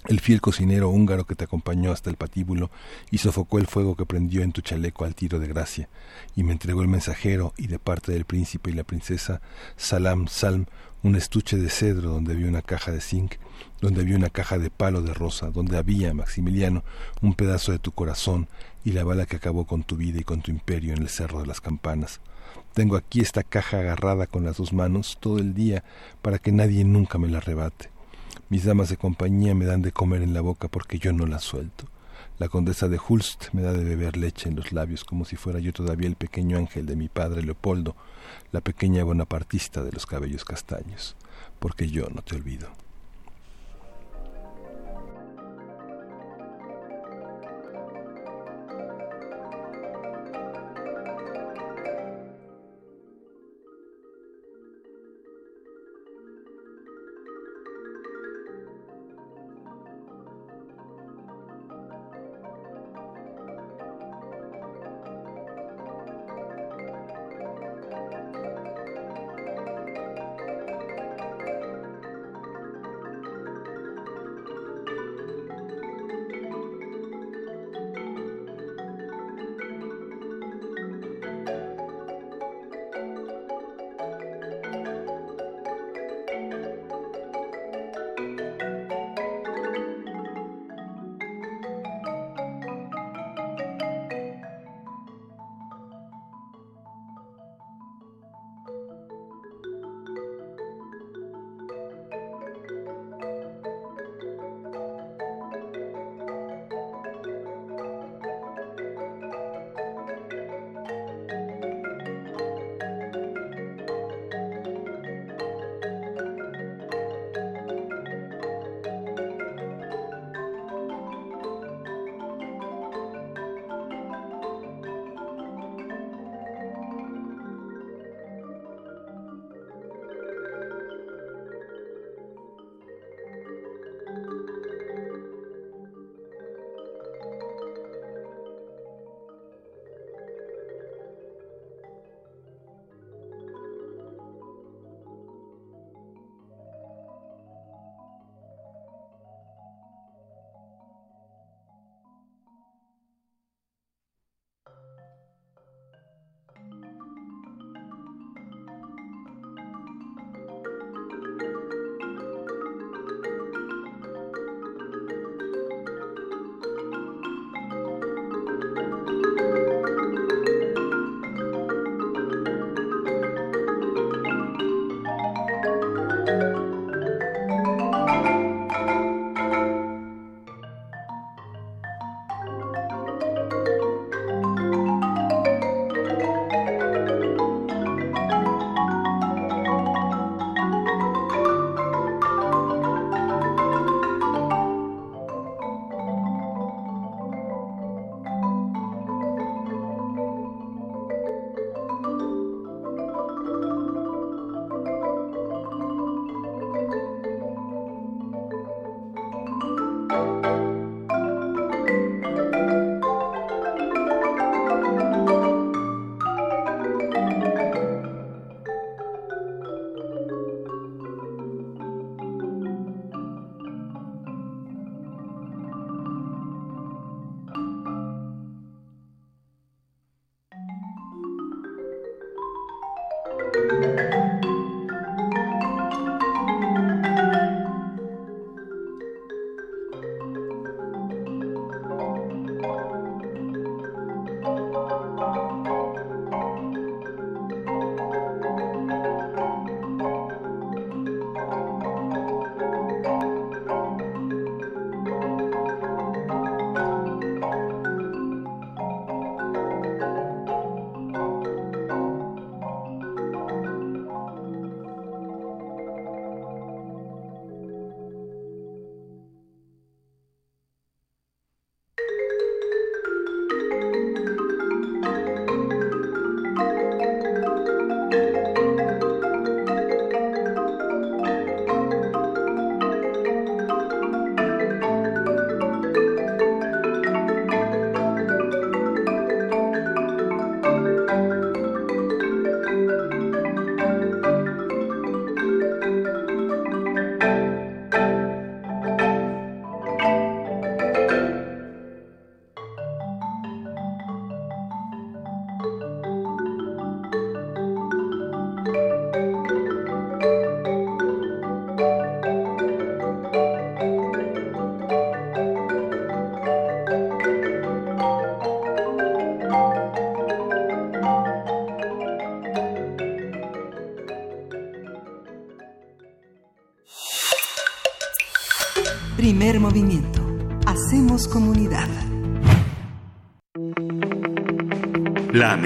el fiel cocinero húngaro que te acompañó hasta el patíbulo y sofocó el fuego que prendió en tu chaleco al tiro de gracia, y me entregó el mensajero y de parte del príncipe y la princesa Salam Salm un estuche de cedro donde había una caja de zinc, donde había una caja de palo de rosa, donde había, Maximiliano, un pedazo de tu corazón y la bala que acabó con tu vida y con tu imperio en el Cerro de las Campanas. Tengo aquí esta caja agarrada con las dos manos todo el día para que nadie nunca me la arrebate. Mis damas de compañía me dan de comer en la boca porque yo no la suelto. La condesa de Hulst me da de beber leche en los labios como si fuera yo todavía el pequeño ángel de mi padre Leopoldo, la pequeña bonapartista de los cabellos castaños, porque yo no te olvido.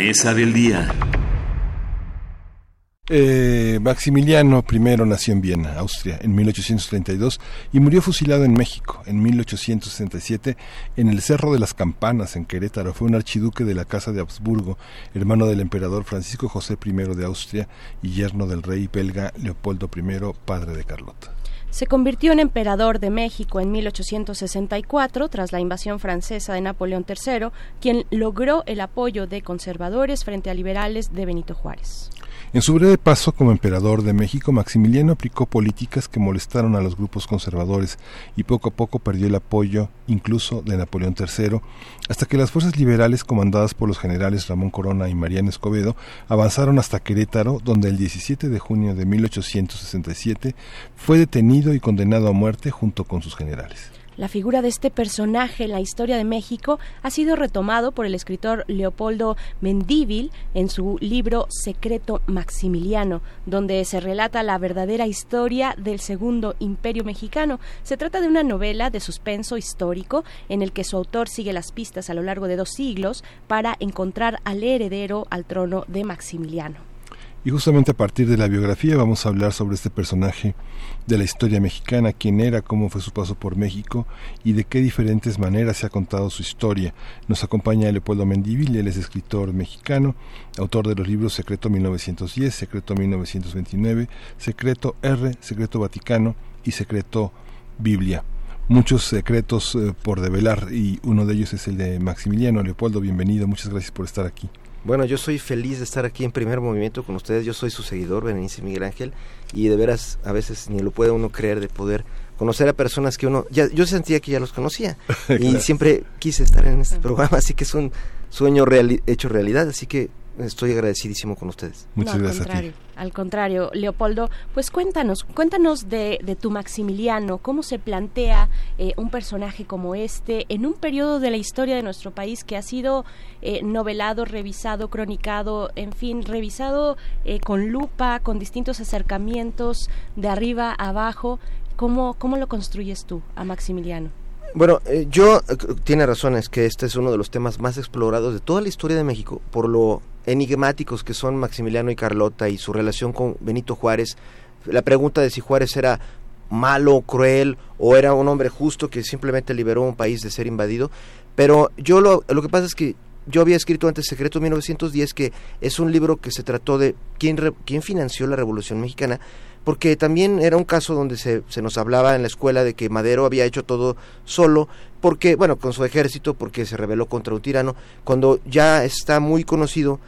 Mesa del día. Eh, Maximiliano I nació en Viena, Austria, en 1832 y murió fusilado en México en 1867 en el Cerro de las Campanas, en Querétaro. Fue un archiduque de la Casa de Habsburgo, hermano del emperador Francisco José I de Austria y yerno del rey belga Leopoldo I, padre de Carlota. Se convirtió en emperador de México en 1864 tras la invasión francesa de Napoleón III, quien logró el apoyo de conservadores frente a liberales de Benito Juárez. En su breve paso como emperador de México, Maximiliano aplicó políticas que molestaron a los grupos conservadores y poco a poco perdió el apoyo incluso de Napoleón III, hasta que las fuerzas liberales comandadas por los generales Ramón Corona y Mariano Escobedo avanzaron hasta Querétaro, donde el 17 de junio de 1867 fue detenido y condenado a muerte junto con sus generales. La figura de este personaje en la historia de México ha sido retomado por el escritor Leopoldo Mendívil en su libro Secreto Maximiliano, donde se relata la verdadera historia del segundo imperio mexicano. Se trata de una novela de suspenso histórico en el que su autor sigue las pistas a lo largo de dos siglos para encontrar al heredero al trono de Maximiliano. Y justamente a partir de la biografía vamos a hablar sobre este personaje de la historia mexicana, quién era, cómo fue su paso por México y de qué diferentes maneras se ha contado su historia. Nos acompaña Leopoldo Mendívil, él es escritor mexicano, autor de los libros Secreto 1910, Secreto 1929, Secreto R, Secreto Vaticano y Secreto Biblia. Muchos secretos eh, por develar y uno de ellos es el de Maximiliano. Leopoldo, bienvenido, muchas gracias por estar aquí. Bueno, yo soy feliz de estar aquí en primer movimiento con ustedes. Yo soy su seguidor, Berenice Miguel Ángel, y de veras a veces ni lo puede uno creer de poder conocer a personas que uno ya yo sentía que ya los conocía y siempre quise estar en este programa, así que es un sueño hecho realidad, así que estoy agradecidísimo con ustedes. Muchas gracias a ti. Al contrario, Leopoldo, pues cuéntanos, cuéntanos de, de tu Maximiliano, cómo se plantea eh, un personaje como este en un periodo de la historia de nuestro país que ha sido eh, novelado, revisado, cronicado, en fin, revisado eh, con lupa, con distintos acercamientos de arriba a abajo. ¿Cómo, cómo lo construyes tú a Maximiliano? Bueno, yo tiene razón, es que este es uno de los temas más explorados de toda la historia de México por lo enigmáticos que son Maximiliano y Carlota y su relación con Benito Juárez. La pregunta de si Juárez era malo, cruel o era un hombre justo que simplemente liberó un país de ser invadido. Pero yo lo, lo que pasa es que yo había escrito antes Secreto 1910, que es un libro que se trató de quién, quién financió la Revolución Mexicana, porque también era un caso donde se, se, nos hablaba en la escuela de que Madero había hecho todo solo, porque, bueno, con su ejército, porque se rebeló contra un tirano, cuando ya está muy conocido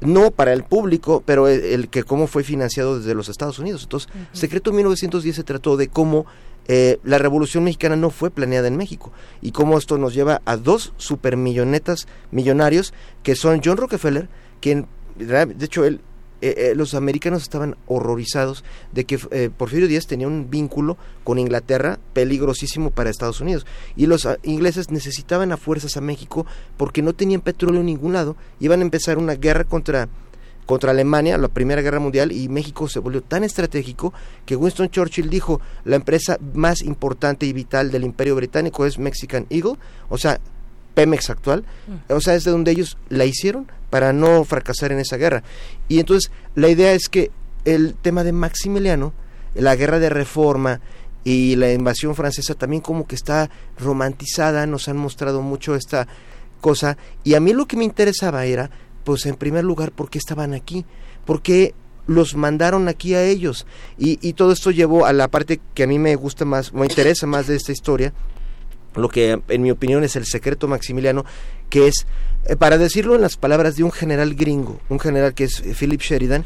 no para el público, pero el, que cómo fue financiado desde los Estados Unidos. Entonces, Secreto 1910 se trató de cómo eh, la Revolución Mexicana no fue planeada en México y cómo esto nos lleva a dos supermillonetas millonarios que son John Rockefeller, quien, de hecho, él eh, eh, los americanos estaban horrorizados de que eh, Porfirio Díaz tenía un vínculo con Inglaterra peligrosísimo para Estados Unidos. Y los ah, ingleses necesitaban a fuerzas a México porque no tenían petróleo en ningún lado. Iban a empezar una guerra contra contra Alemania, la Primera Guerra Mundial, y México se volvió tan estratégico que Winston Churchill dijo, la empresa más importante y vital del imperio británico es Mexican Eagle, o sea, Pemex actual, mm. o sea, es de donde ellos la hicieron para no fracasar en esa guerra. Y entonces la idea es que el tema de Maximiliano, la guerra de reforma y la invasión francesa también como que está romantizada, nos han mostrado mucho esta cosa, y a mí lo que me interesaba era, pues en primer lugar, ¿por qué estaban aquí? ¿Por qué los mandaron aquí a ellos? Y, y todo esto llevó a la parte que a mí me gusta más, me interesa más de esta historia, lo que en mi opinión es el secreto maximiliano, que es, eh, para decirlo en las palabras de un general gringo, un general que es eh, Philip Sheridan,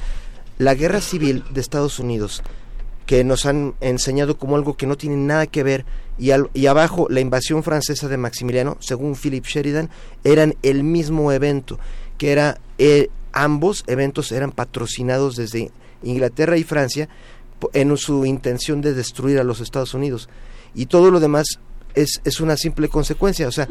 la guerra civil de Estados Unidos, que nos han enseñado como algo que no tiene nada que ver, y, y abajo la invasión francesa de Maximiliano, según Philip Sheridan, eran el mismo evento, que era eh, ambos eventos eran patrocinados desde Inglaterra y Francia en su intención de destruir a los Estados Unidos. Y todo lo demás es, es una simple consecuencia. O sea,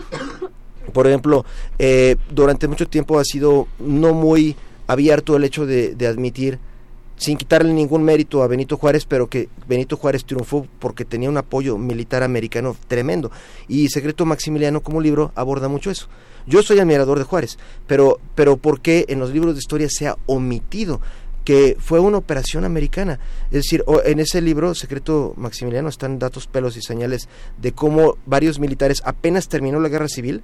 por ejemplo, eh, durante mucho tiempo ha sido no muy abierto el hecho de, de admitir sin quitarle ningún mérito a Benito Juárez, pero que Benito Juárez triunfó porque tenía un apoyo militar americano tremendo. Y Secreto Maximiliano como libro aborda mucho eso. Yo soy admirador de Juárez, pero, pero ¿por qué en los libros de historia se ha omitido? Que fue una operación americana. Es decir, en ese libro, Secreto Maximiliano, están datos, pelos y señales de cómo varios militares, apenas terminó la guerra civil,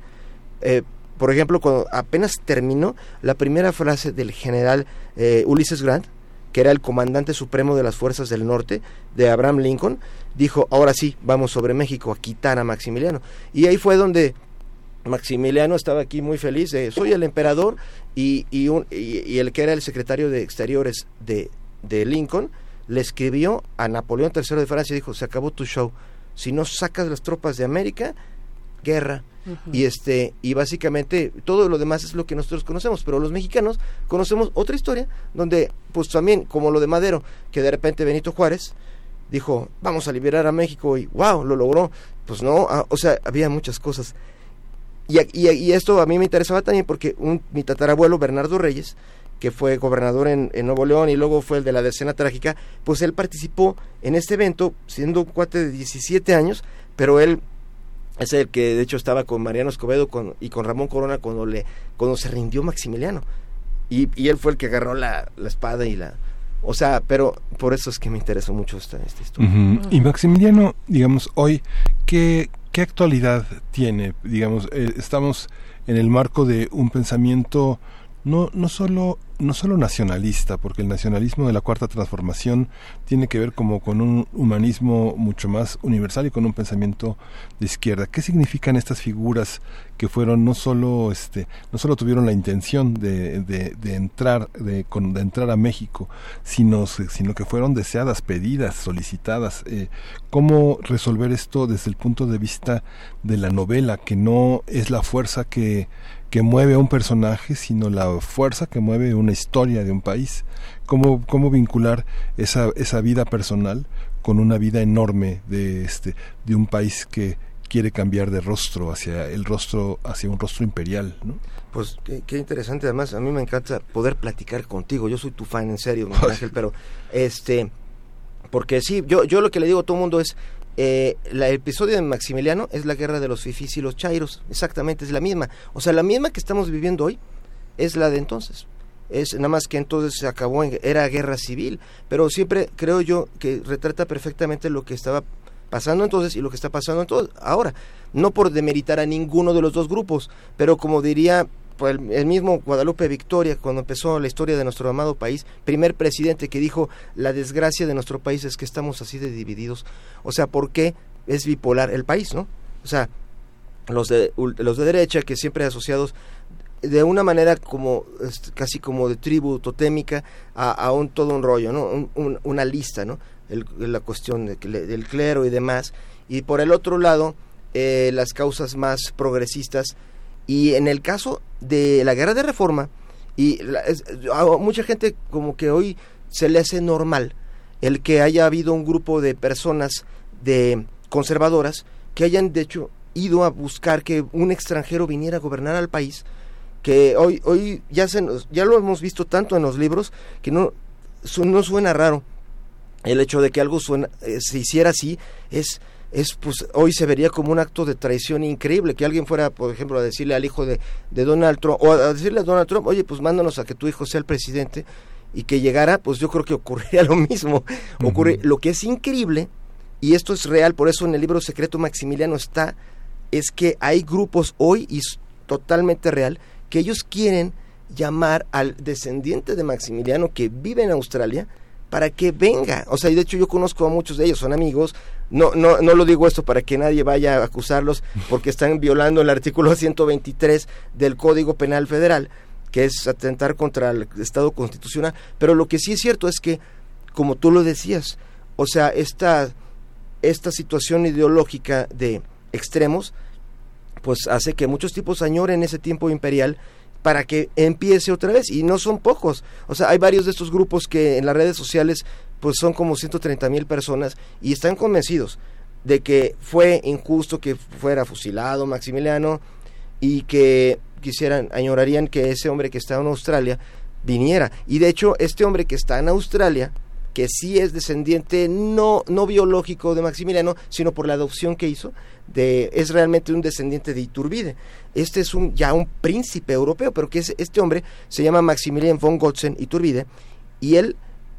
eh, por ejemplo, cuando apenas terminó la primera frase del general eh, Ulysses Grant, que era el comandante supremo de las fuerzas del norte, de Abraham Lincoln, dijo, ahora sí, vamos sobre México a quitar a Maximiliano. Y ahí fue donde Maximiliano estaba aquí muy feliz, de, soy el emperador y, y, y, el que era el secretario de Exteriores de, de Lincoln le escribió a Napoleón III de Francia y dijo, se acabó tu show, si no sacas las tropas de América, guerra. Y este y básicamente todo lo demás es lo que nosotros conocemos, pero los mexicanos conocemos otra historia donde pues también como lo de Madero, que de repente Benito Juárez dijo, "Vamos a liberar a México" y wow, lo logró. Pues no, ah, o sea, había muchas cosas. Y, y, esto a mí me interesaba también porque un, mi tatarabuelo Bernardo Reyes, que fue gobernador en, Nuevo León y luego fue el de la decena trágica, pues él participó en este evento siendo un cuate de 17 años, pero él es el que de hecho estaba con Mariano Escobedo y con Ramón Corona cuando, le, cuando se rindió Maximiliano. Y, y él fue el que agarró la, la, espada y la... O sea, pero por eso es que me interesó mucho esta, esta historia. Y Maximiliano, digamos, hoy, ¿qué, ¿qué actualidad tiene? Digamos, eh, estamos en el marco de un pensamiento no, no solo no solo nacionalista, porque el nacionalismo de la cuarta transformación tiene que ver como con un humanismo mucho más universal y con un pensamiento de izquierda. ¿Qué significan estas figuras que fueron no solo este, no solo tuvieron la intención de, de, entrar de, de, entrar a México, sino sino que fueron deseadas, pedidas, solicitadas? Eh, ¿Cómo resolver esto desde el punto de vista de la novela, que no es la fuerza que que mueve a un personaje, sino la fuerza que mueve una historia de un país. Cómo, cómo vincular esa, esa vida personal con una vida enorme de, este, de un país que quiere cambiar de rostro hacia el rostro, hacia un rostro imperial, ¿no? Pues qué, interesante, además a mí me encanta poder platicar contigo, yo soy tu fan en serio, Miguel Ángel, pero este, porque sí, yo, yo lo que le digo a todo el mundo es, eh, el episodio de Maximiliano es la guerra de los fifís y los chairos, exactamente, es la misma. O sea, la misma que estamos viviendo hoy es la de entonces. Es nada más que entonces se acabó, en, era guerra civil, pero siempre creo yo que retrata perfectamente lo que estaba pasando entonces y lo que está pasando entonces, ahora. No por demeritar a ninguno de los dos grupos, pero como diría el, mismo Guadalupe Victoria, cuando empezó la historia de nuestro amado país, primer presidente que dijo, la desgracia de nuestro país es que estamos así de divididos. O sea, ¿por qué es bipolar el país, no? O sea, los de, los de derecha, que siempre asociados de una manera como casi como de tribu totémica a, un todo un rollo, ¿no? una lista, ¿no? la cuestión del clero y demás. Y por el otro lado, eh, las causas más progresistas y en el caso de la guerra de reforma, y mucha gente como que hoy se le hace normal el que haya habido un grupo de personas de conservadoras que hayan de hecho ido a buscar que un extranjero viniera a gobernar al país que hoy hoy ya se ya lo hemos visto tanto en los libros que no no suena raro el hecho de que algo suena, eh, se hiciera así es es pues hoy se vería como un acto de traición increíble que alguien fuera por ejemplo a decirle al hijo de, de Donald Trump o a decirle a Donald Trump oye pues mándanos a que tu hijo sea el presidente y que llegara pues yo creo que ocurriría lo mismo. Ocurre lo que es increíble y esto es real por eso en el libro secreto Maximiliano está es que hay grupos hoy y es totalmente real que ellos quieren llamar al descendiente de Maximiliano que vive en Australia para que venga. O sea, y de hecho yo conozco a muchos de ellos, son amigos. No, no, no lo digo esto para que nadie vaya a acusarlos porque están violando el artículo 123 del Código Penal Federal, que es atentar contra el Estado constitucional. Pero lo que sí es cierto es que, como tú lo decías, o sea, esta, esta situación ideológica de extremos, pues hace que muchos tipos añoren ese tiempo imperial para que empiece otra vez y no son pocos. O sea, hay varios de estos grupos que en las redes sociales pues son como 130 mil personas y están convencidos de que fue injusto que fuera fusilado Maximiliano y que quisieran, añorarían que ese hombre que está en Australia viniera. Y de hecho, este hombre que está en Australia, que sí es descendiente no, no biológico de Maximiliano, sino por la adopción que hizo, de, es realmente un descendiente de Iturbide. Este es un, ya un príncipe europeo, pero que es, este hombre se llama Maximilian von Gotzen Iturbide, y él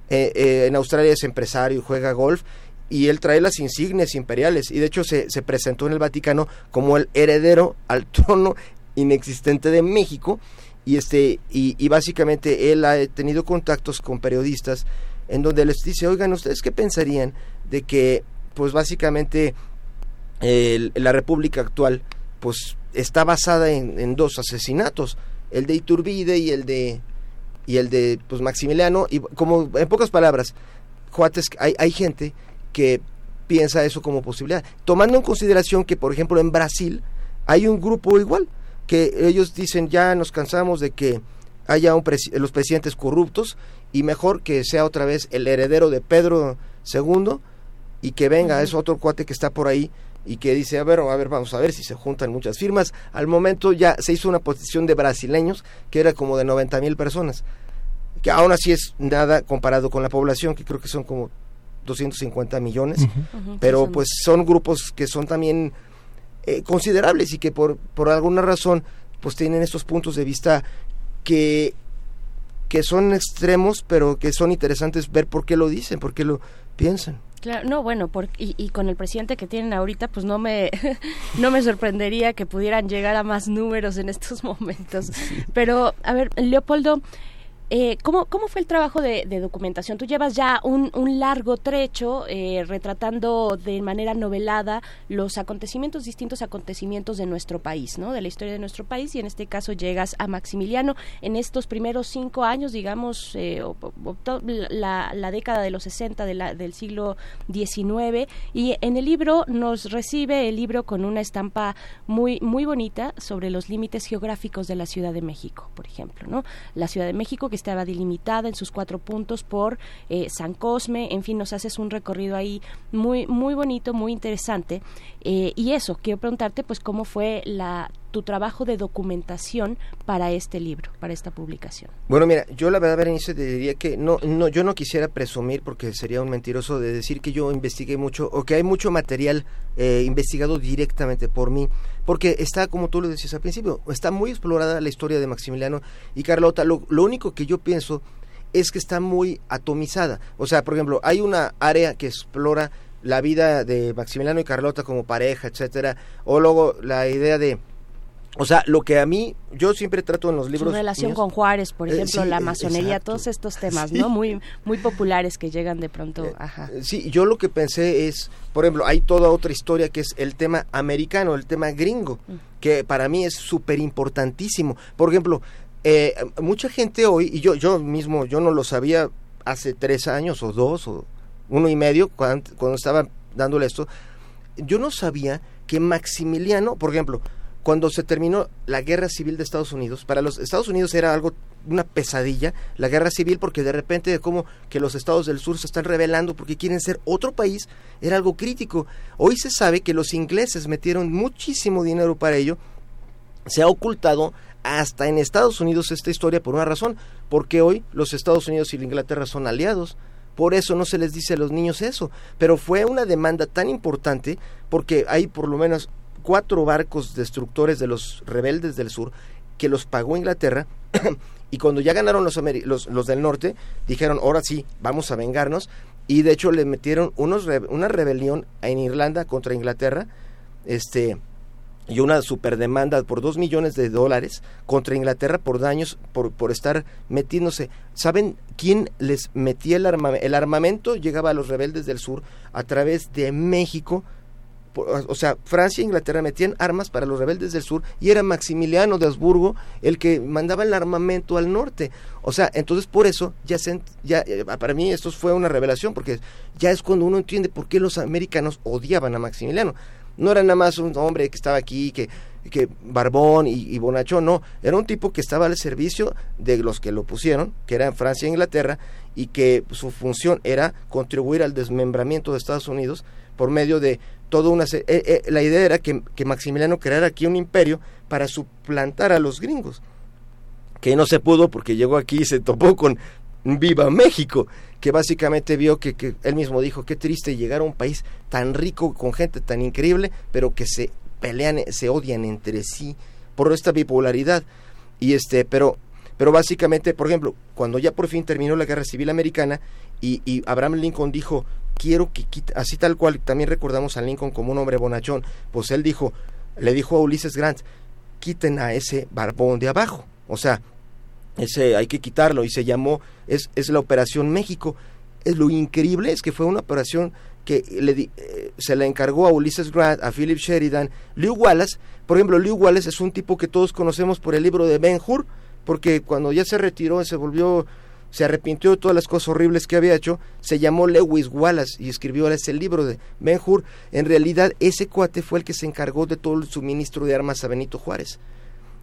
eh, eh, en Australia es empresario, juega golf, y él trae las insignias imperiales, y de hecho se, se presentó en el Vaticano como el heredero al trono inexistente de México, y este y, básicamente él ha tenido contactos con periodistas en donde les dice oigan ustedes qué pensarían de que pues básicamente la república actual pues está basada en, dos asesinatos el de Iturbide y el de y el de pues Maximiliano. Y como en pocas palabras hay, hay gente que piensa eso como posibilidad. Tomando en consideración que por ejemplo en Brasil hay un grupo igual que ellos dicen ya nos cansamos de que haya un los presidentes corruptos y mejor que sea otra vez el heredero de Pedro II y que venga, es otro cuate que está por ahí y que dice, a ver, a ver, vamos a ver si se juntan muchas firmas. Al momento ya se hizo una posición de brasileños que era como de 90 mil personas, que aún así es nada comparado con la población, que creo que son como 250 millones, pero pues son grupos que son también eh, considerables y que por, por alguna razón pues tienen estos puntos de vista que, que son extremos, pero que son interesantes ver por qué lo dicen, por qué lo piensan. Claro, no, bueno, y, y, con el presidente que tienen ahorita, pues no me, no me sorprendería que pudieran llegar a más números en estos momentos. Pero, a ver, Leopoldo, eh, ¿cómo, ¿Cómo fue el trabajo de, documentación? Tú llevas ya un, largo trecho eh, retratando de manera novelada los acontecimientos, distintos acontecimientos de nuestro país, ¿no? De la historia de nuestro país y en este caso llegas a Maximiliano en estos primeros cinco años, digamos, eh, la, década de los 60 de la, del siglo XIX y en el libro nos recibe el libro con una estampa muy, muy bonita sobre los límites geográficos de la Ciudad de México, por ejemplo, ¿no? La Ciudad de México que estaba delimitada en sus cuatro puntos por eh, San Cosme, en fin, nos haces un recorrido ahí muy, muy bonito, muy interesante. Eh, y eso, quiero preguntarte, pues, cómo fue la tu trabajo de documentación para este libro, para esta publicación. Bueno, mira, yo la verdad, Berenice, te diría que no, no, yo no quisiera presumir, porque sería un mentiroso de decir que yo investigué mucho o que hay mucho material eh, investigado directamente por mí, porque está, como tú lo decías al principio, está muy explorada la historia de Maximiliano y Carlota. Lo, lo único que yo pienso es que está muy atomizada. O sea, por ejemplo, hay una área que explora la vida de Maximiliano y Carlota como pareja, etcétera, o luego la idea de o sea, lo que a mí, yo siempre trato en los libros. Su relación con Juárez, por eh, ejemplo, la masonería, todos estos temas, ¿no? Muy, muy populares que llegan de pronto. Eh, ajá. Sí, yo lo que pensé es, por ejemplo, hay toda otra historia que es el tema americano, el tema gringo, mm. que para mí es súper importantísimo. Por ejemplo, eh, mucha gente hoy, y yo, yo mismo, yo no lo sabía hace tres años o dos o uno y medio, cuando, cuando estaba dándole esto, yo no sabía que Maximiliano, por ejemplo, cuando se terminó la guerra civil de Estados Unidos, para los Estados Unidos era algo, una pesadilla, la guerra civil, porque de repente como que los estados del sur se están rebelando porque quieren ser otro país, era algo crítico. Hoy se sabe que los ingleses metieron muchísimo dinero para ello, se ha ocultado hasta en Estados Unidos esta historia por una razón, porque hoy los Estados Unidos y la Inglaterra son aliados, por eso no se les dice a los niños eso. Pero fue una demanda tan importante porque hay por lo menos cuatro barcos destructores de los rebeldes del sur que los pagó Inglaterra y cuando ya ganaron los, los, del norte dijeron ahora sí vamos a vengarnos y de hecho le metieron unos una rebelión en Irlanda contra Inglaterra este y una superdemanda por dos millones de dólares contra Inglaterra por daños por, por estar metiéndose. ¿Saben quién les metía el, armamento? el armamento? Llegaba a los rebeldes del sur a través de México o sea, Francia e Inglaterra metían armas para los rebeldes del sur y era Maximiliano de Habsburgo el que mandaba el armamento al norte. O sea, entonces por eso ya, ya eh, para mí esto fue una revelación porque ya es cuando uno entiende por qué los americanos odiaban a Maximiliano. No era nada más un hombre que estaba aquí, que, que barbón y, bonachón, no. Era un tipo que estaba al servicio de los que lo pusieron, que eran Francia e Inglaterra, y que su función era contribuir al desmembramiento de Estados Unidos por medio de toda una... Eh, eh, la idea era que, que Maximiliano creara aquí un imperio para suplantar a los gringos que no se pudo porque llegó aquí y se topó con Viva México, que básicamente vio que, que, él mismo dijo, qué triste llegar a un país tan rico, con gente tan increíble, pero que se pelean, se odian entre sí por esta bipolaridad. Y este, pero, pero básicamente, por ejemplo, cuando ya por fin terminó la guerra civil americana y Abraham Lincoln dijo, quiero que quite, así tal cual, también recordamos a Lincoln como un hombre bonachón, pues él dijo, le dijo a Ulises Grant, quiten a ese barbón de abajo. O sea, ese hay que quitarlo y se llamó, es, es la Operación México. Es, lo increíble es que fue una operación que le eh, se la encargó a Ulysses Grant, a Philip Sheridan, Lew Wallace. Por ejemplo, Lew Wallace es un tipo que todos conocemos por el libro de Ben Hur, porque cuando ya se retiró, se volvió, se arrepintió de todas las cosas horribles que había hecho, se llamó Lewis Wallace y escribió ese libro de Ben Hur. En realidad, ese cuate fue el que se encargó de todo el suministro de armas a Benito Juárez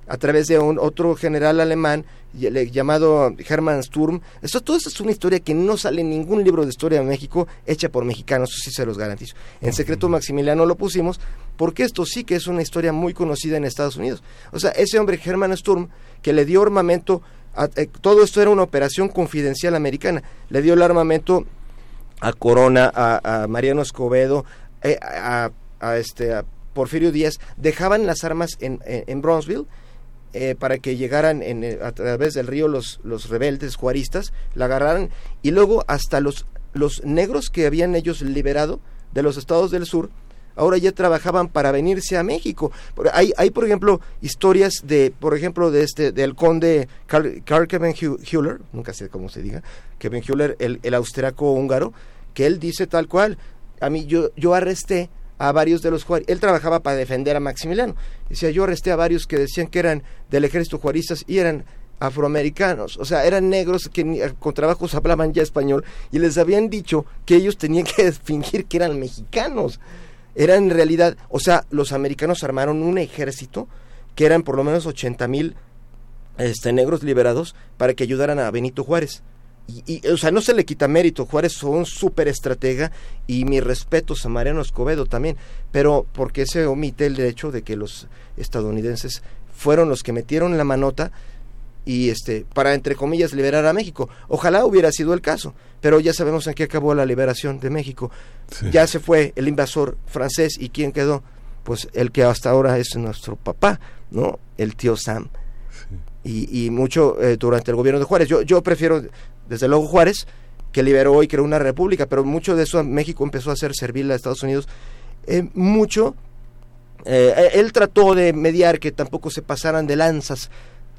a través de un otro general alemán llamado Hermann Sturm. Esto, todo esto es una historia que no sale en ningún libro de historia de México hecha por mexicanos, eso sí se los garantizo. En secreto Maximiliano lo pusimos porque esto sí que es una historia muy conocida en Estados Unidos. O sea, ese hombre Hermann Sturm que le dio armamento, eh, todo esto era una operación confidencial americana, le dio el armamento a Corona, a, Mariano Escobedo, eh, a, este, a Porfirio Díaz, dejaban las armas en, en, eh, para que llegaran en, eh, a través del río los, los rebeldes juaristas, la agarraran y luego hasta los, los negros que habían ellos liberado de los estados del sur, ahora ya trabajaban para venirse a México. Hay, hay por ejemplo, historias de, por ejemplo, de este, del conde Carl, Kevin Hüller, nunca sé cómo se diga, Kevin Hüller, el, el austriaco húngaro, que él dice tal cual, a mí yo, yo arresté a varios de los juaristas. Él trabajaba para defender a Maximiliano. Decía, yo arresté a varios que decían que eran del ejército juaristas y eran afroamericanos, o sea, eran negros que con trabajos hablaban ya español y les habían dicho que ellos tenían que fingir que eran mexicanos. Eran en realidad, o sea, los americanos armaron un ejército que eran por lo menos 80 mil este, negros liberados para que ayudaran a Benito Juárez. Y, o sea, no se le quita mérito, Juárez fue un súper estratega y mi respeto a Mariano Escobedo también, pero porque se omite el hecho de que los estadounidenses fueron los que metieron la manota y este para entre comillas liberar a México. Ojalá hubiera sido el caso, pero ya sabemos en qué acabó la liberación de México. Ya se fue el invasor francés y quién quedó? Pues el que hasta ahora es nuestro papá, ¿no? El tío Sam. Y, y, mucho eh, durante el gobierno de Juárez. Yo, yo prefiero desde luego Juárez, que liberó y creó una república, pero mucho de eso México empezó a hacer servil a Estados Unidos. Eh, mucho, eh, él trató de mediar que tampoco se pasaran de lanzas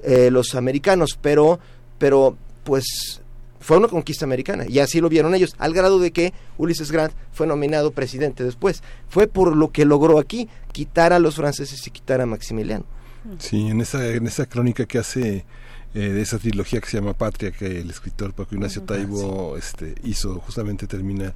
eh, los americanos, pero, pero pues fue una conquista americana y así lo vieron ellos, al grado de que Ulysses Grant fue nominado presidente después. Fue por lo que logró aquí quitar a los franceses y quitar a Maximiliano. Sí, en esa, en esa crónica que hace eh, de esa trilogía que se llama Patria que el escritor Paco Ignacio Taibo este, hizo justamente termina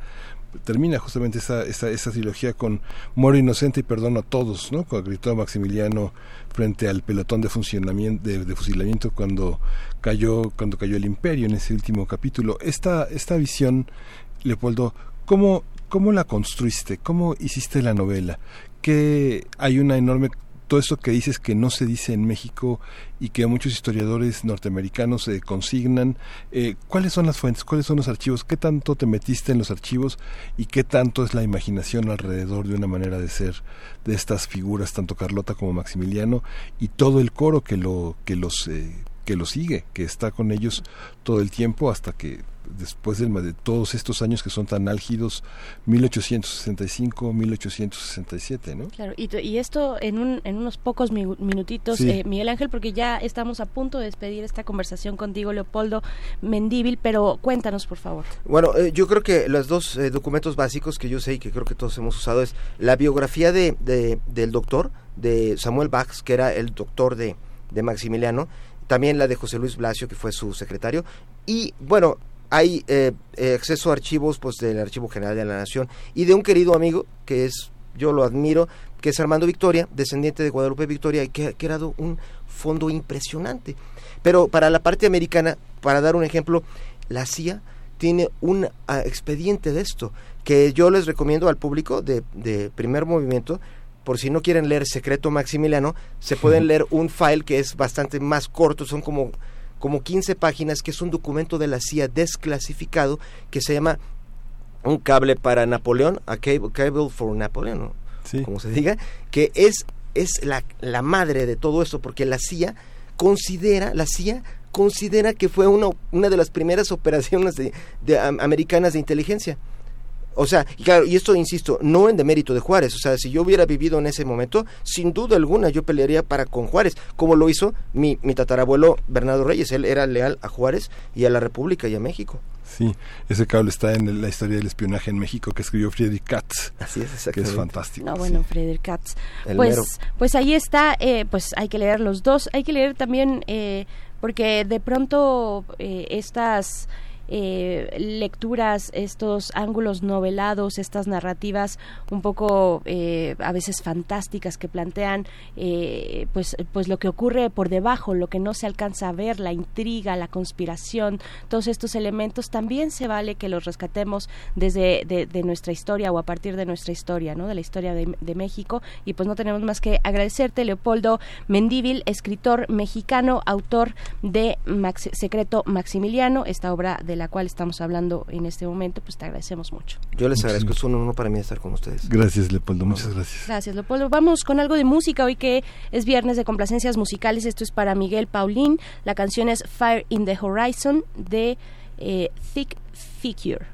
termina justamente esa, esa, esa trilogía con Moro Inocente y Perdono a Todos, ¿no? Cuando gritó Maximiliano frente al pelotón de funcionamiento, de, fusilamiento cuando cayó, cuando cayó el imperio en ese último capítulo. Esta, esta visión, Leopoldo, ¿cómo, ¿cómo la construiste? ¿Cómo hiciste la novela? Que hay una enorme todo esto que dices que no se dice en México y que muchos historiadores norteamericanos se consignan, eh, ¿cuáles son las fuentes? ¿Cuáles son los archivos? ¿Qué tanto te metiste en los archivos y qué tanto es la imaginación alrededor de una manera de ser de estas figuras, tanto Carlota como Maximiliano y todo el coro que lo que los eh, que lo sigue, que está con ellos todo el tiempo hasta que después de, todos estos años que son tan álgidos, 1865, 1867, ¿no? Claro, y, y esto en, un, en unos pocos minutitos, eh, Miguel Ángel, porque ya estamos a punto de despedir esta conversación contigo, Leopoldo Mendíbil, pero cuéntanos, por favor. Bueno, eh, yo creo que los dos eh, documentos básicos que yo sé y que creo que todos hemos usado es la biografía de, de del doctor, de Samuel Bach, que era el doctor de, de Maximiliano, también la de José Luis Blasio, que fue su secretario, y bueno, hay eh, eh, acceso a archivos pues del Archivo General de la Nación y de un querido amigo que es yo lo admiro, que es Armando Victoria, descendiente de Guadalupe Victoria, y que ha creado un fondo impresionante. Pero para la parte americana, para dar un ejemplo, la CIA tiene un ah, expediente de esto, que yo les recomiendo al público de, de primer movimiento, por si no quieren leer Secreto Maximiliano, se pueden leer un file que es bastante más corto, son como, como 15 páginas, que es un documento de la CIA desclasificado que se llama un cable para Napoleón, a cable, cable for Napoleon, como se diga, que es, es la, la madre de todo esto, porque la CIA considera, la CIA considera que fue una, una de las primeras operaciones de, de, americanas de inteligencia. O sea, y claro, y esto insisto, no en demérito de Juárez, o sea, si yo hubiera vivido en ese momento, sin duda alguna yo pelearía para con Juárez, como lo hizo mi, mi tatarabuelo Bernardo Reyes, él era leal a Juárez y a la República y a México. Sí, ese cable está en la historia del espionaje en México que escribió Friedrich Katz. Así es, Que es fantástico. No, bueno, Friedrich Katz. Pues, pues ahí está, eh, pues hay que leer los dos, hay que leer también, eh, porque de pronto eh, estas eh, lecturas, estos ángulos novelados, estas narrativas un poco eh, a veces fantásticas que plantean eh, pues, pues lo que ocurre por debajo, lo que no se alcanza a ver, la intriga, la conspiración, todos estos elementos también se vale que los rescatemos desde de, nuestra historia o a partir de nuestra historia, ¿no? de la historia de, México y pues no tenemos más que agradecerte Leopoldo Mendíbil, escritor mexicano, autor de Secreto Maximiliano, esta obra de la cual estamos hablando en este momento, pues te agradecemos mucho. Yo les agradezco, es un honor para mí estar con ustedes. Gracias, Leopoldo, muchas gracias. Gracias, Leopoldo. Vamos con algo de música hoy que es viernes de complacencias musicales. Esto es para Miguel Paulín. La canción es Fire in the Horizon de eh, Thick Figure.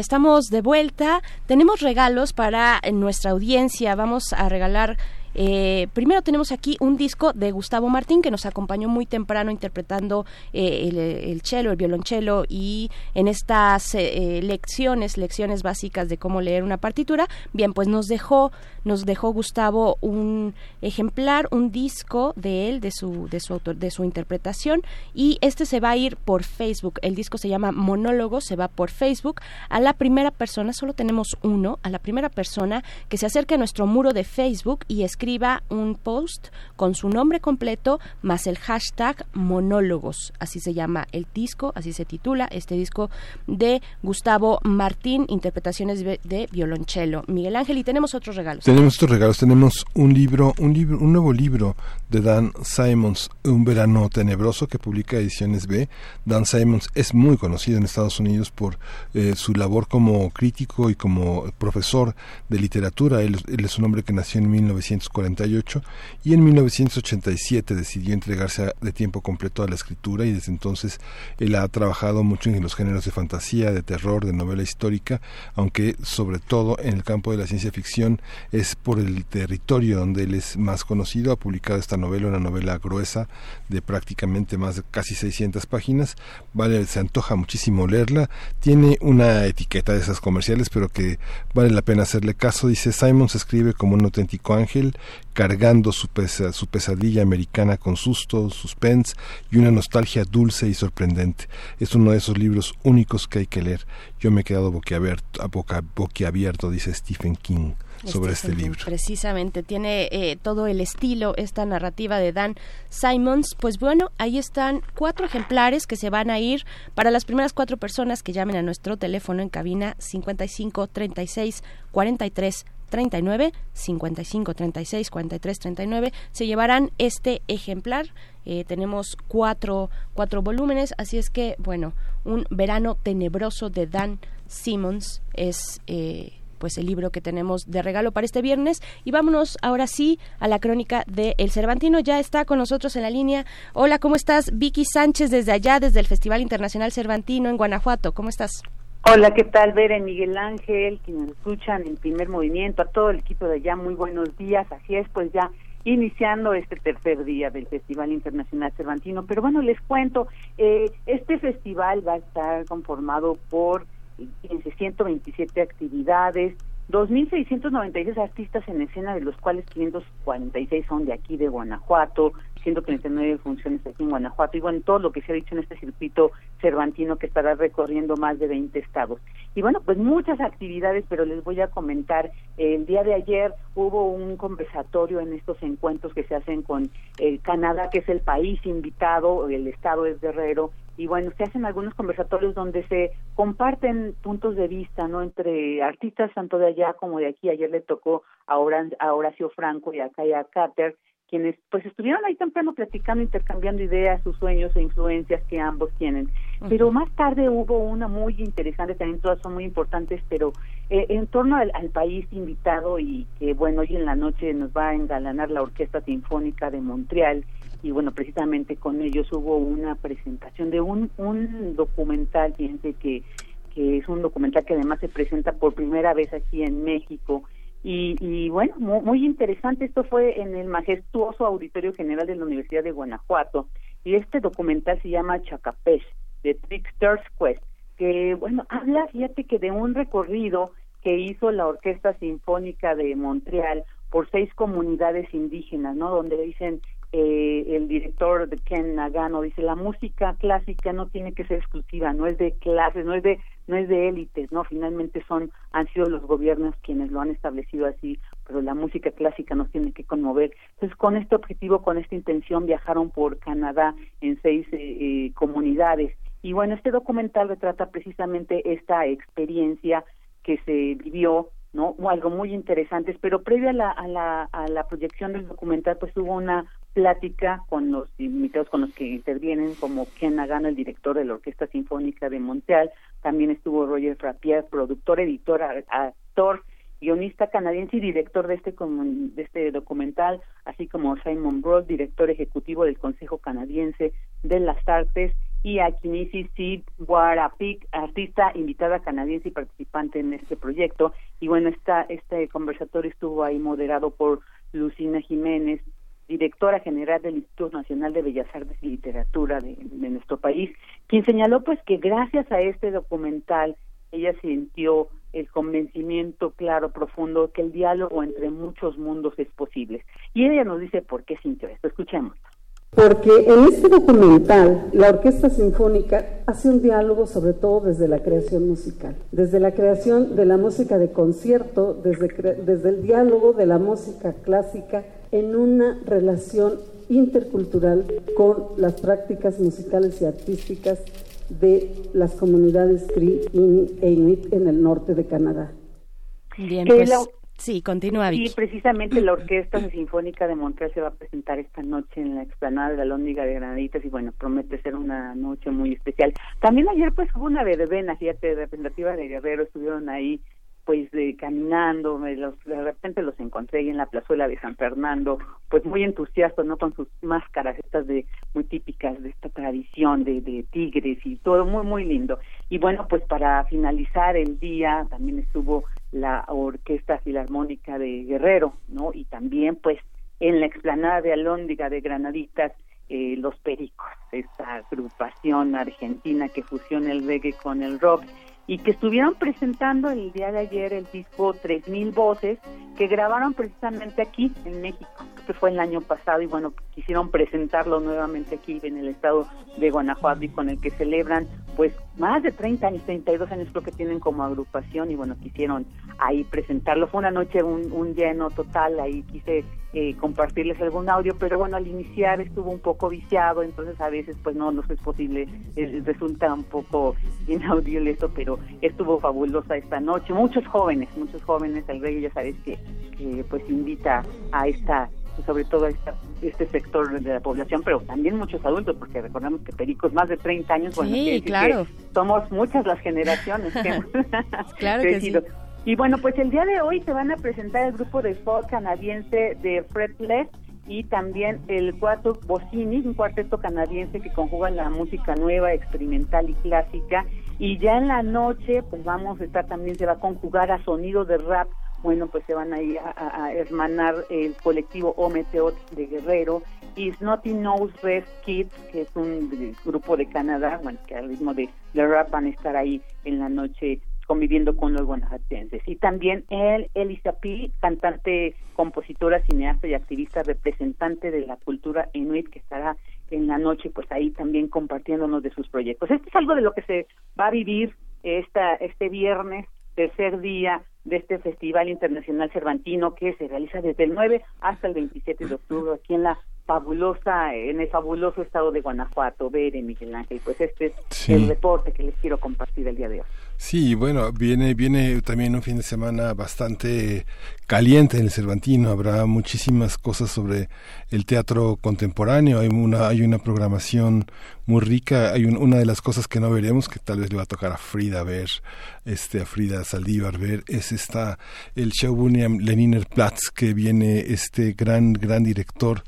Estamos de vuelta. Tenemos regalos para nuestra audiencia. Vamos a regalar. Eh, primero tenemos aquí un disco de Gustavo Martín que nos acompañó muy temprano interpretando eh, el, el cello, el violonchelo y en estas eh, lecciones, lecciones básicas de cómo leer una partitura. Bien, pues nos dejó, nos dejó Gustavo un ejemplar, un disco de él, de su, de su autor, de su interpretación y este se va a ir por Facebook. El disco se llama Monólogo, se va por Facebook. A la primera persona, solo tenemos uno, a la primera persona que se acerque a nuestro muro de Facebook y escriba un post con su nombre completo más el hashtag monólogos. Así se llama el disco, así se titula este disco de Gustavo Martín, interpretaciones de, violonchelo. Miguel Ángel, y tenemos otros regalos. Tenemos estos regalos, tenemos un libro, un libro, un nuevo libro de Dan Simons, Un verano tenebroso que publica Ediciones B. Dan Simons es muy conocido en Estados Unidos por eh, su labor como crítico y como profesor de literatura. Él, él es un hombre que nació en 1948 y en 1987 decidió entregarse de tiempo completo a la escritura y desde entonces él ha trabajado mucho en los géneros de fantasía, de terror, de novela histórica, aunque sobre todo en el campo de la ciencia ficción es por el territorio donde él es más conocido. Ha publicado esta novela, una novela gruesa de prácticamente más de casi 600 páginas. Vale, se antoja muchísimo leerla. Tiene una etiqueta de esas comerciales, pero que vale la pena hacerle caso. Dice, Simon se escribe como un auténtico ángel, cargando su, pesa- su pesadilla americana con susto, suspense y una nostalgia dulce y sorprendente. Es uno de esos libros únicos que hay que leer. Yo me he quedado boquiabierto, a boca, boquiabierto dice Stephen King sobre este libro. Precisamente, tiene eh, todo el estilo, esta narrativa de Dan Simons. Pues bueno, ahí están cuatro ejemplares que se van a ir para las primeras cuatro personas que llamen a nuestro teléfono en cabina 55 36 43 39 55 36 43 39 se llevarán este ejemplar. Eh, tenemos cuatro cuatro volúmenes así es que bueno un verano tenebroso de Dan Simmons es eh, pues el libro que tenemos de regalo para este viernes. Y vámonos ahora sí a la crónica de El Cervantino. Ya está con nosotros en la línea. Hola cómo estás Vicky Sánchez desde allá desde el Festival Internacional Cervantino en Guanajuato. Cómo estás Hola, ¿qué tal, Beren, Miguel Ángel, quienes escuchan en primer movimiento, a todo el equipo de allá, muy buenos días. Así es, pues ya iniciando este tercer día del Festival Internacional Cervantino. Pero bueno, les cuento, eh, este festival va a estar conformado por 15, 127 actividades, 2.696 artistas en escena, de los cuales 546 son de aquí de Guanajuato, 139 funciones aquí en Guanajuato, y bueno, todo lo que se ha dicho en este circuito cervantino que estará recorriendo más de 20 estados. Y bueno, pues muchas actividades, pero les voy a comentar, el día de ayer hubo un conversatorio en estos encuentros que se hacen con eh, Canadá, que es el país invitado, el estado es Guerrero, y bueno, se hacen algunos conversatorios donde se comparten puntos de vista, ¿no? Entre artistas tanto de allá como de aquí. Ayer le tocó a, Horacio Franco y a Kaya Carter, quienes pues estuvieron ahí temprano platicando, intercambiando ideas, sus sueños e influencias que ambos tienen. Pero más tarde hubo una muy interesante, también todas son muy importantes, pero eh, en torno al, al, país invitado y que bueno, hoy en la noche nos va a engalanar la Orquesta Sinfónica de Montreal y bueno, precisamente con ellos hubo una presentación de un, un documental, fíjense que, que es un documental que además se presenta por primera vez aquí en México. Y, y bueno, muy, interesante, esto fue en el majestuoso Auditorio General de la Universidad de Guanajuato. Y este documental se llama Chacapesh, de Trickster's Quest, que bueno, habla, fíjate que de un recorrido que hizo la Orquesta Sinfónica de Montreal por seis comunidades indígenas, ¿no? Donde dicen eh, el director de Ken Nagano dice la música clásica no tiene que ser exclusiva, no es de clases, no es de no es de élites, no finalmente son han sido los gobiernos quienes lo han establecido así, pero la música clásica nos tiene que conmover. Entonces con este objetivo, con esta intención viajaron por Canadá en seis eh, eh, comunidades. Y bueno este documental retrata precisamente esta experiencia que se vivió no algo muy interesante pero previo a la, a la, a la proyección del documental pues hubo una plática con los invitados con los que intervienen, como Ken Nagano, el director de la Orquesta Sinfónica de Montreal, también estuvo Roger Frappier, productor, editor, actor, guionista canadiense y director de este, de este documental, así como Simon Broad, director ejecutivo del Consejo Canadiense de las Artes, y Akinisi Sid Warapik, artista invitada canadiense y participante en este proyecto. Y bueno, esta, este conversatorio estuvo ahí moderado por Lucina Jiménez, directora general del Instituto Nacional de Bellas Artes y Literatura de, nuestro país, quien señaló pues que gracias a este documental ella sintió el convencimiento claro, profundo, que el diálogo entre muchos mundos es posible. Y ella nos dice por qué sintió esto. Escuchemos. Porque en este documental la Orquesta Sinfónica hace un diálogo sobre todo desde la creación musical, desde la creación de la música de concierto, desde, desde el diálogo de la música clásica en una relación intercultural con las prácticas musicales y artísticas de las comunidades Cree e Inuit en el norte de Canadá. Bien, pues, sí, continúa. Sí, precisamente la Orquesta Sinfónica de Montreal se va a presentar esta noche en la explanada de la Lóndiga de Granaditas y bueno, promete ser una noche muy especial. También ayer pues hubo una verbena, fíjate, representativa de Guerrero, estuvieron ahí pues de caminando, de repente los encontré ahí en la plazuela de San Fernando, pues muy entusiastas, ¿no? Con sus máscaras estas de muy típicas de esta tradición de, de tigres y todo muy, muy lindo. Y bueno, pues para finalizar el día también estuvo la Orquesta Filarmónica de Guerrero, ¿no? Y también pues en la explanada de Alóndiga de Granaditas, eh, Los Pericos, esta agrupación argentina que fusiona el reggae con el rock y que estuvieron presentando el día de ayer el disco 3000 voces que grabaron precisamente aquí en México, que fue el año pasado y bueno, quisieron presentarlo nuevamente aquí en el estado de Guanajuato y con el que celebran pues más de 30 años, 32 años creo que tienen como agrupación y bueno, quisieron ahí presentarlo. Fue una noche un, un lleno total, ahí quise eh, compartirles algún audio, pero bueno, al iniciar estuvo un poco viciado, entonces a veces pues no nos es posible, eh, resulta un poco inaudible esto, pero estuvo fabulosa esta noche. Muchos jóvenes, muchos jóvenes, el rey ya sabes que, pues invita a esta sobre todo a este sector de la población, pero también muchos adultos, porque recordemos que Perico más de 30 años, bueno, sí, claro. somos muchas las generaciones que hemos claro que sí. Y bueno, pues el día de hoy se van a presentar el grupo de folk canadiense de Fretless y también el cuarto Bocini, un cuarteto canadiense que conjuga la música nueva, experimental y clásica. Y ya en la noche, pues vamos a estar también, se va a conjugar a sonido de rap. Bueno, pues se van a ir a, hermanar el colectivo Ometeot de Guerrero y Snotty Nose Red Kids, que es un grupo de Canadá, bueno, que al ritmo de, de rap van a estar ahí en la noche conviviendo con los guanajuatenses. Y también él, Elisa Pi, cantante, compositora, cineasta y activista representante de la cultura inuit que estará en la noche, pues ahí también compartiéndonos de sus proyectos. Esto es algo de lo que se va a vivir esta, este viernes, tercer día de este Festival Internacional Cervantino que se realiza desde el 9 hasta el 27 de octubre aquí en la fabulosa, en el fabuloso estado de Guanajuato, ver Miguel Ángel. Pues este es Sí. el reporte que les quiero compartir el día de hoy. Sí, bueno, viene viene también un fin de semana bastante caliente en el Cervantino. Habrá muchísimas cosas sobre el teatro contemporáneo. Hay una hay una programación muy rica. Hay un- una de las cosas que no veremos que tal vez le va a tocar a Frida ver, este a Frida Saldívar ver es esta el Shaubunia Leniner Platz que viene este gran gran director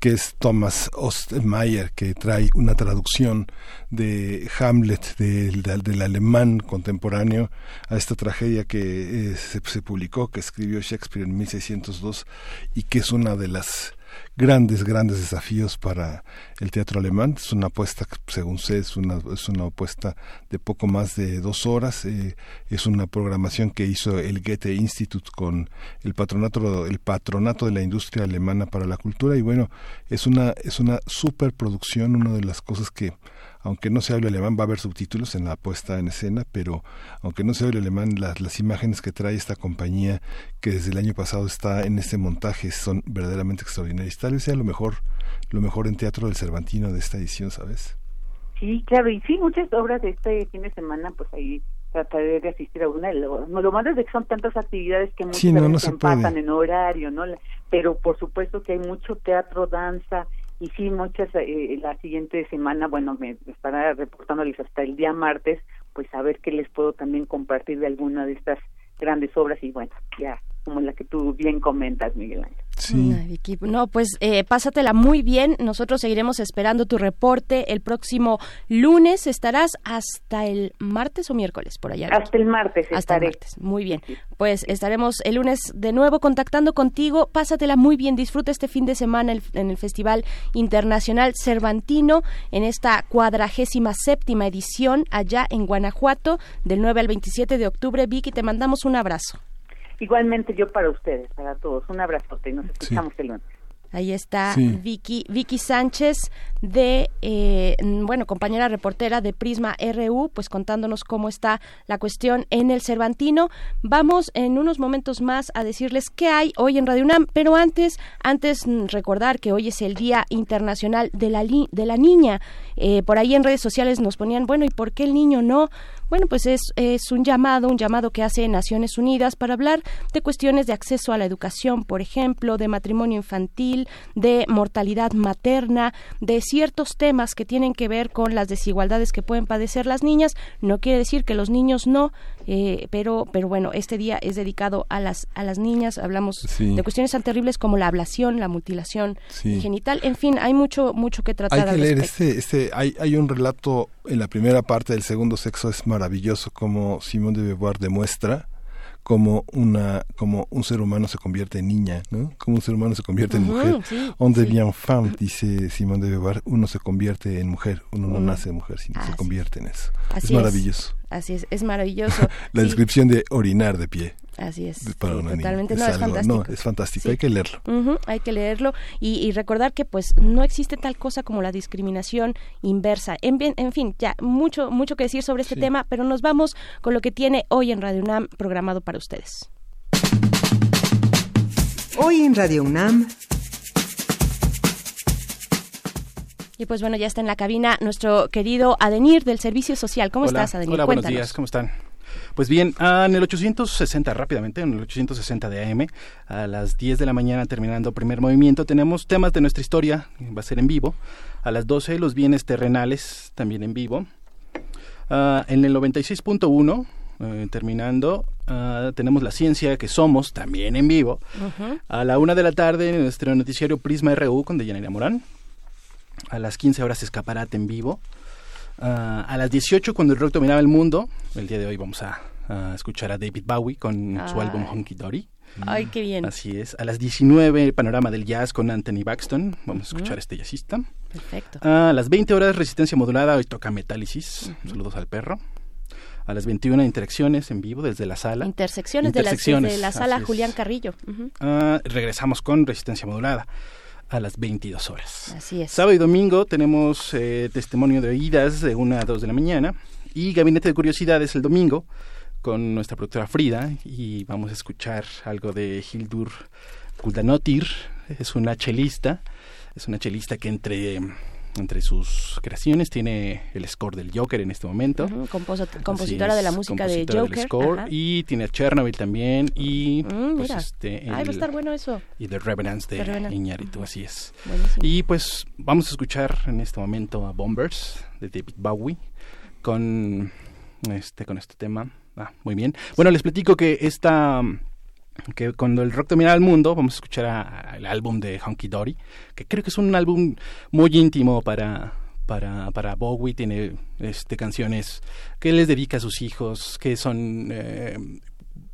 que es Thomas Ostmayer, que trae una traducción de Hamlet del, del- del alemán contemporáneo a esta tragedia que eh, se, se publicó, que escribió Shakespeare en 1602 y que es una de las grandes, grandes desafíos para el teatro alemán. Es una apuesta, según sé, es una, es una apuesta de poco más de dos horas. eh, es una programación que hizo el Goethe Institute con el patronato, el patronato de la industria alemana para la cultura. Y bueno, es una, es una superproducción, una de las cosas que aunque no se hable alemán, va a haber subtítulos en la puesta en escena, pero aunque no se hable alemán, las, las imágenes que trae esta compañía, que desde el año pasado está en este montaje, son verdaderamente extraordinarias. Tal vez sea lo mejor, lo mejor en teatro del Cervantino de esta edición, ¿sabes? Sí, claro, y sí, muchas obras de este fin de semana, pues ahí trataré de asistir a una. Lo, malo es de que son tantas actividades que muchas Sí, no, no se empatan puede. en horario, ¿no? Pero por supuesto que hay mucho teatro, danza, y sí, muchas, eh, la siguiente semana, bueno, me estará reportándoles hasta el día martes, pues a ver qué les puedo también compartir de alguna de estas grandes obras, y bueno, ya, como la que tú bien comentas, Miguel Ángel. Ay, Vicky, No, pues eh, pásatela muy bien. Nosotros seguiremos esperando tu reporte el próximo lunes. Estarás hasta el martes o miércoles por allá. Hasta el martes Hasta estaré. el martes. Muy bien. Pues estaremos el lunes de nuevo contactando contigo. Pásatela muy bien. Disfruta este fin de semana el- en el Festival Internacional Cervantino en esta cuadragésima séptima edición allá en Guanajuato del 9 al 27 de octubre. Vicky, te mandamos un abrazo. Igualmente yo para ustedes, para todos. Un abrazote y nos escuchamos el lunes. Ahí está Sí. Vicky, Vicky Sánchez de, eh, bueno, compañera reportera de Prisma RU, pues contándonos cómo está la cuestión en el Cervantino. Vamos en unos momentos más a decirles qué hay hoy en Radio UNAM, pero antes, antes recordar que hoy es el Día Internacional de la, de la Niña. Eh, por ahí en redes sociales nos ponían, bueno, ¿y por qué el niño no? Bueno, pues es, es un llamado, un llamado que hace Naciones Unidas para hablar de cuestiones de acceso a la educación, por ejemplo, de matrimonio infantil, de mortalidad materna, de ciertos temas que tienen que ver con las desigualdades que pueden padecer las niñas. No quiere decir que los niños no, eh, pero, pero bueno, este día es dedicado a las, a las niñas. Hablamos Sí. de cuestiones tan terribles como la ablación, la mutilación Sí. genital. En fin, hay mucho, mucho que tratar Hay que al leer este, este, hay, hay un relato en la primera parte del segundo sexo es maravilloso como Simón de Beauvoir demuestra como una, como un ser humano se convierte en niña, ¿no? Como un ser humano se convierte en mujer. sí, On sí. devient femme, dice Simón de Beauvoir, uno se convierte en mujer, uno no Uno- nace mujer, sino se convierte en eso. Así es maravilloso. Así es, es maravilloso. La descripción de orinar de pie. Así es. Para sí, una niña. totalmente. Es no, es fantástico. no, es fantástico, Sí. hay que leerlo. Hay que leerlo y, y recordar que pues no existe tal cosa como la discriminación inversa. En, bien- en fin, ya mucho mucho que decir sobre este tema, pero nos vamos con lo que tiene hoy en Radio UNAM programado para ustedes. Hoy en Radio UNAM, Y pues bueno, ya está en la cabina nuestro querido Adenir del Servicio Social. ¿Cómo Hola, estás, Adenir? Hola, buenos días, ¿cómo están? Pues bien, ah, en el 860, rápidamente, en el 860 de AM, a las 10 de la mañana, terminando primer movimiento, tenemos temas de nuestra historia, va a ser en vivo. A las 12, los bienes terrenales, también en vivo. Ah, en el 96.1, eh, terminando, ah, tenemos la ciencia que somos, también en vivo. A la una de la tarde, en nuestro noticiario Prisma RU con Deyanira Morán. A las 15 horas, escaparate en vivo. Ah, a las 18, cuando el rock dominaba el mundo, el día de hoy vamos a, a escuchar a David Bowie con su Ay. álbum Honky Dory. Ay, qué bien. Así es. A las 19, el panorama del jazz con Anthony Baxton. Vamos a escuchar a este jazzista. Perfecto. A las 20 horas, resistencia modulada. Hoy toca Metálisis. Saludos al perro. a las 21 interacciones en vivo desde la sala. Intersecciones, de, la, desde la sala Julián Carrillo. Ah, regresamos con Resistencia Modulada a las 22 horas. Así es. Sábado y domingo tenemos eh, testimonio de oídas de 1 a 2 de la mañana y Gabinete de Curiosidades el domingo con nuestra productora Frida y vamos a escuchar algo de Hildur Kuldanotir, es una chelista, es una chelista que entre entre sus creaciones tiene el score del Joker en este momento. compositora de la música de Joker. y tiene Chernobyl también y mm, pues este Ay, va a estar bueno eso. Y The Revenants de Iñárritu, así es. Buenísimo. Y pues vamos a escuchar en este momento a Bombers de David Bowie con este con este tema. Ah, muy bien. Bueno, les platico que esta que cuando el rock domina al mundo, vamos a escuchar el álbum de Honky Dory, que creo que es un álbum muy íntimo para, para, para Bowie, tiene este, canciones que les dedica a sus hijos, que son eh,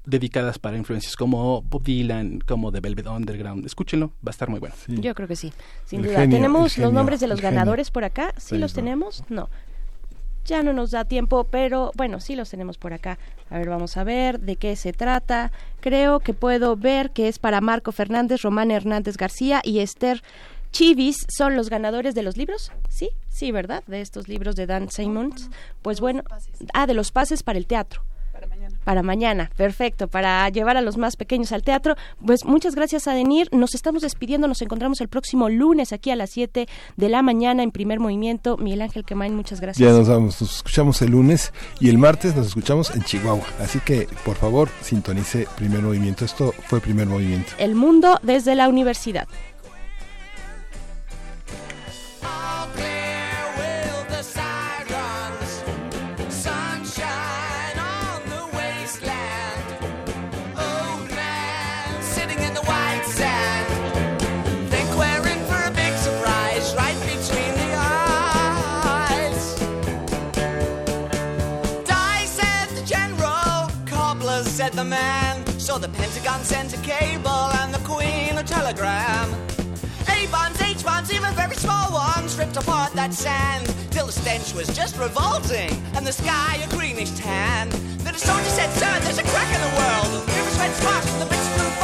dedicadas para influencias como Bob Dylan, como The Velvet Underground. Escúchenlo, va a estar muy bueno. Yo creo que sí, sin duda. ¿Tenemos los nombres de los ganadores por acá? ¿Sí los tenemos? No ya no nos da tiempo, pero bueno, sí los tenemos por acá. A ver, vamos a ver de qué se trata. Creo que puedo ver que es para Marco Fernández, Román Hernández García y Esther Chivis son los ganadores de los libros. Sí, sí, ¿verdad? De estos libros de Dan Simmons. Pues bueno, ah, de los pases para el teatro. Para mañana, perfecto, para llevar a los más pequeños al teatro. Pues muchas gracias a Denir, nos estamos despidiendo, nos encontramos el próximo lunes aquí a las 7 de la mañana en primer movimiento. Miguel Ángel Quemain, muchas gracias. Ya nos vamos, nos escuchamos el lunes y el martes nos escuchamos en Chihuahua. Así que, por favor, sintonice primer movimiento. Esto fue primer movimiento. El mundo desde la universidad. The man. So the Pentagon sent a cable and the Queen a telegram. A bombs, H bombs, even very small ones ripped apart that sand till the stench was just revolting and the sky a greenish tan. Then a soldier said, Sir, there's a crack in the world. The rivers red sparks and the bits flew